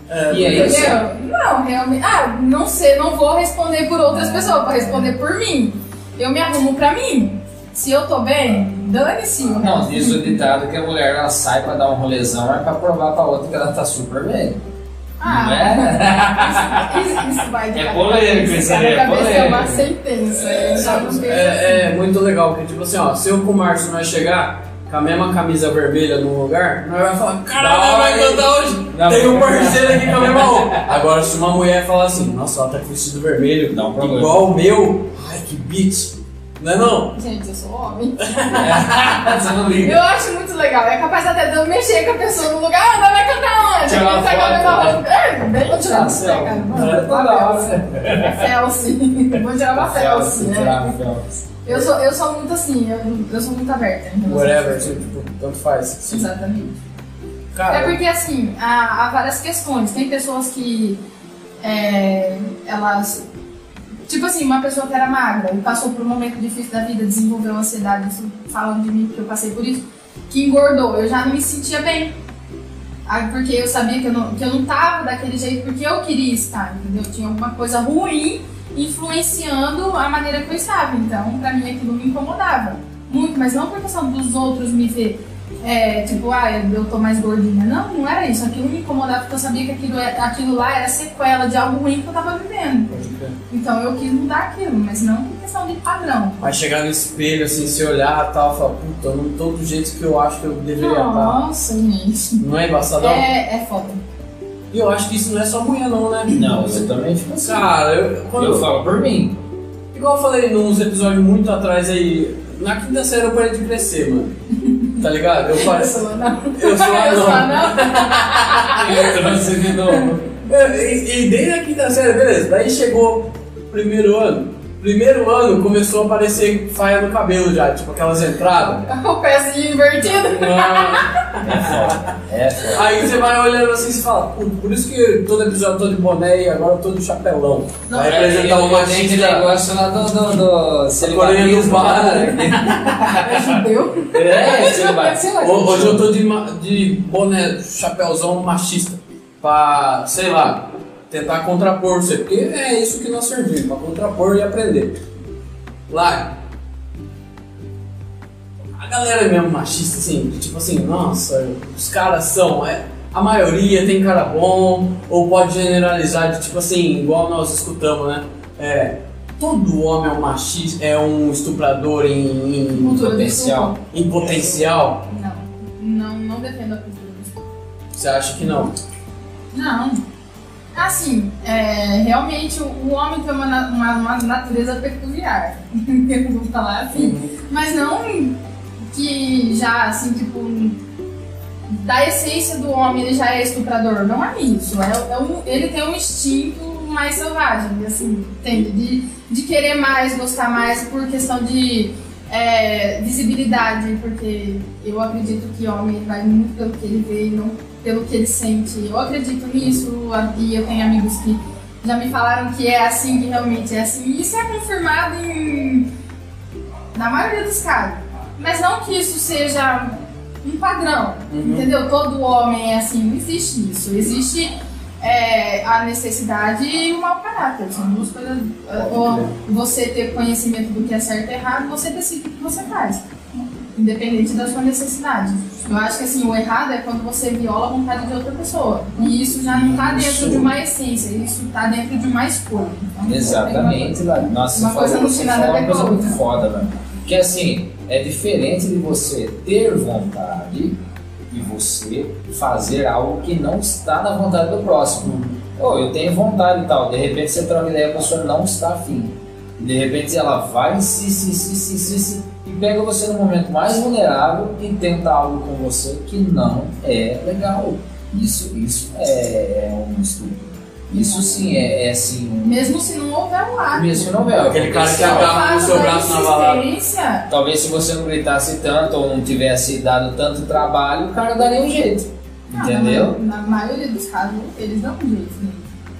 É, E assim, Entendeu? Não, realmente. Ah, não sei, não vou responder por outras pessoas, vou responder por mim. Eu me arrumo pra mim. Se eu tô bem, dane-se. o Não, diz o ditado que a mulher ela sai pra dar um rolezão é pra provar pra outra que ela tá super bem. Ah, Não é? isso, isso vai de É polêmico isso aí, é cabeça é uma polêmico. sentença. Já não vejo assim. É, é muito legal, porque tipo assim, ó, se eu com o Márcio nós chegar com a mesma camisa vermelha num lugar, nós vai falar, caralho, vai cantar hoje. Não, Tem um parceiro aqui com a mesma roupa. Agora, se uma mulher falar assim, nossa, ela tá com vestido vermelho, Dá um problema. igual o meu, ai que bitch. Não é não? Gente, eu sou homem. Você não liga. Eu acho muito legal. É capaz até de eu mexer com a pessoa no lugar. Ah, vai cantar onde? Uma Ele tá com a mesma né? roupa. É, Vou tirar uma selfie. É. Vou tirar uma felce, né? Uma. Eu sou, eu sou muito assim, eu, eu sou muito aberta. Whatever, tipo, tanto faz. Exatamente. Cara, É porque assim, há, há várias questões. Tem pessoas que é, elas. Tipo assim, uma pessoa que era magra e passou por um momento difícil da vida, desenvolveu ansiedade, isso falando de mim, porque eu passei por isso, que engordou. Eu já não me sentia bem. Ah, Porque eu sabia que eu, não, que eu não tava daquele jeito porque eu queria estar, entendeu? Tinha alguma coisa ruim influenciando a maneira que eu estava. Então, pra mim, aquilo me incomodava muito, mas não por questão dos outros me ver é, tipo, ah, eu tô mais gordinha. Não, não era isso. Aquilo me incomodava porque eu sabia que aquilo, é- aquilo lá era sequela de algo ruim que eu tava vivendo. Então eu quis mudar aquilo, mas não por questão de padrão. vai chegar no espelho, assim, se olhar e tal, falar, puta, eu não tô do jeito que eu acho que eu deveria estar. Nossa, gente. Não é embaçadão? É, é foda. E eu acho que isso não é só mulher não, né? Não, eu também fico assim. Cara, eu, quando Eu falo por mim. Igual eu falei nos episódios muito atrás aí, na quinta série eu parei de crescer, mano. Tá ligado? Eu Eu parei. sou não. Eu sou Eu sou anão. não. Eu trouxe de novo. É, E, e desde a quinta série, beleza. Daí chegou o primeiro ano. Primeiro ano começou a aparecer faia no cabelo já, tipo aquelas entradas. O pezinho invertido. É foda. É foda. Aí você vai olhando assim e fala, "Pô, por isso que todo episódio eu tô de boné e agora eu tô de chapelão. Não, vai é, representar eu, uma eu tenho aquele machista. negócio lá do. do, do celibatismo, né? É judeu. É, celibatismo. Hoje eu tô de, de boné, chapéuzão machista. Pra, sei lá, tentar contrapor você. Porque é isso que nós servimos, pra contrapor e aprender. Lá. A galera é mesmo machista, assim, tipo assim, nossa, os caras são. É, a maioria tem cara bom, ou pode generalizar de tipo assim, igual nós escutamos, né? É, todo homem é um machista, é um estuprador em, em, Potencial. em potencial. Não, não, não defendo a cultura. Você acha que não? Não. Assim, é, realmente o, o homem tem uma, uma, uma natureza peculiar. Eu vou falar assim. Mas não que já, assim, tipo, da essência do homem ele já é estuprador. Não é isso. É, é um- ele tem um instinto mais selvagem, assim, entende? De, de querer mais, gostar mais por questão de é, visibilidade, porque eu acredito que homem vai muito pelo que ele vê e não pelo que ele sente. Eu acredito nisso e eu tenho amigos que já me falaram que é assim, que realmente é assim. E isso é confirmado em, na maioria dos casos. Mas não que isso seja um padrão, Uhum. entendeu? Todo homem é assim, não existe isso. Existe é, a necessidade e o mau caráter. São duas coisas. Ou você ter conhecimento do que é certo e errado, você decide o que você faz. Independente da sua necessidade. Eu acho que assim, o errado é quando você viola a vontade de outra pessoa. E isso já não está dentro de uma essência, isso está dentro de uma escolha. Então, Exatamente. Nossa, Uma coisa você uma coisa muito foda, velho. Porque assim, é diferente de você ter vontade e você fazer algo que não está na vontade do próximo. Ô, eu tenho vontade e tal, de repente você troca ideia, a pessoa não está afim. De repente ela vai, se, se, se, se, se, se, pega você no momento mais vulnerável e tenta algo com você que não é legal. Isso, isso é, é um estupro. Isso sim é, é assim. Mesmo se não houver um ato. Mesmo que não é. Aquele cara que o agarra fato seu braço na balada. Talvez se você não gritasse tanto ou não tivesse dado tanto trabalho, o cara daria um jeito. não, Entendeu? Na, na maioria dos casos, eles dão um jeito. Né?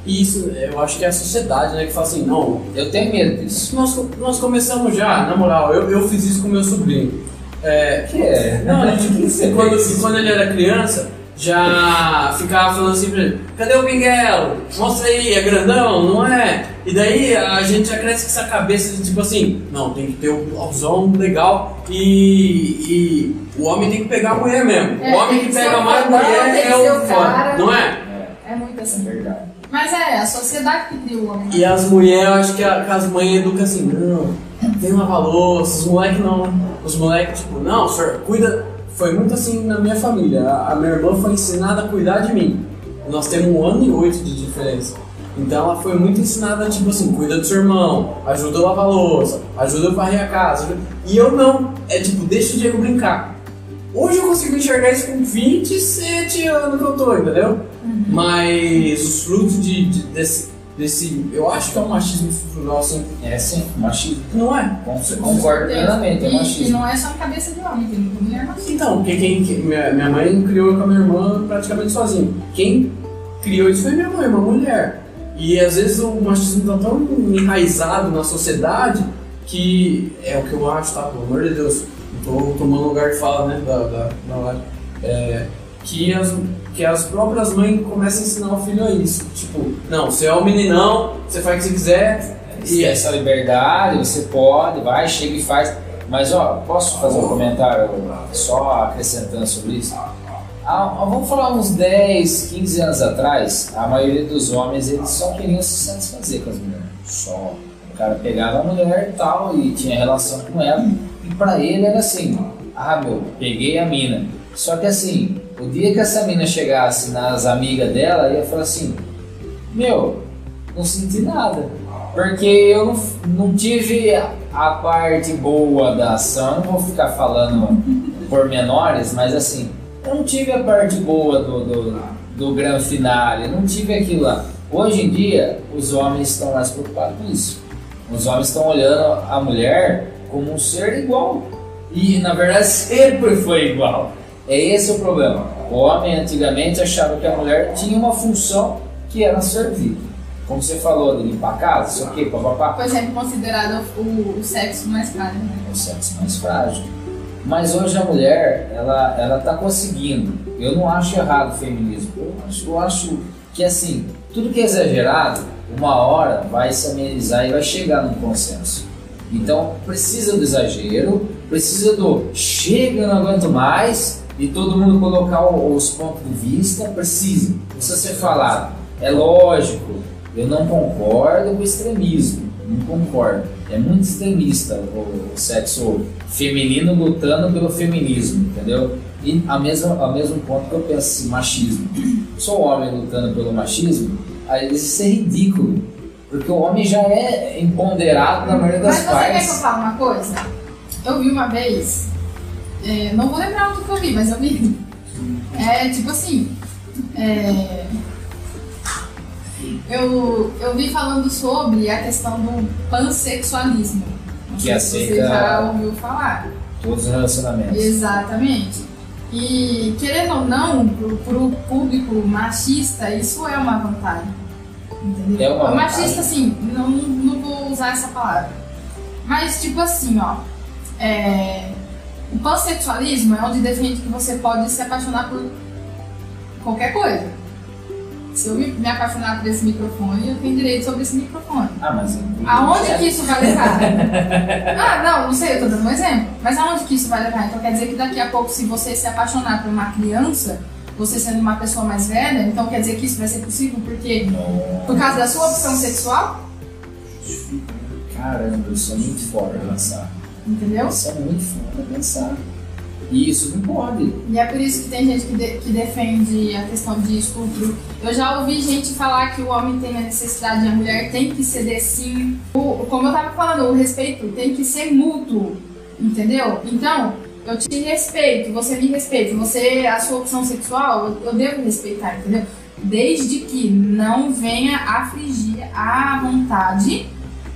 E isso, eu acho que é a sociedade, né, que fala assim, não, Eu tenho medo disso. nós, nós começamos já, na moral, eu, eu fiz isso com meu sobrinho. É, Que é? Não, a gente, quando, quando ele era criança, já ficava falando assim pra ele, cadê o Pinguelo? Mostra aí, é grandão, não é? E daí a gente já cresce com essa cabeça de tipo assim, não, tem que ter um blauzão legal e, e o homem tem que pegar a mulher mesmo. É, o homem que que pega mais mulher que é o foda, cara. não é? É muito assim. verdade. Mas é, a sociedade que cria o homem. E as mulheres, eu acho que, a- que as mães educam assim, não, vem lavar louça, os moleques não. Os moleques, tipo, não, senhor, cuida. Foi muito assim na minha família. A, a minha irmã foi ensinada a cuidar de mim. Nós temos um ano e oito de diferença. Então ela foi muito ensinada, tipo assim, cuida do seu irmão, ajuda a lavar louça, ajuda a varrer a casa. E eu não. É tipo, deixa o Diego brincar. Hoje eu consigo enxergar isso com 27 anos que eu tô, entendeu? Mas os frutos de, de- desse, desse. Eu acho que é um machismo estrutural, assim. É sim, machismo. Não é? Com- Concordo plenamente, é E, e machismo. não é só cabeça de homem, tem mulher machista. Então, porque quem, quem- minha, minha mãe criou com a minha irmã praticamente sozinha. Quem criou isso foi minha mãe, uma mulher. E às vezes o machismo tá tão enraizado na sociedade que é o que eu acho, tá? Pelo amor de Deus, não tô tomando lugar de fala, né? Da, da, da live. É, que, as, que as próprias mães começam a ensinar o filho a isso. Tipo, não, você é um meninão, você faz o que você quiser. E essa liberdade, você pode, vai, chega e faz. Mas ó, posso fazer um comentário só acrescentando sobre isso? Ah, vamos falar uns 10, 15 anos atrás, a maioria dos homens eles só queriam se satisfazer com as mulheres. Só. O cara pegava a mulher e tal e tinha relação com ela. E pra ele era assim, ah meu, peguei a mina. Só que assim, o dia que essa mina chegasse nas amigas dela, ia falar assim, meu, não senti nada. Porque eu não, não tive a, parte boa da ação, eu não vou ficar falando pormenores, mas assim, eu não tive a parte boa do, do, do grande finale, não tive aquilo lá. Hoje em dia, os homens estão mais preocupados com isso. Os homens estão olhando a mulher como um ser igual. E na verdade sempre foi igual. É esse o problema. O homem antigamente achava que a mulher tinha uma função que era servir. Como você falou, de limpar a casa, isso aqui, papapá. Por exemplo, considerado o, o sexo mais caro, né? O sexo mais frágil. Mas hoje a mulher, ela, ela tá conseguindo. Eu não acho errado o feminismo. Eu acho, eu acho que assim, tudo que é exagerado, uma hora vai se amenizar e vai chegar num consenso. Então precisa do exagero, precisa do chega, não aguento mais, e todo mundo colocar os pontos de vista, precisa. Precisa ser falado. É lógico, eu não concordo com o extremismo, não concordo. É muito extremista o, o sexo feminino lutando pelo feminismo, entendeu? E a mesma, ao mesmo ponto que eu penso assim, machismo. Sou homem lutando pelo machismo, vezes isso é ridículo. Porque o homem já é empoderado na maioria das Mas você quer que eu partes. fale uma coisa? Eu vi uma vez, é, não vou lembrar o que eu vi, mas eu vi. É tipo assim, é, eu, eu vi falando sobre a questão do pansexualismo. Não Que sei se você aceita- já ouviu falar. Todos os relacionamentos. Exatamente. E querendo ou não, para o público machista, isso é uma vantagem. Entendeu? É uma vantagem. Machista, assim, não, não vou usar essa palavra. Mas, tipo assim, ó. é, O pansexualismo é onde defende que você pode se apaixonar por qualquer coisa. Se eu me apaixonar por esse microfone, eu tenho direito sobre esse microfone. Ah, mas. Aonde que isso vai levar? ah, não, não sei, eu tô dando um exemplo. Mas aonde que isso vai levar? Então quer dizer que daqui a pouco, se você se apaixonar por uma criança, você sendo uma pessoa mais velha, então quer dizer que isso vai ser possível porque por causa da sua opção sexual? Caramba, isso é muito foda pensar. Entendeu? Isso é muito foda pensar. E isso não pode. E é por isso que tem gente que, de- que defende a questão de estupro. Eu já ouvi gente falar que o homem tem a necessidade e a mulher tem que ceder sim. O, como eu tava falando, o respeito tem que ser mútuo, entendeu? Então, eu te respeito, você me respeita, você, a sua opção sexual, eu, eu devo respeitar, entendeu? Desde que não venha afligir a vontade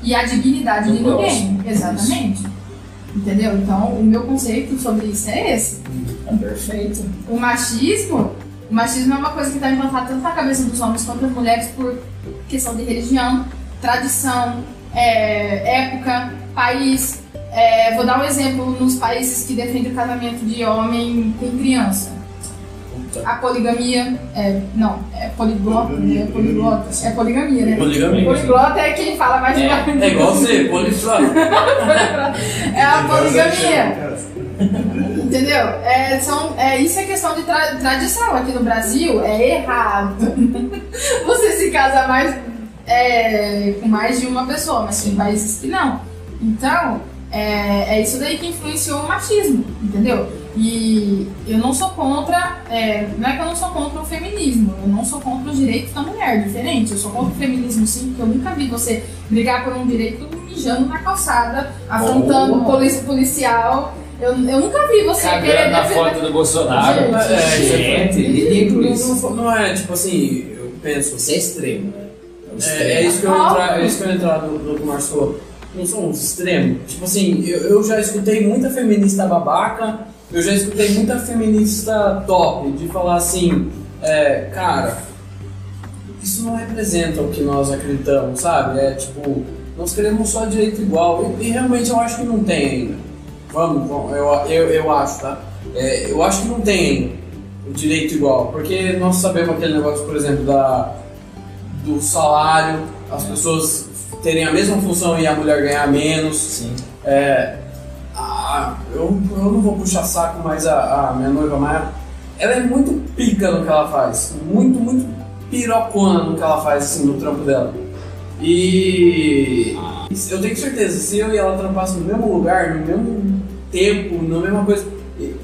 e a dignidade de ninguém. Exatamente. Entendeu? Então, o meu conceito sobre isso é esse. É perfeito. O machismo, o machismo é uma coisa que está implantada tanto na cabeça dos homens quanto das mulheres por questão de religião, tradição, é, época, país. É, vou dar um exemplo nos países que defendem o casamento de homem com criança. A poligamia, é, não, é poliglota, né? É poliglota, é poligamia, né? Poligamia. Poliglota é quem fala mais de É, é igual você, poliflora. É a poligamia. Entendeu? É, são, é, isso é questão de tra- tradição. Aqui no Brasil é errado. Você se casa mais é, com mais de uma pessoa, mas tem países que não. Então, é, é isso daí que influenciou o machismo, entendeu? E eu não sou contra, é, não é que eu não sou contra o feminismo, eu não sou contra os direitos da mulher, diferente. Eu sou contra o feminismo sim, porque eu nunca vi você brigar por um direito mijando na calçada, afrontando Oh. o polici- policial. Eu, eu nunca vi você querer Cagando na defender. foto do Bolsonaro. Gente, é, isso é Gente, ridículo Não, isso. não, não é tipo assim, eu penso. Isso é extremo, né? É É, é isso que eu ia entrar, é isso que eu entrar no, no que o Márcio falou. Não são uns extremos. Tipo assim, eu, eu já escutei muita feminista babaca, eu já escutei muita feminista top de falar assim, é, cara, isso não representa o que nós acreditamos, sabe? É tipo, nós queremos só direito igual. E, e realmente eu acho que não tem ainda. Vamos, vamos eu, eu, eu acho, tá? É, eu acho que não tem ainda o direito igual. Porque nós sabemos aquele negócio, por exemplo, da, do salário, as pessoas terem a mesma função e a mulher ganhar menos. Sim. É, a- eu, eu não vou puxar saco, mas a, a minha noiva Maia, ela é muito pica no que ela faz. Muito, muito pirocona no que ela faz, assim, no trampo dela. E eu tenho certeza, se eu e ela trampassem no mesmo lugar, no mesmo tempo, na mesma coisa,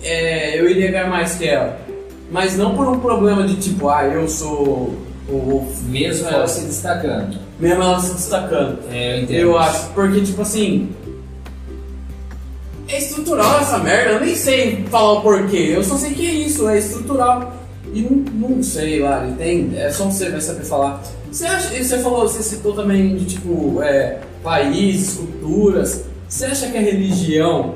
é, eu iria ganhar mais que ela. Mas não por um problema de tipo, ah, eu sou o, o Mesmo ela se destacando. mesmo ela se destacando. É, eu entendo. Eu acho, porque tipo assim. É estrutural essa merda, eu nem sei falar o porquê, eu só sei que é isso, é estrutural. E não, não sei, Lari, tem, é só você vai saber falar. Você, acha, você falou, você citou também de tipo, é, países, culturas. Você acha que a religião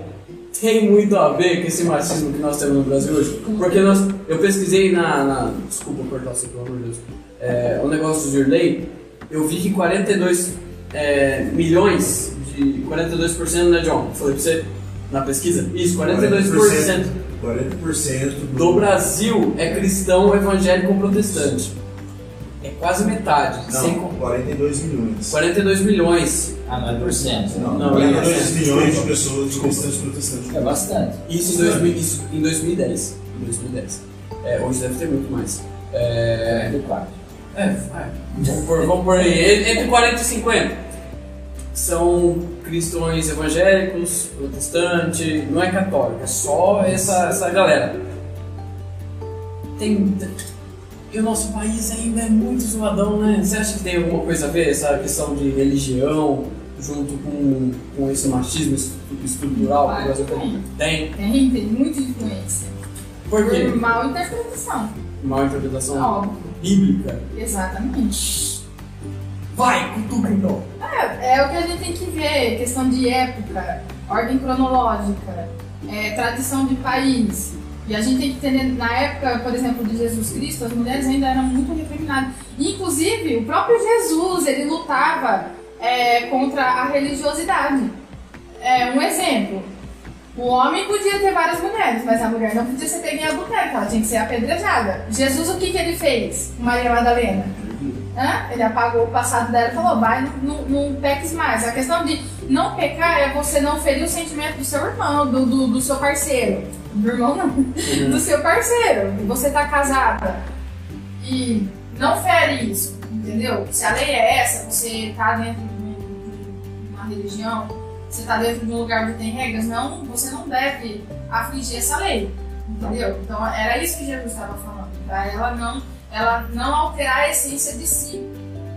tem muito a ver com esse machismo que nós temos no Brasil hoje? Porque nós, eu pesquisei na. na desculpa cortar você, pelo amor de Deus. É, o negócio do Zirley, eu vi que 42 é, milhões de 42% né, John? Falei pra você na pesquisa? Isso, 42% 40% do Brasil é cristão, evangélico ou protestante. É quase metade. Sem Não, con- 42 milhões. 42 milhões. Ah, não é por cento. Não, Não, 42 é- milhões de pessoas cristãs protestantes. É bastante. Isso em, 2000, isso em 2010. Em 2010. É, hoje deve ter muito mais. É, 44. É, vai. Vamos por, vamos por aí. Entre 40 e 50. São cristãos evangélicos, protestantes, não é católico, é só essa, essa galera. Tem. E o nosso país ainda é muito zoadão, né? Você acha que tem alguma coisa a ver essa questão de religião junto com, com esse machismo es- estrutural que o Brasil tem? Tem. Tem, tem muita influência. Por quê? Por mal interpretação. Mal interpretação Óbvio. bíblica. Exatamente. Vai, cutuca então. É, é o que a gente tem que ver, questão de época, ordem cronológica, é, tradição de país. E a gente tem que entender, na época, por exemplo, de Jesus Cristo, as mulheres ainda eram muito refeminadas. Inclusive, o próprio Jesus, ele lutava é, contra a religiosidade. É, um exemplo, O homem podia ter várias mulheres, mas a mulher não podia ser pega em adultério, ela tinha que ser apedrejada. Jesus, o que, que ele fez Maria Madalena? Hã? Ele apagou o passado dela e falou: vai, não, não, peques mais. A questão de não pecar é você não ferir o sentimento do seu irmão, do, do, do seu parceiro. Do irmão não, do seu parceiro. Você tá casada e não fere isso, entendeu? Se a lei é essa, você tá dentro de uma religião, você tá dentro de um lugar que tem regras, não, você não deve afligir essa lei, entendeu? Então era isso que Jesus estava falando, pra ela não, ela não alterar a essência de si,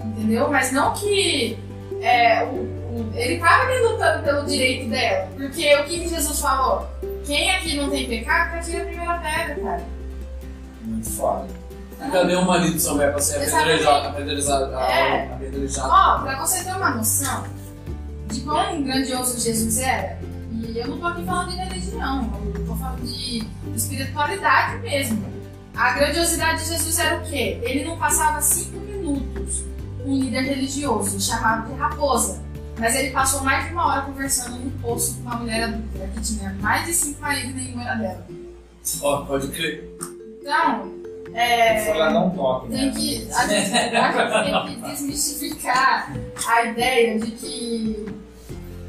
entendeu? Mas não que é, o, o- ele estava ali lutando pelo direito dela, porque o que, Jesus falou? Quem aqui não tem pecado, que atire a primeira pedra, cara. Muito foda. Cadê o marido de São Bé pra ser apedrejado? É. apedrejado? Ó, pra você ter uma noção de quão grandioso Jesus era, e eu não tô aqui falando de religião, eu tô falando de espiritualidade mesmo. A grandiosidade de Jesus era o quê? Ele não passava cinco minutos com um líder religioso, chamado de raposa. Mas ele passou mais de uma hora conversando no poço com uma mulher adulta que tinha mais de cinco maridos e nenhum era dela. Ó, pode crer. Então, é, Foi lá não toque, tem né? que, a gente tem que desmistificar a ideia de que,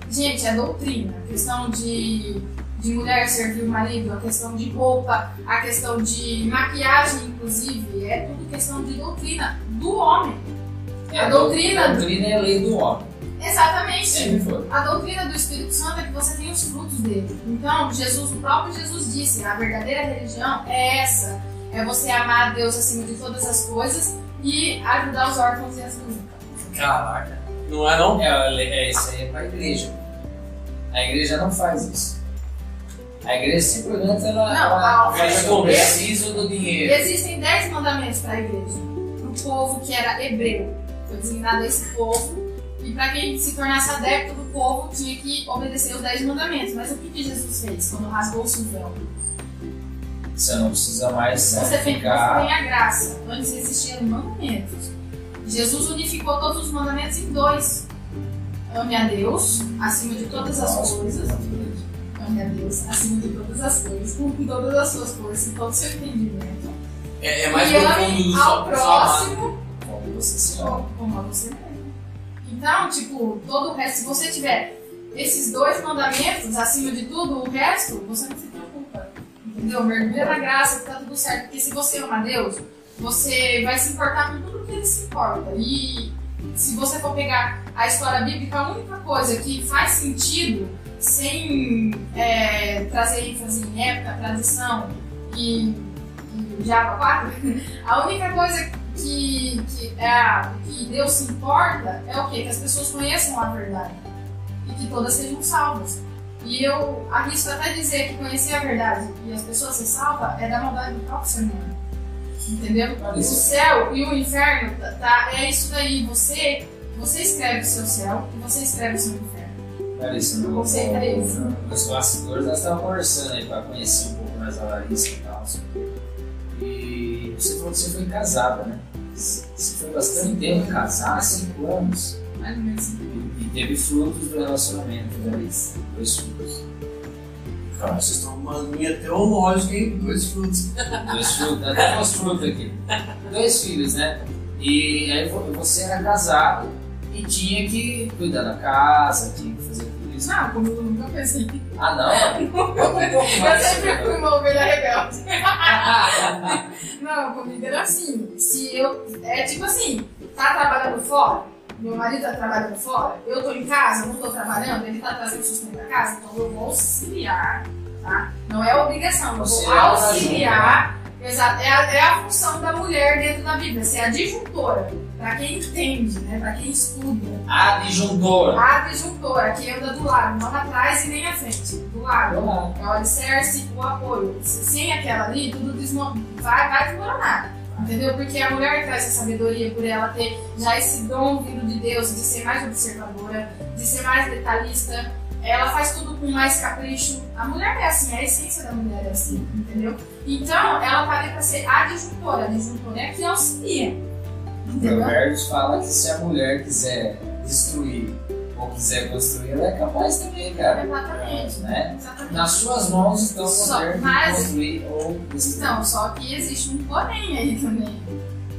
gente, é doutrina. A questão de, de mulher servir o marido, a questão de roupa, a questão de maquiagem, inclusive, é tudo questão de doutrina do homem. É, a doutrina- A doutrina é a lei do homem. Exatamente. Sempre foi. A doutrina do Espírito Santo é que você tem os frutos dele. Então, Jesus, o próprio Jesus disse, a verdadeira religião é essa. É você amar a Deus acima de todas as coisas e ajudar os órfãos e as viúvas. Caraca. Não é não? É, é, é, isso aí é pra igreja. A igreja não faz isso. A igreja simplesmente ela, Não, ela faz o preciso do dinheiro. Existem dez mandamentos para a igreja. Para o povo que era hebreu. Foi designado esse povo. E para quem se tornasse adepto do povo, tinha que obedecer os dez mandamentos. Mas o que, que Jesus fez quando rasgou-se o véu? Você não precisa mais Você tem, você tem a graça. Antes existiam mandamentos. Jesus unificou todos os mandamentos em dois. Ame a Deus acima de todas as coisas. A Deus acima de todas as coisas, com todas as suas forças, todo o seu entendimento. É, é mais e ame ao próximo Como você se ama. como a você mesmo. Então, tipo, todo o resto, se você tiver esses dois mandamentos acima de tudo, o resto, você não se preocupa. Entendeu? Mergulha na graça, tá tudo certo. Porque se você ama Deus, você vai se importar com tudo que ele se importa. E se você for pegar a história bíblica, a única coisa que faz sentido, sem é, trazer ênfase em época, tradição e, e Java 4, a única coisa que, que, é que Deus se importa é o quê? Que as pessoas conheçam a verdade e que todas sejam salvas. E eu arrisco até dizer que conhecer a verdade e as pessoas se salvam é da maldade do próprio ser humano. Entendeu? O céu e o inferno tá, tá- é isso daí. Você, você escreve o seu céu e você escreve o seu inferno. Larissa, é esse. no, nos bastidores nós estávamos conversando aí para conhecer um pouco mais a Larissa e tal. E você falou que você foi casada, né? Você foi bastante tempo casada, cinco anos. Mais ou menos. E, teve frutos do relacionamento, né? Dois frutos. Cara, vocês estão uma linha teológica, hein? Dois frutos. Dois frutos, até umas frutas aqui. Dois filhos, né? E aí vo- você era casado e tinha que cuidar da casa, tinha comigo eu nunca pensei. Ah, não? Um pouco Eu mais sempre fui uma ovelha rebelde. Não, comigo era assim. Se eu. É tipo assim, tá trabalhando fora, meu marido tá trabalhando fora, eu tô em casa, não tô trabalhando, ele tá trazendo sustento pra casa, então eu vou auxiliar, tá? Não é obrigação, eu vou Auxiliar. Exato, é a, é a função da mulher dentro da Bíblia, ser adjuntora. Pra quem entende, né? Pra quem estuda. Adjuntor. A adjuntora, que anda do lado, não atrás e nem à frente, do lado. É o alicerce, o apoio. Se- Sem aquela ali, tudo desmo... vai, vai desmoronar. Entendeu? Porque a mulher traz essa sabedoria por ela ter já esse dom vindo de Deus, de ser mais observadora, de ser mais detalhista. Ela faz tudo com mais capricho. A mulher é assim, a essência da mulher é assim, entendeu? Então, ela tá ali pra ser adjuntora. Adjuntora é que auxilia. Entendeu? Provérbios fala que se a mulher quiser destruir ou quiser construir, ela é capaz também, cara. Exatamente. Né? Exatamente. Nas suas mãos está o poder de mas- construir ou destruir. Então, só que existe um porém aí também.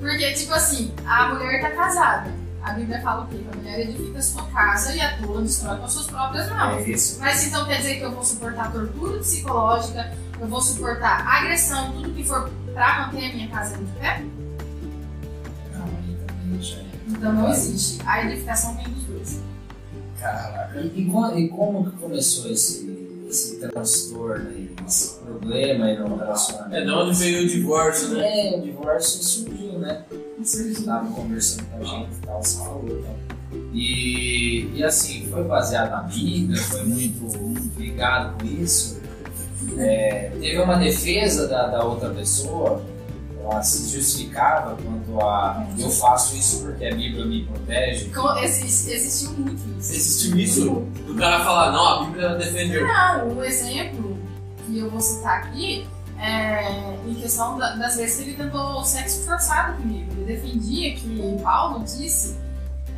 Porque, tipo assim, a mulher tá casada. A Bíblia fala o quê? Que a mulher edifica sua casa e a tola destrói com as suas próprias mãos. É isso. Mas então quer dizer que eu vou suportar tortura psicológica, eu vou suportar agressão, tudo que for pra manter a minha casa de pé? Então não existe. A edificação vem dos dois. Caraca. E, e co- e como que começou esse, esse transtorno aí, esse problema aí no relacionamento? É de onde veio o divórcio, né? É, o divórcio surgiu, né? Você estava conversando com a gente e tal, você falou e tal. E, e assim, foi baseado na Bíblia, foi muito ligado com isso. É, teve uma defesa da, da outra pessoa, ela se justificava quanto a eu faço isso porque a Bíblia me protege. Existe- existiu muito isso. Existiu isso? Do cara falar, não, a Bíblia defendeu. Não, um exemplo que eu vou citar aqui é em questão da- das vezes que ele tentou sexo forçado comigo. Ele defendia que Paulo disse,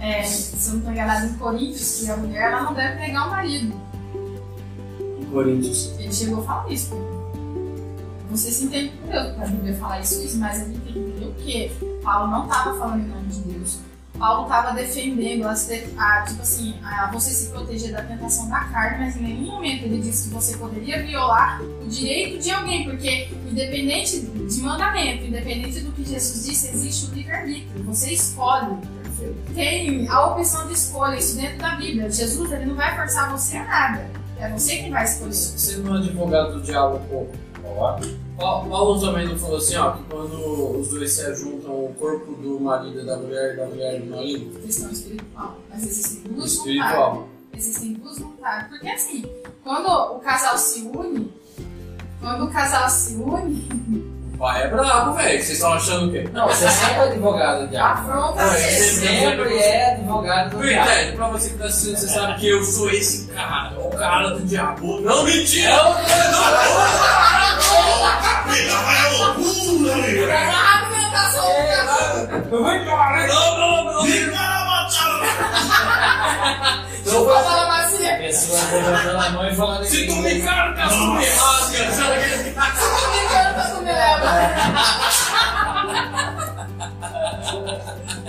é, se eu não estou enganado, em Coríntios, que a mulher ela não deve pegar o marido. Em Coríntios. Ele chegou a falar isso Não sei se Deus, porque a Bíblia fala isso, isso, mas a gente tem que o quê? Paulo não estava falando em nome de Deus. Paulo estava defendendo, te- a, tipo assim, a você se proteger da tentação da carne, mas em nenhum momento ele disse que você poderia violar o direito de alguém, porque independente de mandamento, independente do que Jesus disse, existe o livre-arbítrio. Você escolhe. Tem a opção de escolha, isso dentro da Bíblia. Jesus ele não vai forçar você a nada. É você quem vai escolher. Sendo um advogado do diabo um. Pa- Paulo também não falou assim, ó, que quando os dois se ajuntam, o corpo do marido é da mulher e da mulher do marido? questão espiritual. Mas existem duas vontades. Existem duas vontades. Porque assim, quando o casal se une, quando o casal se une, pai é bravo, velho. Vocês estão achando o quê? Não, você sempre é advogado do diabo. afronta Ah, esse- Sempre é advogado do diabo. Verdade, pra você que tá assistindo, você sabe que eu sou esse cara, o cara do diabo. Não, mentira! Filha, vai loucura, meu. É uma argumentação do casal. Não, não, não! Vem cá, machado. Chupa a fala macia. A pessoa levantando a mão e falando Se tu me carga, tu me rasga! Se tu me canta, tu me leva.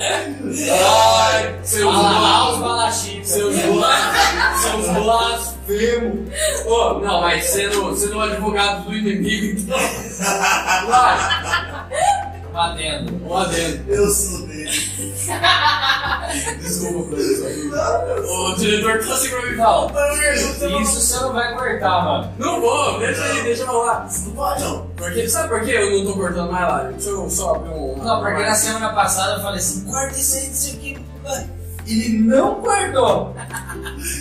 Ai, seus Fala lá blasfemos! os balachicos. Seus blasfemos! Seus blasfemos! Ô, não, mas sendo, sendo um advogado do inimigo, então. Vai! Batendo. Um adendo. Eu sou dele. Desculpa, professor. O diretor tá assim pra mim. Não, isso você não vai cortar, mano. Não vou, deixa aí, deixa eu lá. Não pode, não. Porque, sabe por que eu não tô cortando mais lá? Deixa eu só abrir um. Não, porque na semana passada eu falei assim, corta isso aí, isso aqui. Ele não cortou.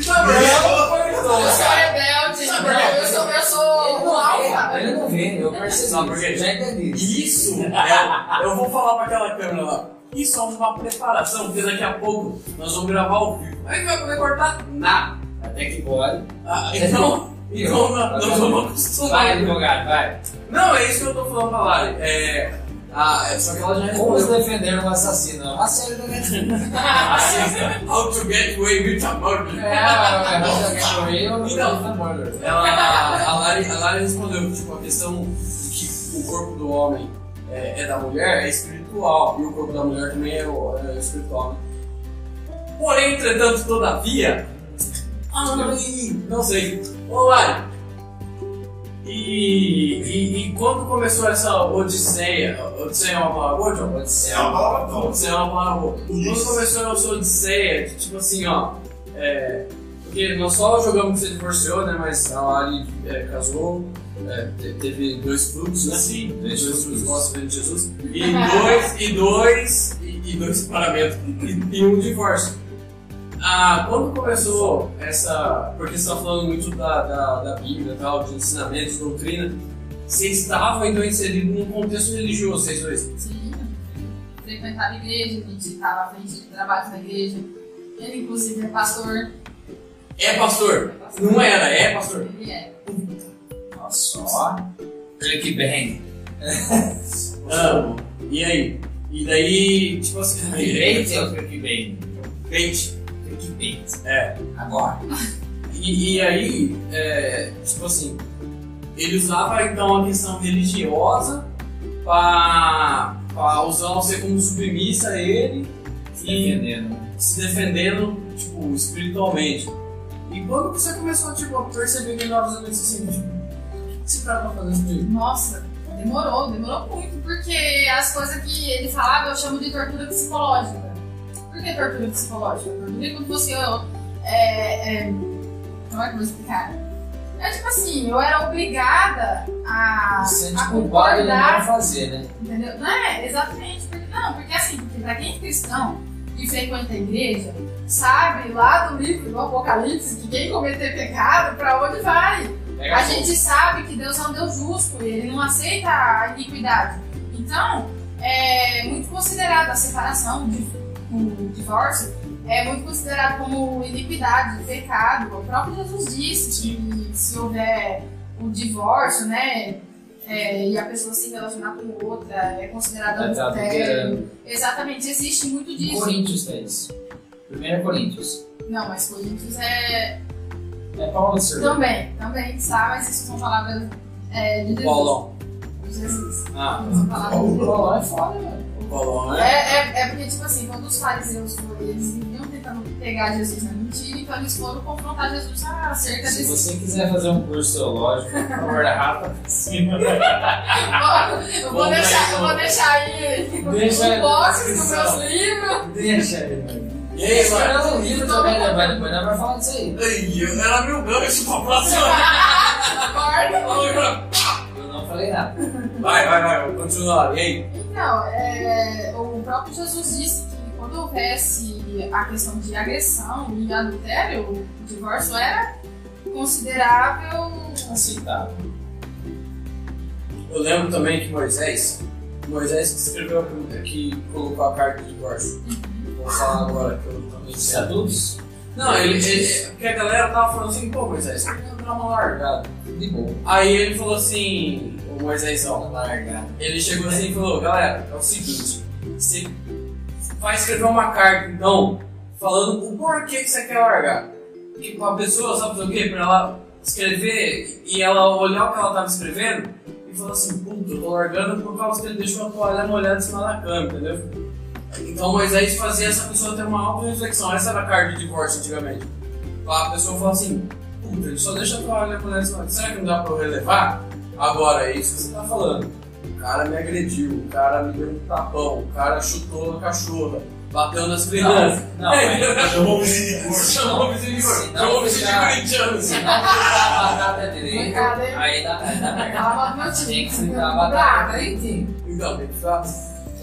Tá bom. Não cortou. Eu sou rebelde, Sabe eu, sou, eu sou um alfa. Ele não vê, eu percebi. Sabe por quê? Já entendi. Isso é. Eu vou falar pra aquela câmera lá. Isso é uma preparação, porque daqui a pouco nós vamos gravar ao vivo. Aí vai poder cortar nada. Até que pode. Ah, então, então nós nós vamos acostumar. Vai, advogado, vai. Não, é isso que eu tô falando pra Lari. É. Ah, é só que ela já Como respondeu. defender um assassino? A série do Netflix. Assista How to Get Away with a Murder. É, é, é, Então, ela, a, Lari, a Lari respondeu tipo, a questão de que o corpo do homem é, é da mulher é espiritual e o corpo da mulher também é, o- é espiritual. Né? Porém, entretanto, todavia. Ai, não sei. Ô Lari, e, e, e quando começou essa odisseia? Odisseia é uma palavra boa, John? Ser. É uma palavra boa. Odisseia é uma palavra boa. Quando começou essa odisseia, tipo assim, ó. É, porque nós só jogamos que você divorciou, né? Mas a Lari é, casou, é, te- teve dois frutos, né? Sim, dois, frutos vossos vem de Jesus. E dois, e dois, e, e dois separamentos, e, e um divórcio. Ah, quando começou essa. Porque você está falando muito da, da, da Bíblia e tal, de ensinamentos, doutrina. Vocês estavam então inseridos num contexto religioso, vocês dois. Sim, frequentava a igreja, a gente estava à frente de trabalhos na igreja. Ele, inclusive, é pastor. É pastor? Não era, é pastor. Ele é. Nossa, ó. Clickbang. Ah, e aí? E daí, tipo assim. Direito é o clickbang. Crente. Wikipedia. É. Agora. E, e aí, é, tipo assim, ele usava então a questão religiosa pra, pra usar você como submissa a ele e Entendendo? se defendendo, tipo, espiritualmente. E quando você começou, tipo, a perceber que ele tava fazendo isso assim, tipo, o que esse cara tá fazendo isso? Nossa, demorou, demorou muito, porque as coisas que ele falava eu chamo de tortura psicológica. Que tortura psicológica? Tortura é quando você. É, é, como é que eu vou explicar? É tipo assim, eu era obrigada a, Sente a culpado de não fazer, né? Entendeu? Não é, exatamente. Porque, não, porque assim, porque pra quem é cristão e frequenta a igreja, sabe lá do livro do Apocalipse que quem cometer pecado, pra onde vai? A gente sabe que Deus é um Deus justo e ele não aceita a iniquidade. Então, é muito considerada a separação, de, o divórcio, é muito considerado como iniquidade, pecado. O próprio Jesus disse que se houver o divórcio, né, é, e a pessoa se relacionar com outra, é considerado É, adultério. Exatamente, existe muito disso. Coríntios tem isso. Primeiro é Coríntios. Não, mas Coríntios é. É Paulo de Sermão. Também, também está, mas isso são palavras é, de Jesus. Paulão. De Jesus. Ah. Paulo é foda, velho. Paulão, É, né? é, é porque, tipo assim, quando os fariseus foram, eles vinham tentando pegar Jesus na mentira, então eles foram confrontar Jesus acerca Se desse. você quiser fazer um curso teológico, por favor, arrasta pra cima. Eu vou deixar, eu vou deixar aí Deixa aí o na box dos meus livros. Deixa aí. E aí, mano? Escreve um livro também, né, velho? Depois nós vamos falar disso aí. Eu- era meu gancho pra próxima. Acorda. Eu não falei nada. Vai, vai, vai, vamos continuar. E aí? Então, é, o próprio Jesus disse que quando houvesse a questão de agressão e adultério, o divórcio era considerável. Aceitável. Eu lembro também que Moisés, Moisés que escreveu, que colocou a carta de divórcio. Vou falar agora que eu também sei. adultos, Não, ele, ele, porque a galera tava falando assim, pô, Moisés, por que não dá uma largada? de boa. Aí ele falou assim, o Moisésão, Largado. ele chegou assim e falou, galera, é o seguinte, você vai escrever uma carta, então, falando o porquê que você quer largar. Que a pessoa, sabe o quê? Pra ela escrever e ela olhar o que ela tava escrevendo e falar assim, puta, eu tô largando por causa que ele deixou a toalha molhada em cima da cama, entendeu? Então Moisés fazia essa pessoa ter uma auto-reflexão, essa era a carta de divórcio antigamente. A pessoa fala assim, puta, ele só deixa a toalha molhada em cima da cama, será que não dá pra eu relevar? Agora, é isso que você tá falando. O cara me agrediu, o cara me deu um tapão, o cara chutou a cachorra, bateu nas crianças. Não, mas- chamou o vizinho. Chamou o vizinho de não Chamou o vizinho de corintiano. Se não a batata direito, hein? aí dá. Ela bota meu time. Que sentar a batata direitinho. Então, tem que ficar.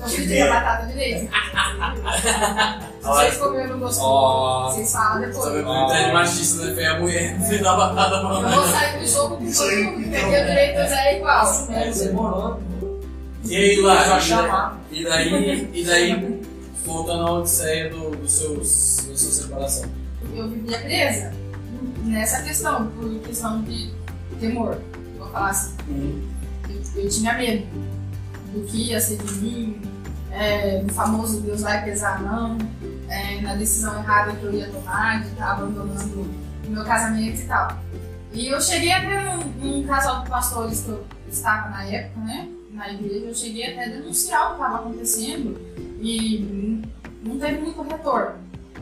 Eu fritei a batata direito. Se vocês comerem e não gostou, vocês falam depois. que o de machista né? Foi a mulher fez a batata pra Eu vou sair do jogo com todo mundo que perdeu direito, mas é igual. É, demorou. E aí, lá, e daí, e daí, e daí, voltando à odisseia do, do seus, da sua separação. Eu vivia presa nessa questão, por questão de temor. Vou falar assim. Eu, eu tinha medo do que ia ser de mim, é, famoso Deus vai pesar a é, na decisão errada que eu ia tomar, de estar abandonando o meu casamento e tal. E eu cheguei a ter um, um casal de pastores que eu estava na época, né, na igreja, eu cheguei até denunciar o que estava acontecendo e não teve muito retorno,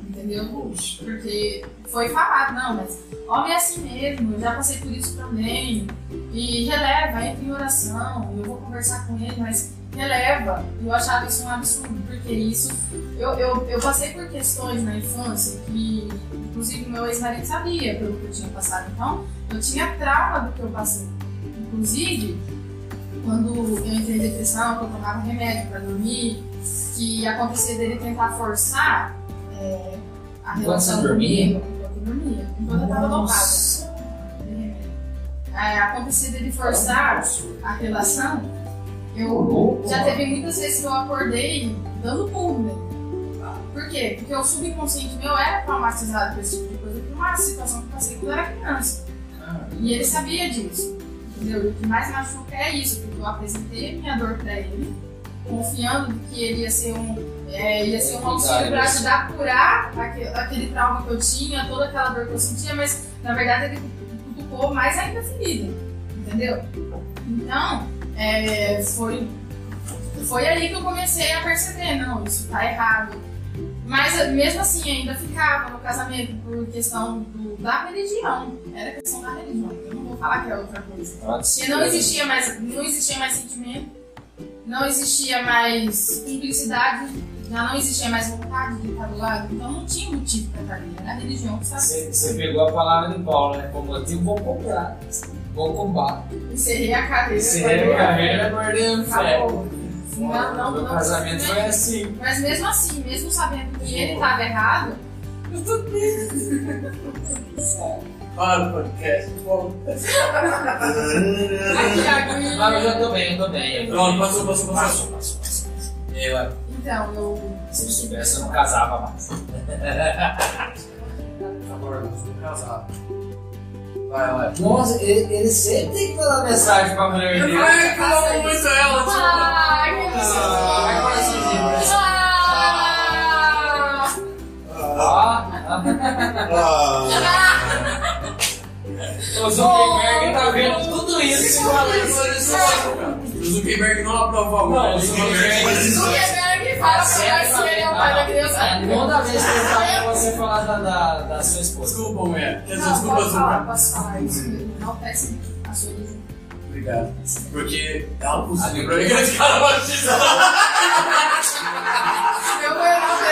entendeu? Porque foi falado, não, mas homem é assim mesmo, eu já passei por isso também. E releva, entra em oração, eu vou conversar com ele, mas releva. Eu achava isso um absurdo, porque isso. Eu, eu, eu passei por questões na infância que, inclusive, meu ex-marido sabia pelo que eu tinha passado. Então, eu tinha trauma do que eu passei. Inclusive, quando eu entrei em depressão, que eu tomava remédio para dormir, que acontecia dele tentar forçar é, a relação comigo, enquanto eu dormia, enquanto eu tava dopado. É, acontecia dele forçar a relação, eu já teve muitas vezes que eu acordei dando pulo nele. Por quê? Porque o subconsciente meu era traumatizado por esse tipo de coisa, por uma situação que eu passei quando eu era criança. E ele sabia disso. Entendeu? E o que mais machuca é isso, porque eu apresentei a minha dor pra ele, confiando que ele ia ser um, é, ia ser um auxílio para ajudar a curar aquele, aquele trauma que eu tinha, toda aquela dor que eu sentia, mas na verdade ele cutucou mais ainda a ferida, entendeu? Então, é, foi, foi aí que eu comecei a perceber, não, isso tá errado. Mas mesmo assim ainda ficava no casamento por questão do, da religião. Era questão da religião. Eu não vou falar que era outra coisa. Porque não existia mais, não existia mais sentimento, não existia mais cumplicidade, já não existia mais vontade de estar do lado. Então não tinha motivo para estar ali. Era a religião que estava. Você, você pegou a palavra de Paulo, né? Como motivo, vou comprar. Vou combater. Encerrei a carreira. Encerrei a carreira, guardei a fé. Não, não, Meu não, casamento não, foi assim. Mas mesmo assim, mesmo sabendo que ele estava errado, eu tô Para o podcast. Bom. Aqui, aqui. Mas eu tô bem, eu tô bem. Pronto, passou, passou, passou. Passou, passou, passou. E aí, vai. Então, eu. Se eu soubesse, eu não casava mais. Agora, nós vamos casar. Vai, vai. Nossa, ele, ele sempre tem que mandar mensagem pra mulher dele. Ai, que eu amo muito ela. tipo. Ai, que Ah. Ah! Ah, o Zuckerberg tá vendo tudo isso. O Zuckerberg não aprovou a Não, mulher. o Zuckerberg- Mas isso- Zuckerberg fala pra nós que ele é o pai da criança. Toda vez que eu falo, você falar da, da, da sua esposa. Desculpa, mulher. Quer dizer, Não, desculpa, posso falar, posso falar isso. Não peço a sua origem. Obrigado. Porque ela possível. meu Deus. Esse cara machista.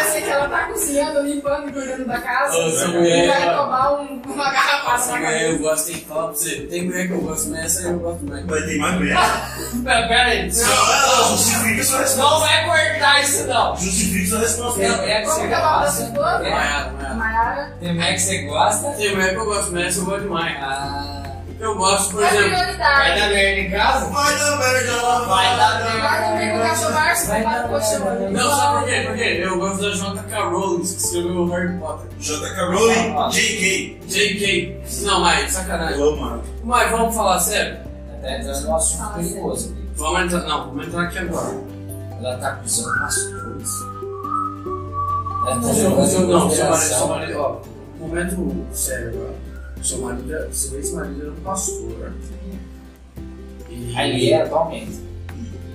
Eu vou enaltecer que ela tá cozinhando, limpando e cuidando da casa. E mulher, vai ó. tomar um- uma garrafa na mulher cabeça. eu gosto, tem que falar pra você. Tem mulher que eu gosto, mas essa aí eu gosto mais. vai ter mais mulher. Pera pera aí. Não, não, justifica sua Não resposta. vai cortar isso, não. Justifica sua resposta. Tem mulher que Como você que é o nome da sua? Tem- Maiara. Maiara. Tem mulher que você gosta. Tem mulher que eu gosto, mas essa eu gosto demais. Ah, Eu gosto, por É exemplo. vai dar merda em casa? Vai dar merda lá. Vai dar merda. Vai dormir com o cachorro Márcio, Vai dar colchão. merda. Não, sabe por quê? Porque eu gosto da J.K. Rowling, que escreveu o Harry Potter. J.K. Rowling, J.K. J.K. Não, mas sacanagem. Eu amo, mano. Mas vamos falar sério? Até entrando num assunto perigoso. aqui. Vamos entrar. Não, vamos entrar aqui agora. Ela tá acusando pastores. Ela tá jogando não, seu marido, seu marido, ó. Momento sério agora. Seu marido, é- seu ex-marido era um pastor. E Aí ele é atualmente.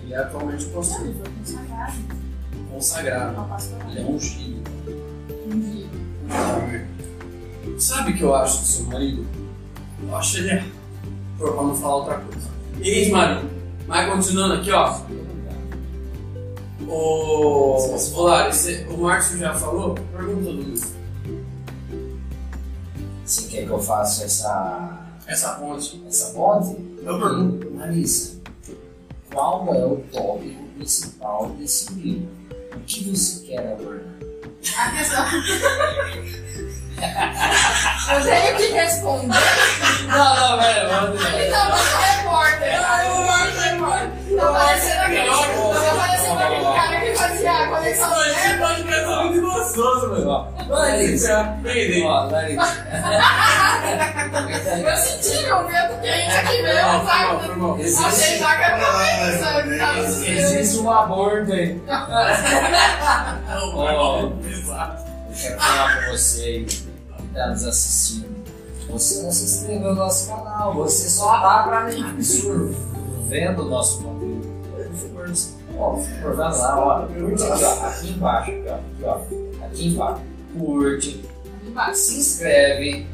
ele é atualmente um pastor. Ele foi consagrado. Consagrado. Ele é ungido. Um dia. Sabe o que eu acho do seu marido? Eu acho ele. Pô, pra não falar outra coisa. Ex-marido. Mas continuando aqui, ó. O. Ô, Lari, você- o Márcio já falou? Pergunta do Luiz. Você quer que eu faça essa, Essa ponte. essa ponte? Eu pergunto. Marisa, qual é o tópico principal desse livro? O que você quer abordar? A questão. Eu tenho que responder. Não, não, velho, Então, você é repórter. Ah, eu sou repórter. Tá parecendo aquele, tá parecendo aquele cara que fazia a conexão do Esse podcast é muito gostoso, mano. Larissa, Peguei. ó, Larissa. Eu senti meu vento quente aqui mesmo, sabe? Achei já que era? Tava sentindo. Existe um aborto aí. Ó, eu quero falar com você está nos assistindo. Você não se inscreveu no nosso canal, você só tá pra mim absurdo vendo o nosso conteúdo. Por favor, ó, por favor, vai lá, ó. Curte aqui, ó. Aqui embaixo, aqui, ó. Aqui, ó. Aqui embaixo. Curte, se inscreve,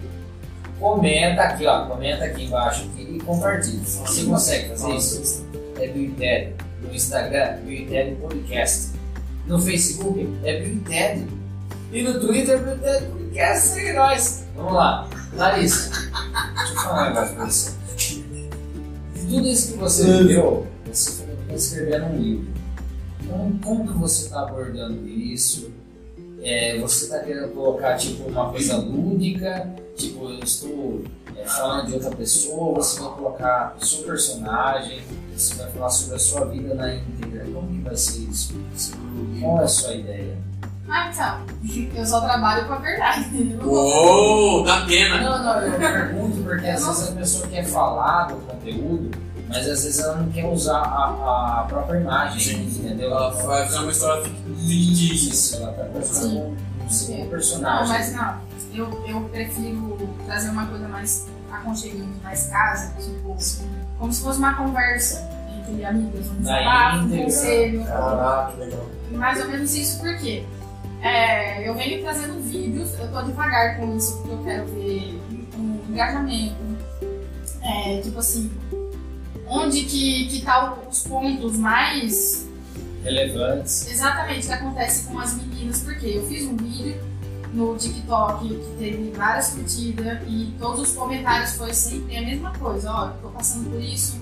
comenta aqui, ó. Comenta aqui embaixo aqui, e compartilha. Você consegue fazer isso? É Bioitério. No Instagram, Bioitério Podcast. No Facebook, é Bioitério. E no Twitter, Bioitério Podcast. Segue nós. Vamos lá. Larissa, deixa eu falar um negócio pra você. De tudo isso que você viveu, você está escrevendo um livro. Então, como que você está abordando isso? É, você está querendo colocar tipo uma coisa lúdica, tipo eu estou é, falando de outra pessoa, você vai colocar o seu personagem, você vai falar sobre a sua vida na íntegra. Como que vai ser isso? Qual é a sua ideia? Ah, então. Eu só trabalho com a verdade. Uou, dá pena. Não, não, eu pergunto porque às vezes a pessoa quer falar do conteúdo mas às vezes ela não quer usar a, a própria imagem, entendeu? Ela vai fazer uma história fictícia. Isso, ela tá Sim. fazendo um, um segundo Não, personagem. mas não. Eu, eu prefiro trazer uma coisa mais aconchegante, mais casa, tipo, como se fosse uma conversa entre amigas, um desabafo, um conselho. Caraca, que legal. Mais ou menos isso porque é, eu venho trazendo vídeos, eu tô devagar com isso porque eu quero ver um engajamento. É, tipo assim, onde que, que tá os pontos mais Relevantes. exatamente que acontece com as meninas, porque eu fiz um vídeo no TikTok que teve várias curtidas e todos os comentários foi sempre a mesma coisa, ó, tô passando por isso,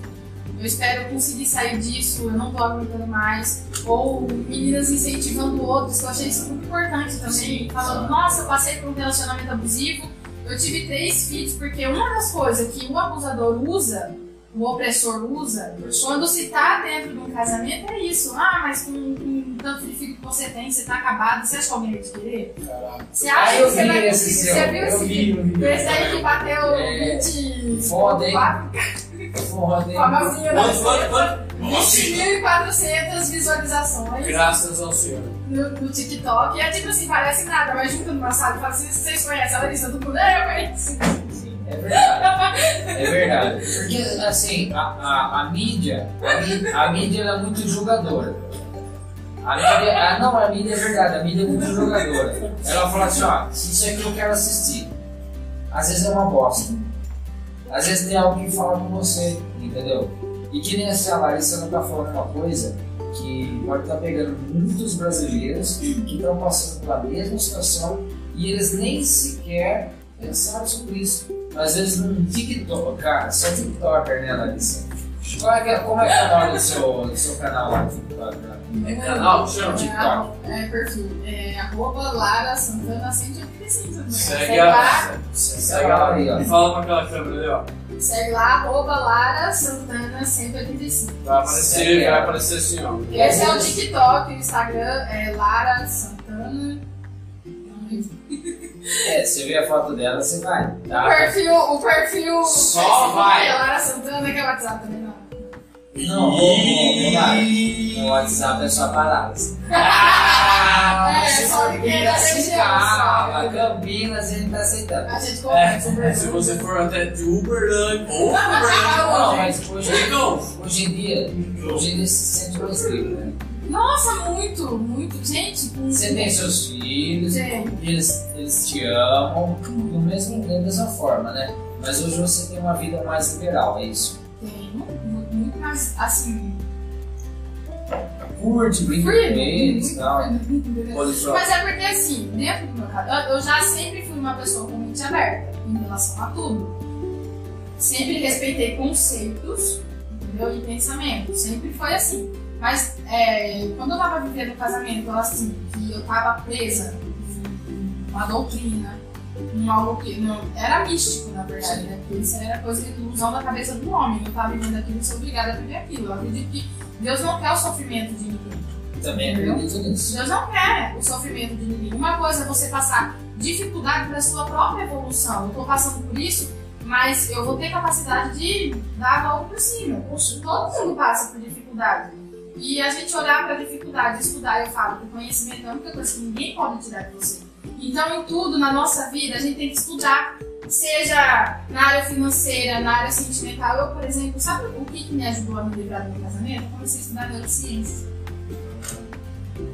eu espero conseguir sair disso, eu não tô aguentando mais. Ou meninas incentivando outros, que eu achei isso muito importante também. Sim, falando, nossa, eu passei por um relacionamento abusivo, eu tive três filhos, porque uma das coisas que o abusador usa, o opressor usa, quando se tá dentro de um casamento é isso. Ah, mas com, com tanto de filho que você tem, você tá acabado, você acha que alguém vai te querer? Caraca. Você acha ah, que você vai conseguir? Você viu esse? Esse aí que bateu é... 20. Foda, hein? 4? ordem. 20.400 visualizações. Graças ao Senhor. No, no, TikTok. E é tipo assim, parece nada, mas junto no passado e fala assim: vocês conhecem a Larissa do Mundo? Eu conheço. É verdade. é verdade. Porque, assim, a, a, a mídia, a, mídia, a mídia é muito julgadora. A mídia, a, não, a mídia é verdade, a mídia é muito julgadora. Ela fala assim: ó, isso aqui eu quero assistir. Às vezes é uma bosta. Às vezes tem algo que fala com você, entendeu? E que nem assim, a Larissa não tá falando uma coisa que pode estar pegando muitos brasileiros que estão passando pela mesma situação e eles nem sequer pensaram sobre isso. Às vezes num TikTok, cara, você é TikToker, né, Larissa? Qual é é, como é é o nome do seu, do seu canal lá TikTok? né? É canal? Chama É, TikTok. É, perfil. É arroba Lara Santana 185. também. Segue lá. Segue lá. E fala pra aquela câmera ali, ó. segue lá, arroba Lara Santana 185. Vai aparecer, Segue vai aparecer assim, ó. Esse é o TikTok, o Instagram é Lara Santana. É, você vê a foto dela, você vai. O Tá? perfil, o perfil Só vai. é Lara Santana, que é o WhatsApp também, não. Lá. No WhatsApp é só palavras. Ah, É, você só que Campinas, é da se região, calma. sabe? Campinas, a gente tá aceitando. A gente É, sobre se você for até de Uberlândia ou Ah, Uberlândia, Não, mas hoje, Então, hoje em dia, hoje em dia se sente mais livre, né? Nossa, muito, muito. Gente, com... Você tem seus filhos, eles, eles te amam do mesmo, da mesma forma, né? Mas hoje você tem uma vida mais liberal, é isso. Mais, assim... Curte, brinca com e tal. Mas é porque assim, dentro do meu canal, eu já sempre fui uma pessoa com mente aberta em relação a tudo. Sempre respeitei conceitos, entendeu? E pensamentos. Sempre foi assim. Mas é, quando eu tava vivendo o casamento, assim, que eu tava presa em uma doutrina, em algo que não, era místico, na verdade, né? Porque isso era coisa de ilusão da cabeça do homem. Eu tava vivendo aquilo, sou obrigada a viver aquilo. Eu acredito que Deus não quer o sofrimento de ninguém. Também acredito nisso. Deus não quer o sofrimento de ninguém. Uma coisa é você passar dificuldade para sua própria evolução. Eu estou passando por isso, mas eu vou ter capacidade de dar a volta por cima. Todo mundo passa por dificuldade. E a gente olhar para a dificuldade, estudar, eu falo que o conhecimento é a única coisa que ninguém pode tirar de você. Então, em tudo na nossa vida, a gente tem que estudar. Seja na área financeira, na área sentimental. Eu, por exemplo, sabe o que, que me ajudou a me livrar do meu casamento? Eu comecei a estudar neurociência.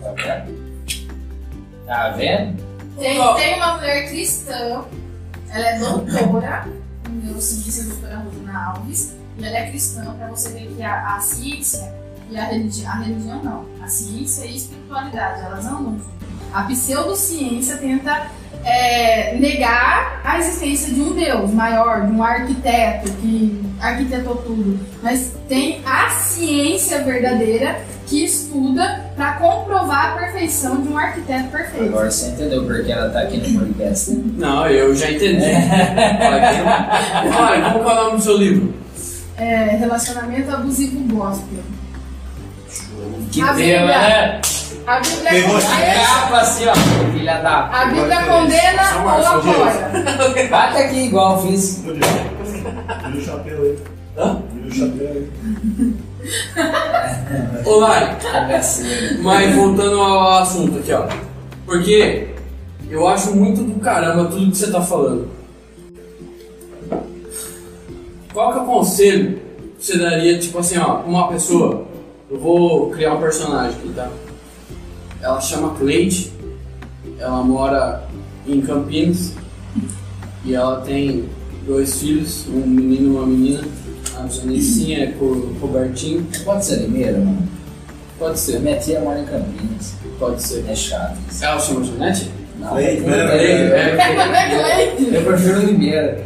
Tá vendo? Tá vendo? Tem, tem uma mulher cristã, ela é doutora em neurociência, doutora Rosana Alves, e ela é cristã, para você ver que a, a ciência e a religião, a religião não, a ciência e a espiritualidade, elas andam juntas. A pseudociência tenta é, negar a existência de um Deus maior, de um arquiteto que arquitetou tudo, mas tem a ciência verdadeira que estuda para comprovar a perfeição de um arquiteto perfeito. Agora você entendeu porque ela tá aqui no podcast, né? Não, eu já entendi. Olha, Olha, como é o nome do seu livro? É, relacionamento abusivo gospel. Que A tema, né? A Bíblia Pegou condena, Capa assim, ó, filha da. a Bíblia condena Só ou apoia. Bate aqui igual eu fiz. Tira o chapéu aí. Hã? E o chapéu. Ô, Lari, mas voltando ao assunto aqui, ó. Porque eu acho muito do caramba tudo que você tá falando. Qual que é o conselho que você daria, tipo assim, ó, pra uma pessoa? Eu vou criar um personagem aqui, tá? Ela chama Cleide, ela mora em Campinas e ela tem dois filhos, um menino e uma menina. A Janicinha é com o Robertinho. Pode ser Limeira, mano. Pode ser, minha tia mora em Campinas. pode ser. É chato isso. Ela chama Janete? Não, Cleide, né? tem. É, Cleide. Eu prefiro Limeira.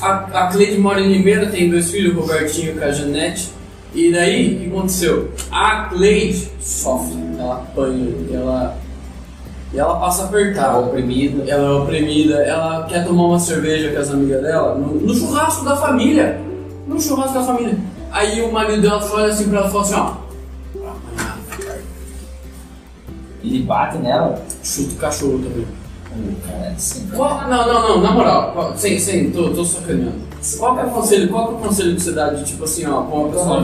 A, a Cleide mora em Limeira, tem dois filhos, o Robertinho com a Janete. E daí, o que aconteceu? A Cleide sofre, ela apanha, ela, e ela passa apertada. oprimido. Ela é oprimida, ela quer tomar uma cerveja com as amigas dela no, no churrasco da família. No churrasco da família. Aí o marido dela olha assim pra ela e fala assim, ó. "Amanhã, Ele bate nela. Chuta o cachorro também. Cara, assim. Qual- não, não, não, na moral, qual- sem, sem, tô, tô sacaneando. Qual que é o conselho, qual que é o conselho que você dá de tipo assim, ó, pra uma pessoa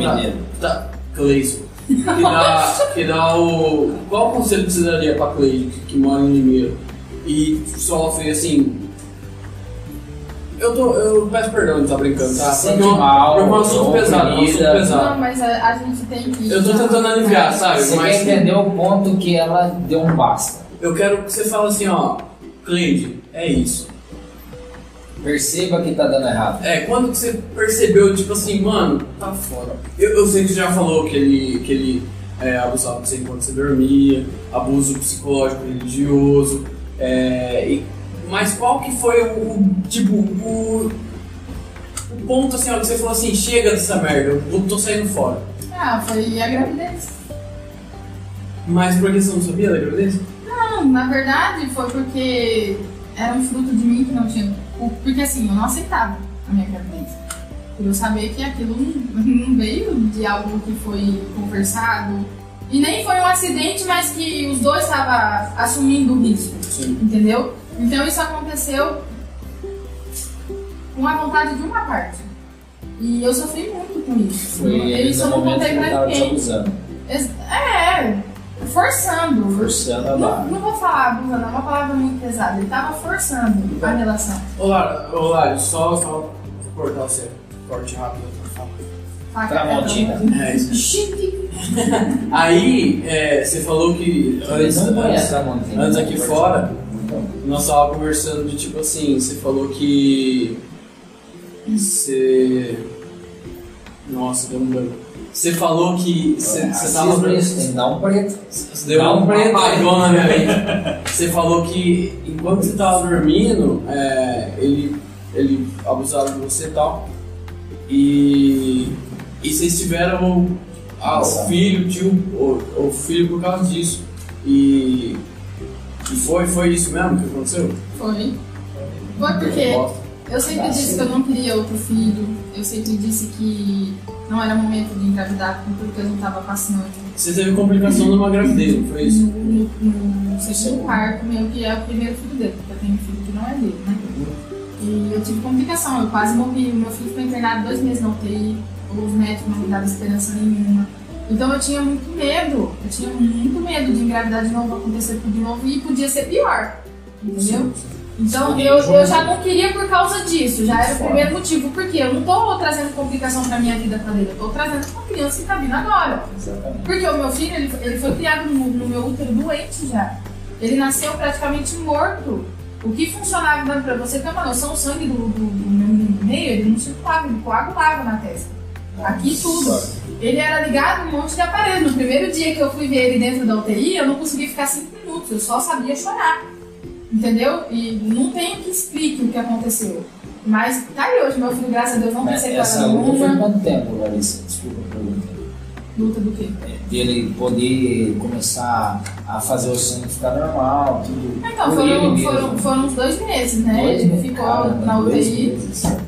tá, Cleison, que dá, que dá o, qual conselho que você daria pra Cleide, que, que mora em Limeira e sofre assim, eu tô, eu peço perdão de estar brincando, tá? Sente Porque é um- mal, é um assunto pesado, é um assunto oprimida. pesado. Não, mas a, a gente tem que. Eu tô tentando aliviar, sabe? Você Mas quer entender o ponto que ela deu um basta. eu quero que você fale assim, ó, Cleide, é isso. Perceba que tá dando errado. É, quando que você percebeu, tipo assim, mano, tá foda. Eu, eu sei que você já falou que ele, que ele é, abusava de você enquanto você dormia, abuso psicológico, religioso, é, e- mas qual que foi o, o- tipo, o, o ponto assim, ó, que você falou assim, chega dessa merda, eu tô saindo fora. Ah, foi a gravidez. Mas por que você não sabia da gravidez? Não, na verdade foi porque era um fruto de mim que não tinha. Porque assim, eu não aceitava a minha gravidez. Por eu saber que aquilo não, não veio de algo que foi conversado. E nem foi um acidente, mas que os dois estavam assumindo o risco. Sim. Entendeu? Então isso aconteceu com a vontade de uma parte. E eu sofri muito com isso. Foi Isso no eu não contei pra ninguém. É, forçando. Forçando a Não, barra. não vou falar abusando, é uma palavra muito pesada. Ele tava forçando a relação. Olá, olá, só, só cortar você, corte rápido. fala. Faca, Tramontina. É isso. Chique. Aí, é, você falou que antes, Não antes, antes aqui fora, Então, nós tava conversando de tipo assim, você falou que você. Nossa, deu um branco. Você falou que você, você racismo tava. isso, tem que dar um preto. Você deu Dá um um preto. apagão na minha mente. Você falou que enquanto você tava dormindo, é, ele, ele abusava de você e tal. E, e vocês tiveram ah, o filho, o tio, o, o filho por causa disso. E, e foi, foi isso mesmo que aconteceu? Foi. Foi porque. Eu sempre disse que eu não queria outro filho. Eu sempre disse que não era momento de engravidar com tudo que eu não tava passando. Você teve complicação numa gravidez, não foi isso? No, no, no segundo parto, meu, que é o primeiro filho dele, porque eu tenho um filho que não é dele, né? E eu tive complicação, eu quase morri. O meu filho foi internado dois meses na UTI, os médicos não me davam esperança nenhuma. Então eu tinha muito medo, eu tinha muito medo de engravidar de novo, acontecer tudo de novo e podia ser pior, entendeu? Então eu, eu já não queria por causa disso, já era o primeiro motivo, porque eu não tô trazendo complicação pra minha vida pra dele, eu tô trazendo pra criança que tá vindo agora. Exatamente. Porque o meu filho, ele, ele foi criado no, no meu útero doente já. Ele nasceu praticamente morto. O que funcionava, pra você ter uma noção, o sangue do, do, do meu menino do meio, ele não circulava, ele coagulava na testa. Aqui tudo. Ele era ligado num monte de aparelho. No primeiro dia que eu fui ver ele dentro da UTI, eu não consegui ficar cinco minutos, eu só sabia chorar. Entendeu? E não tem que explique o que aconteceu. Mas tá aí hoje, meu filho, graças a Deus, não tem sequela essa luta foi quanto tempo, Larissa? Desculpa a pergunta. Luta do quê? Dele poder começar a fazer o sangue ficar normal, tudo. Então, foram, foram, foram uns dois meses, né? Dois ele ficou caramba, na UTI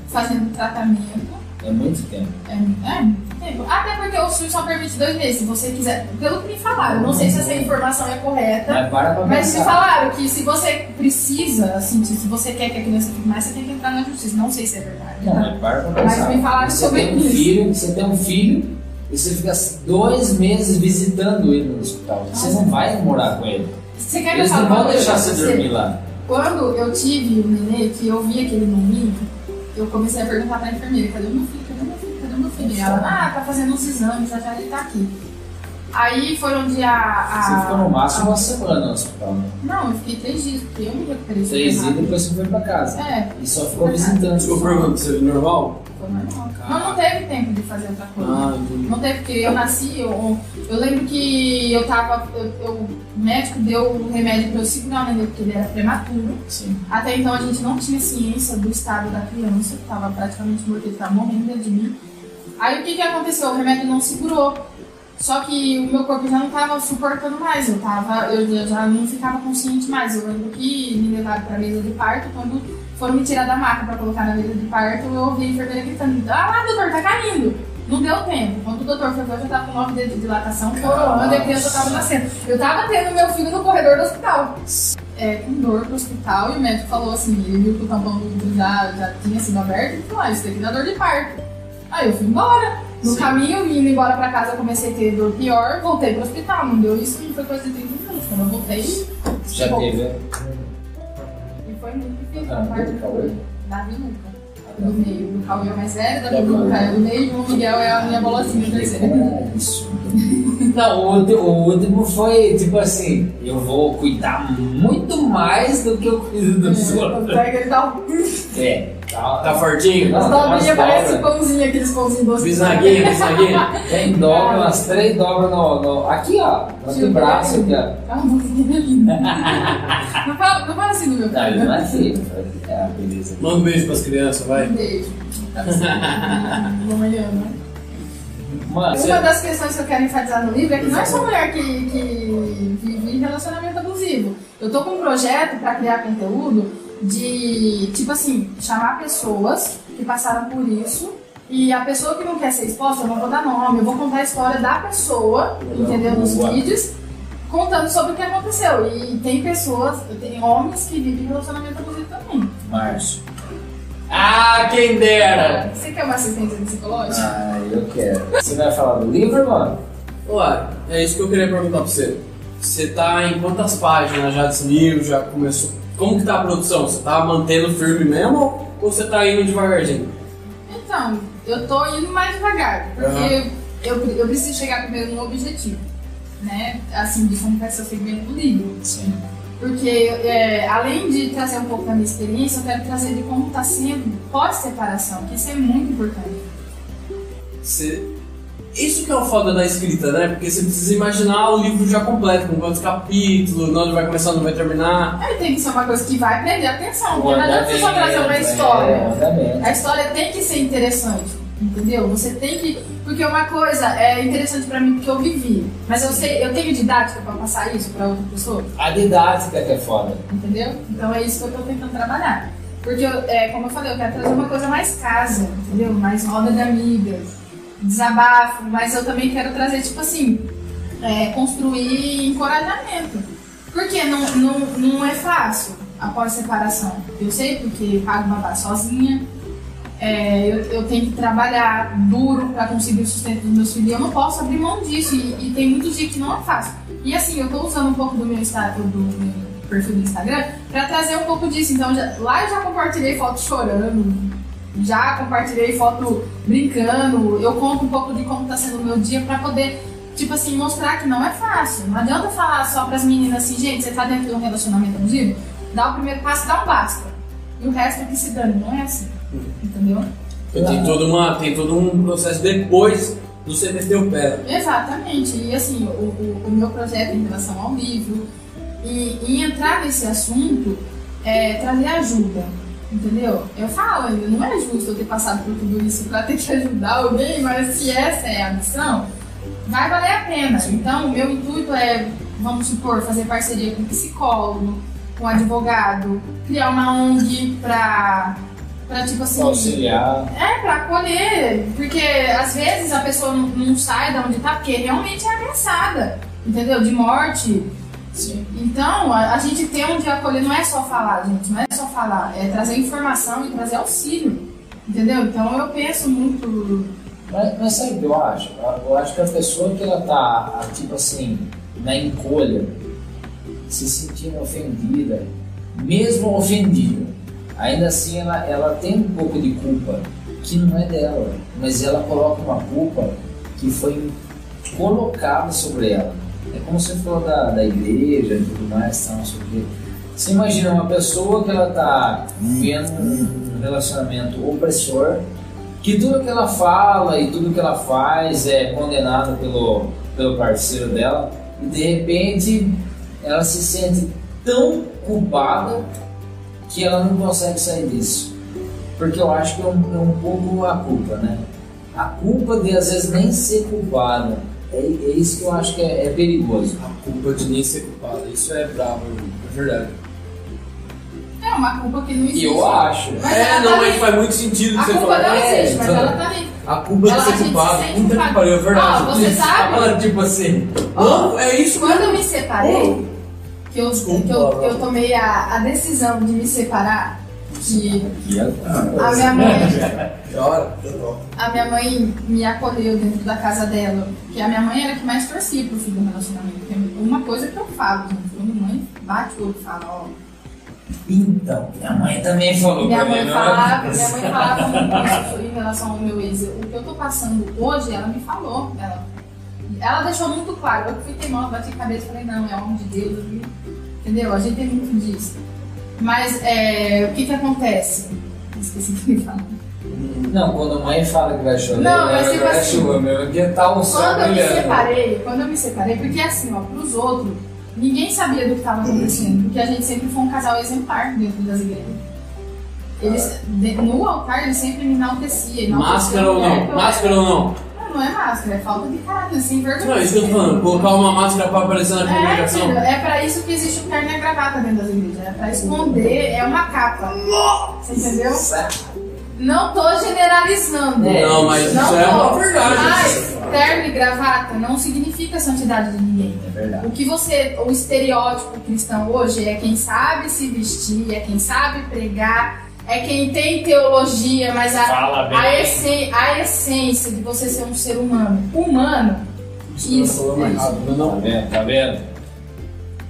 fazendo tratamento. É muito tempo. É, é muito tempo. Até porque o SUS só permite dois meses, se você quiser. Pelo que me falaram, não sei se essa informação é correta. Mas para pra Mas me falaram que se você precisa, assim, se você quer que a criança fique mais, você tem que entrar na justiça. Não sei se é verdade. Não, tá? mas para pra Mas pensar. me falaram você sobre tem um isso. filho, você tem um filho e você fica dois meses visitando ele no hospital. Você não vai morar com ele. Você quer Eles não vão deixar você? dormir lá. Quando eu tive o nenê, que eu vi aquele menino, eu comecei a perguntar pra enfermeira, cadê o meu filho? Cadê o meu filho? Cadê o meu filho? E ela, ah, tá fazendo uns exames, já já ele tá aqui. Aí foi onde a. a Você ficou no máximo a- uma semana no hospital. Né? Não, eu fiquei três dias, porque eu me recuperei. Três dias rápido. depois você foi pra casa. É, E só ficou visitando. Desculpa, pergunta, você normal? Foi normal. Mas não teve tempo de fazer outra coisa. Ah. Não teve, porque eu nasci, eu, eu lembro que eu tava. Eu, eu- o médico deu o remédio pra eu segurar o neném, porque ele era prematuro. Sim. Até então a gente não tinha ciência do estado da criança, que estava praticamente morto, ele estava morrendo dentro de mim. Aí o que, que aconteceu? O remédio não segurou. Só que o meu corpo já não estava suportando mais, eu, tava, eu já- já não ficava consciente mais. Eu lembro que me levaram para a mesa de parto, quando foram me tirar da maca para colocar na mesa de parto, eu ouvi a enfermeira gritando: Ah doutor, tá caindo! Não deu tempo. Quando o doutor foi ver, eu já estava com nove dedos de dilatação, coroando, e a criança estava nascendo. Eu estava tendo meu filho no corredor do hospital é, com dor pro hospital e o médico falou assim, ele viu que o tampão do útero já, já tinha sido aberto e falou, ah, isso daqui dá dor de parto. Aí eu fui embora. No Sim. caminho, indo embora pra casa, eu comecei a ter dor pior, voltei pro hospital. Não deu isso, não foi coisa de 30 minutos. Quando eu voltei, Já teve. Né? e. Ah, a parte do Cauê? Davi nunca. Do meio. Do Cauê é o mais velho, Davi nunca é do meio, e o Miguel é a minha bolacinha terceira. É absurdo. Não, o último, o último foi tipo assim: eu vou cuidar muito mais do que eu cuido dos outros. Pega ele dá um. É, tá, Tá fortinho? As Não, umas dobrinhas parecem pãozinho, aqueles pãozinhos doces. Bisnaguinha, bisnaguinha. Tem dobra, umas três dobras no, no- Aqui, ó. No teu braço aqui, ó. É uma musiquinha linda. não, fala, não fala assim do meu Não, ele filho. não é filho. É, beleza. Manda um beijo pras crianças, vai. Um beijo. Né? Mano, Uma das questões que eu quero enfatizar no livro é que não é só mulher que, que vive em relacionamento abusivo. Eu tô com um projeto para criar conteúdo de, tipo assim, chamar pessoas que passaram por isso. E a pessoa que não quer ser exposta, eu não vou dar nome, eu vou contar a história da pessoa, entendeu? Nos Boa. vídeos, contando sobre o que aconteceu. E tem pessoas, tem homens que vivem em relacionamento abusivo também. Márcio. Ah, quem dera! Você quer uma assistência psicológica? Ah, eu quero. Você vai falar do livro, mano? Ué, é isso que eu queria perguntar pra você. Você tá em quantas páginas já desse livro? Já começou? Como que tá a produção? Você tá mantendo firme mesmo ou você tá indo devagarzinho? Então, eu tô indo mais devagar, porque eu, eu preciso chegar primeiro no objetivo, né? Assim, de como vai ser o segmento do livro. Sim. Porque, é, além de trazer um pouco da minha experiência, eu quero trazer de como está sendo pós-separação, que isso é muito importante. Você... Isso que é o foda da escrita, né? Porque você precisa imaginar o livro já completo, com quantos capítulos, onde vai começar, onde vai terminar. Aí tem que ser uma coisa que vai prender a atenção, porque não adianta você só trazer uma andamento, história. é, o andamento. A história tem que ser interessante, entendeu? Você tem que. Porque uma coisa é interessante pra mim porque eu vivi, mas eu sei, eu tenho didática pra passar isso pra outra pessoa, A didática que é foda. entendeu? Então é isso que eu tô tentando trabalhar. Porque, eu- é, como eu falei, eu quero trazer uma coisa mais casa, entendeu? Mais roda de amigas, desabafo, mas eu também quero trazer, tipo assim, é, construir encorajamento. Porque não, não, não é fácil após separação. Eu sei porque pago babá sozinha, é, eu, eu tenho que trabalhar duro para conseguir o sustento dos meus filhos. e Eu não posso abrir mão disso e, e tem muitos dias que não é fácil. E assim, eu tô usando um pouco do meu, Insta- do meu perfil do Instagram para trazer um pouco disso. Então, já- lá eu já compartilhei foto chorando, já compartilhei foto brincando. Eu conto um pouco de como tá sendo o meu dia para poder, tipo assim, mostrar que não é fácil. Não adianta falar só para as meninas assim, gente, você tá dentro de um relacionamento abusivo? Dá o primeiro passo, dá um basta. E o resto é que se dane, não é assim. Entendeu? Tem, todo uma, tem todo um processo depois do você meter o pé. Exatamente. E assim, o, o, o meu projeto em relação ao livro e, e entrar nesse assunto é trazer ajuda. Entendeu? Eu falo ainda, não é justo eu ter passado por tudo isso pra ter que ajudar alguém, mas se essa é a missão, vai valer a pena. Então, o meu intuito é, vamos supor, fazer parceria com psicólogo, com advogado, criar uma ONG pra pra tipo assim. Auxiliar. É, pra acolher. Porque às vezes a pessoa não, não sai da onde tá, porque realmente é ameaçada. Entendeu? De morte. Sim. Então, a, a gente tem onde acolher não é só falar, gente, não é só falar, é trazer informação e trazer auxílio. Entendeu? Então eu penso muito. Mas, mas sabe o que eu acho? Eu acho que a pessoa que ela tá, tipo assim, na encolha, se sentindo ofendida, mesmo ofendida, ainda assim ela, ela tem um pouco de culpa que não é dela, mas ela coloca uma culpa que foi colocada sobre ela. Como você falou da, da igreja e tudo mais, tal, não sei o. Você imagina uma pessoa que ela tá vivendo um relacionamento opressor, que tudo que ela fala e tudo que ela faz é condenado pelo, pelo parceiro dela, e de repente ela se sente tão culpada que ela não consegue sair disso. Porque eu acho que é um, é um pouco a culpa, né? A culpa de às vezes nem ser culpada. É, é isso que eu acho que é, é perigoso. A culpa de nem ser culpado, isso é bravo, é verdade. É uma culpa que não existe. Eu acho. Mas é, não, tá mas faz muito sentido o A que você culpa falou. não É, existe, mas ela tá ali. A culpa de Ela- a ser culpado, se puta que pariu, é verdade. Ó, você Isso. sabe? Ela, tipo assim, não, é isso Quando eu me separei, que eu, Desculpa, que eu, Laura. eu tomei a, a decisão de me separar, que é- a minha mãe, a minha mãe me acolheu dentro da casa dela, porque a minha mãe era a que mais torcia pro fim do relacionamento. Uma coisa que eu falo, gente, quando mãe bate o olho e fala, ó, Então, minha mãe também falou Minha mãe não falava, é? minha mãe falava muito em relação ao meu ex. O que eu tô passando hoje, ela me falou. Ela, ela deixou muito claro. Eu fui teimosa, bati a cabeça e falei, não, é homem de Deus. Entendeu? A gente tem muito disso. Mas é, o que que acontece? Esqueci o que falar. Não, quando a mãe fala que vai chorar, Não, mas tipo vai assim, chuva, meu, que tá um Quando eu me separei, quando eu me separei, porque assim, ó, pros outros, ninguém sabia do que estava acontecendo, porque a gente sempre foi um casal exemplar dentro das igrejas. Eles, no altar, eles sempre me enaltecia. Máscara ou não? Máscara era. ou não? Não, não é máscara, é falta de caráter, sem vergonha. Não, é isso que eu tô falando. Colocar uma máscara pra aparecer na É, comunicação. filho, é pra isso que existe o terno e a gravata dentro das igrejas. É pra esconder, é uma capa. Você entendeu? Não tô generalizando. É, Não, mas Não isso é uma verdade. Mas terno e gravata não significa santidade de ninguém. É verdade. O que você, o estereótipo cristão hoje é quem sabe se vestir, é quem sabe pregar, é quem tem teologia, mas a, a, essen- a essência de você ser um ser humano, humano, Isso, mais isso. rápido, não, Tá não. vendo? Tá vendo?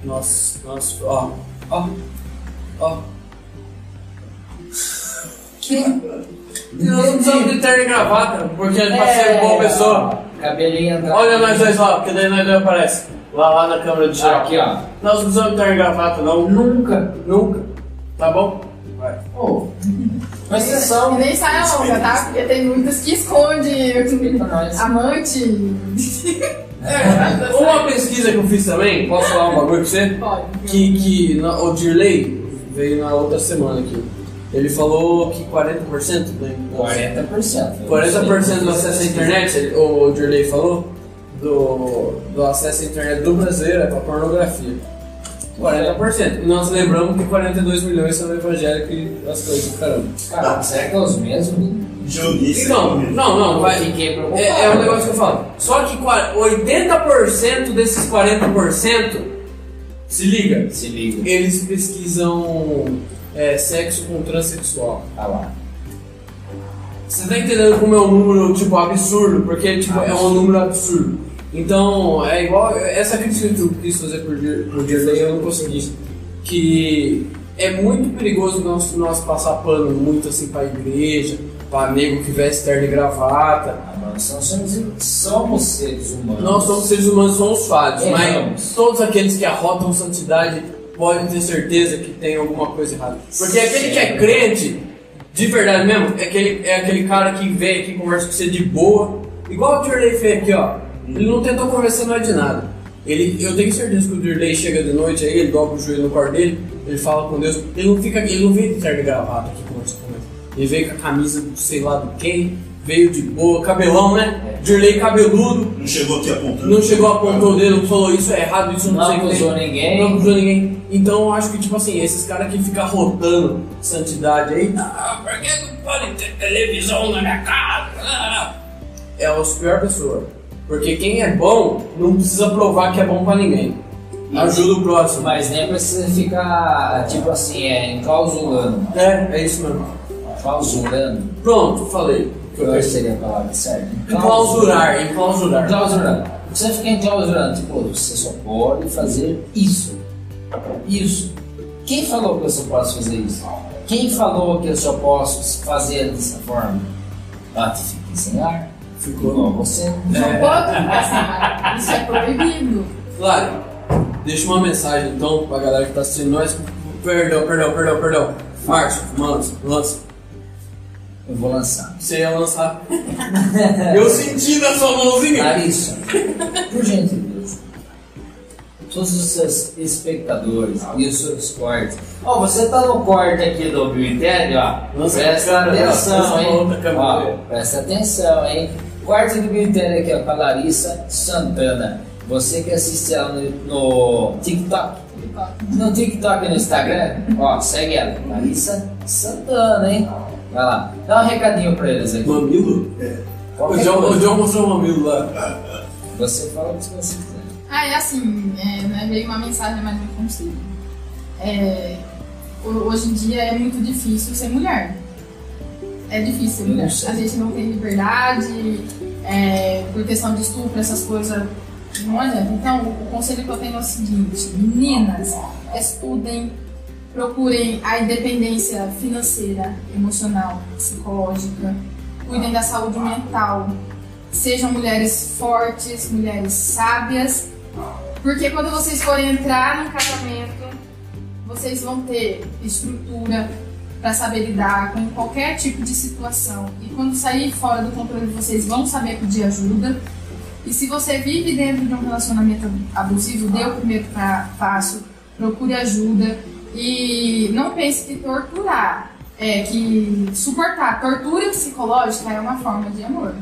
Nossa, nossa, ó, ó, ó. Nós não precisamos de terno e gravata, porque é pra ser boa pessoa. Cabelinho atrás. Olha nós dois lá, porque daí nós dois aparece. Lá, lá na câmera de geral. Aqui, ó. Nós não precisamos de terno e gravata, não. Nunca. Nunca. Tá bom? Vai. Ô, presta E nem saia longa, tá? Porque tem muitas que esconde amante. É, uma pesquisa que eu fiz também, posso falar um bagulho pra você? Pode. Que, que na- o Dirley veio na outra semana aqui. Ele falou que 40% do, 40%. 40% do acesso à internet, o Dirley falou, do, do acesso à internet do brasileiro é pra pornografia. 40%. E nós lembramos que 42 milhões são evangélicos e as coisas do caramba. Caramba, será que é os mesmos? Joguice. Então, não, não, vai. Fiquei preocupado. É, é um negócio que eu falo. Só que qua- 80% desses 40%, se liga, Se liga. eles pesquisam é, sexo com transexual. Tá lá. Você tá entendendo como é um número, tipo, absurdo? Porque, tipo, é um número absurdo. Então, é igual... Essa crítica que eu quis fazer por, Dir- por Dirley, eu não consegui. Que é muito perigoso nós, nós passar pano muito, assim, pra igreja, pra nego que veste terno e gravata. Ah, nós somos, somos seres humanos. Nós somos seres humanos, somos falhos, Erramos. mas todos aqueles que arrotam santidade podem ter certeza que tem alguma coisa errada. Porque aquele que é crente, de verdade mesmo, é aquele, é aquele cara que vem aqui e conversa com você de boa, igual o Dirley fez aqui, ó. Ele não tentou conversar nós de nada. Ele, eu tenho certeza que o Dirley chega de noite aí, ele dobra o joelho no quarto dele, ele fala com Deus. Ele não fica, ele não veio de terno e gravata aqui com nós. Ele veio com a camisa do sei lá do quem, veio de boa, cabelão, né? Dirley cabeludo. Não chegou aqui apontando. Não chegou, apontou o dedo, falou isso é errado, isso não, Não sei o que acusou ninguém. Não acusou ninguém. Então eu acho que, tipo assim, esses caras que ficam rotando santidade aí, ah, porque pode ter televisão na minha casa. Ah. É a pior pessoa. Porque quem é bom não precisa provar que é bom pra ninguém. Ajuda o próximo. Mas nem precisa ficar, tipo assim, é, enclausulando. É, é isso mesmo. Clausurando. Pronto, falei. Qual seria a palavra certa? Enclausurar, enclausurar. Enclausurando. Você fica enclausurando, tipo, você só pode fazer isso. Isso. Quem falou que eu só posso fazer isso? Quem falou que eu só posso fazer dessa forma? Tu fica sem ar. Ficou. Igual você. Não pode ficar sem ar. Isso é proibido. Claro, deixa uma mensagem então pra galera que tá assistindo nós. Perdão, perdão, perdão, perdão. Márcio, lança, lança. Eu vou lançar. Você ia lançar. Eu senti na sua mãozinha. Larissa, por gentileza, todos os seus espectadores e os seus cortes. Ó, você tá no corte aqui do Biointelli, ó. Nossa, presta atenção, hein? Ó, presta atenção, hein? Do Biointelli aqui, ó, com a Larissa Santana. Você que assiste ela no, no TikTok. No TikTok e no Instagram, ó, segue ela. Larissa Santana, hein? Vai lá. Dá um recadinho pra eles aqui. Mamilo? O Qualquer John, o. John mostrou o mamilo lá. Você fala o que você quiser. Ah, é assim, é, não é meio uma mensagem, mas um conselho. É, ho- hoje em dia é muito difícil ser mulher. É difícil sei. A gente não tem liberdade, é, por questão de estupro, essas coisas, não adianta. Então, o conselho que eu tenho é o seguinte: meninas, estudem, procurem a independência financeira, emocional, psicológica, cuidem da saúde mental, sejam mulheres fortes, mulheres sábias, porque quando vocês forem entrar num casamento, vocês vão ter estrutura para saber lidar com qualquer tipo de situação. E quando sair fora do controle, vocês vão saber pedir ajuda. E se você vive dentro de um relacionamento abusivo, dê o primeiro pa- passo, procure ajuda e não pense que torturar, é que suportar tortura psicológica é uma forma de amor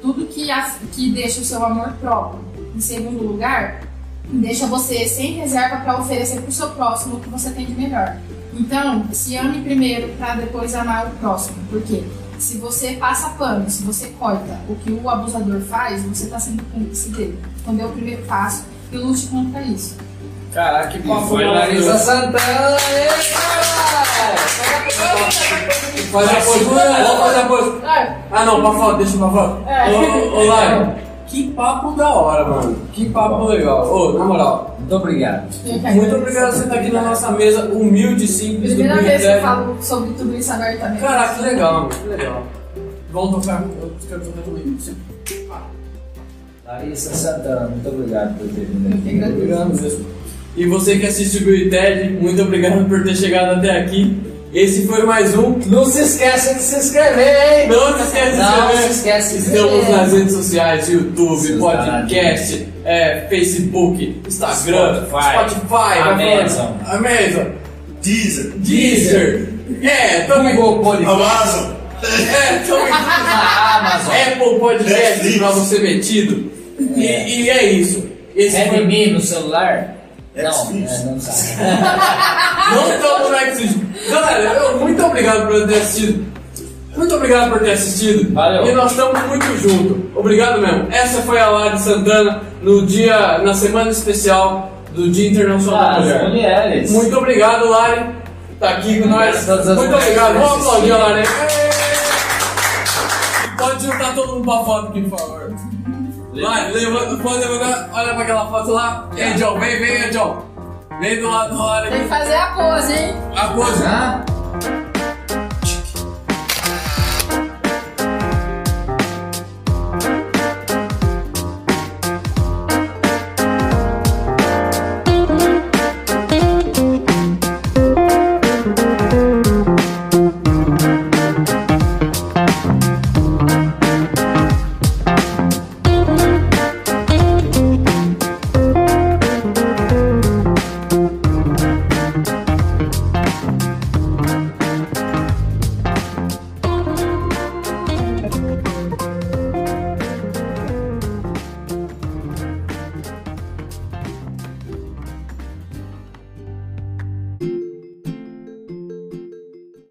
tudo que, que deixa o seu amor próprio. Em segundo lugar, deixa você sem reserva para oferecer para o seu próximo o que você tem de melhor. Então, se ame primeiro para depois amar o próximo. Porque se você passa pano, se você corta o que o abusador faz, você está sendo cúmplice dele. Então, dê o primeiro passo e lute contra isso. Caraca, que papo. Larissa Santana, Faz a pose, fazer a pose. Ah não, pra foto, deixa pra foto. É. Ô, ô Lai, que papo da hora, mano. Que papo legal. Ô, na moral, Muito obrigado. Muito obrigado por você estar aqui na nossa mesa, humilde e simples do Primeira vez que eu falo sobre tudo isso abertamente. Caraca, que legal, mano. Que legal. Vamos tocar. Eu quero tocar comigo. Larissa Santana, muito obrigado por ter vindo aqui. agradeço. Obrigado mesmo. E você que assiste o Bill e Ted, muito obrigado por ter chegado até aqui. Esse foi mais um. Não se esqueça de se inscrever, hein? Não se esquece de se Não inscrever. se esquece de se Estamos inscrever. nas redes sociais, YouTube, Seus podcast, é, Facebook, Instagram, Spotify, Spotify, Amazon. Amazon, Deezer, Deezer, é, tamo em Google Podcast. Amazon, é, tamo em Na Amazon. Apple Podcast Netflix. pra você metido. E, e é isso. Esse foi- Redmi no celular? Não, Xvideos. é, não sabe. Não estamos no Xvideos. Galera, eu- muito obrigado por ter assistido. Muito obrigado por ter assistido. Valeu. E nós estamos muito juntos. Obrigado mesmo. Essa foi a Lari Santana no dia, na semana especial do Dia Internacional da As Mulher. mulheres. Muito obrigado, Lari. Tá aqui com nós. Muito obrigado. Vamos aplaudir a. Lari. Pode juntar todo mundo pra foto aqui, por favor. Lari, levanta, pode levantar. Olha pra aquela foto lá. Ei, John, vem, vem, John. Vem do lado do Lari Tem que fazer a pose, hein? A pose. Hã?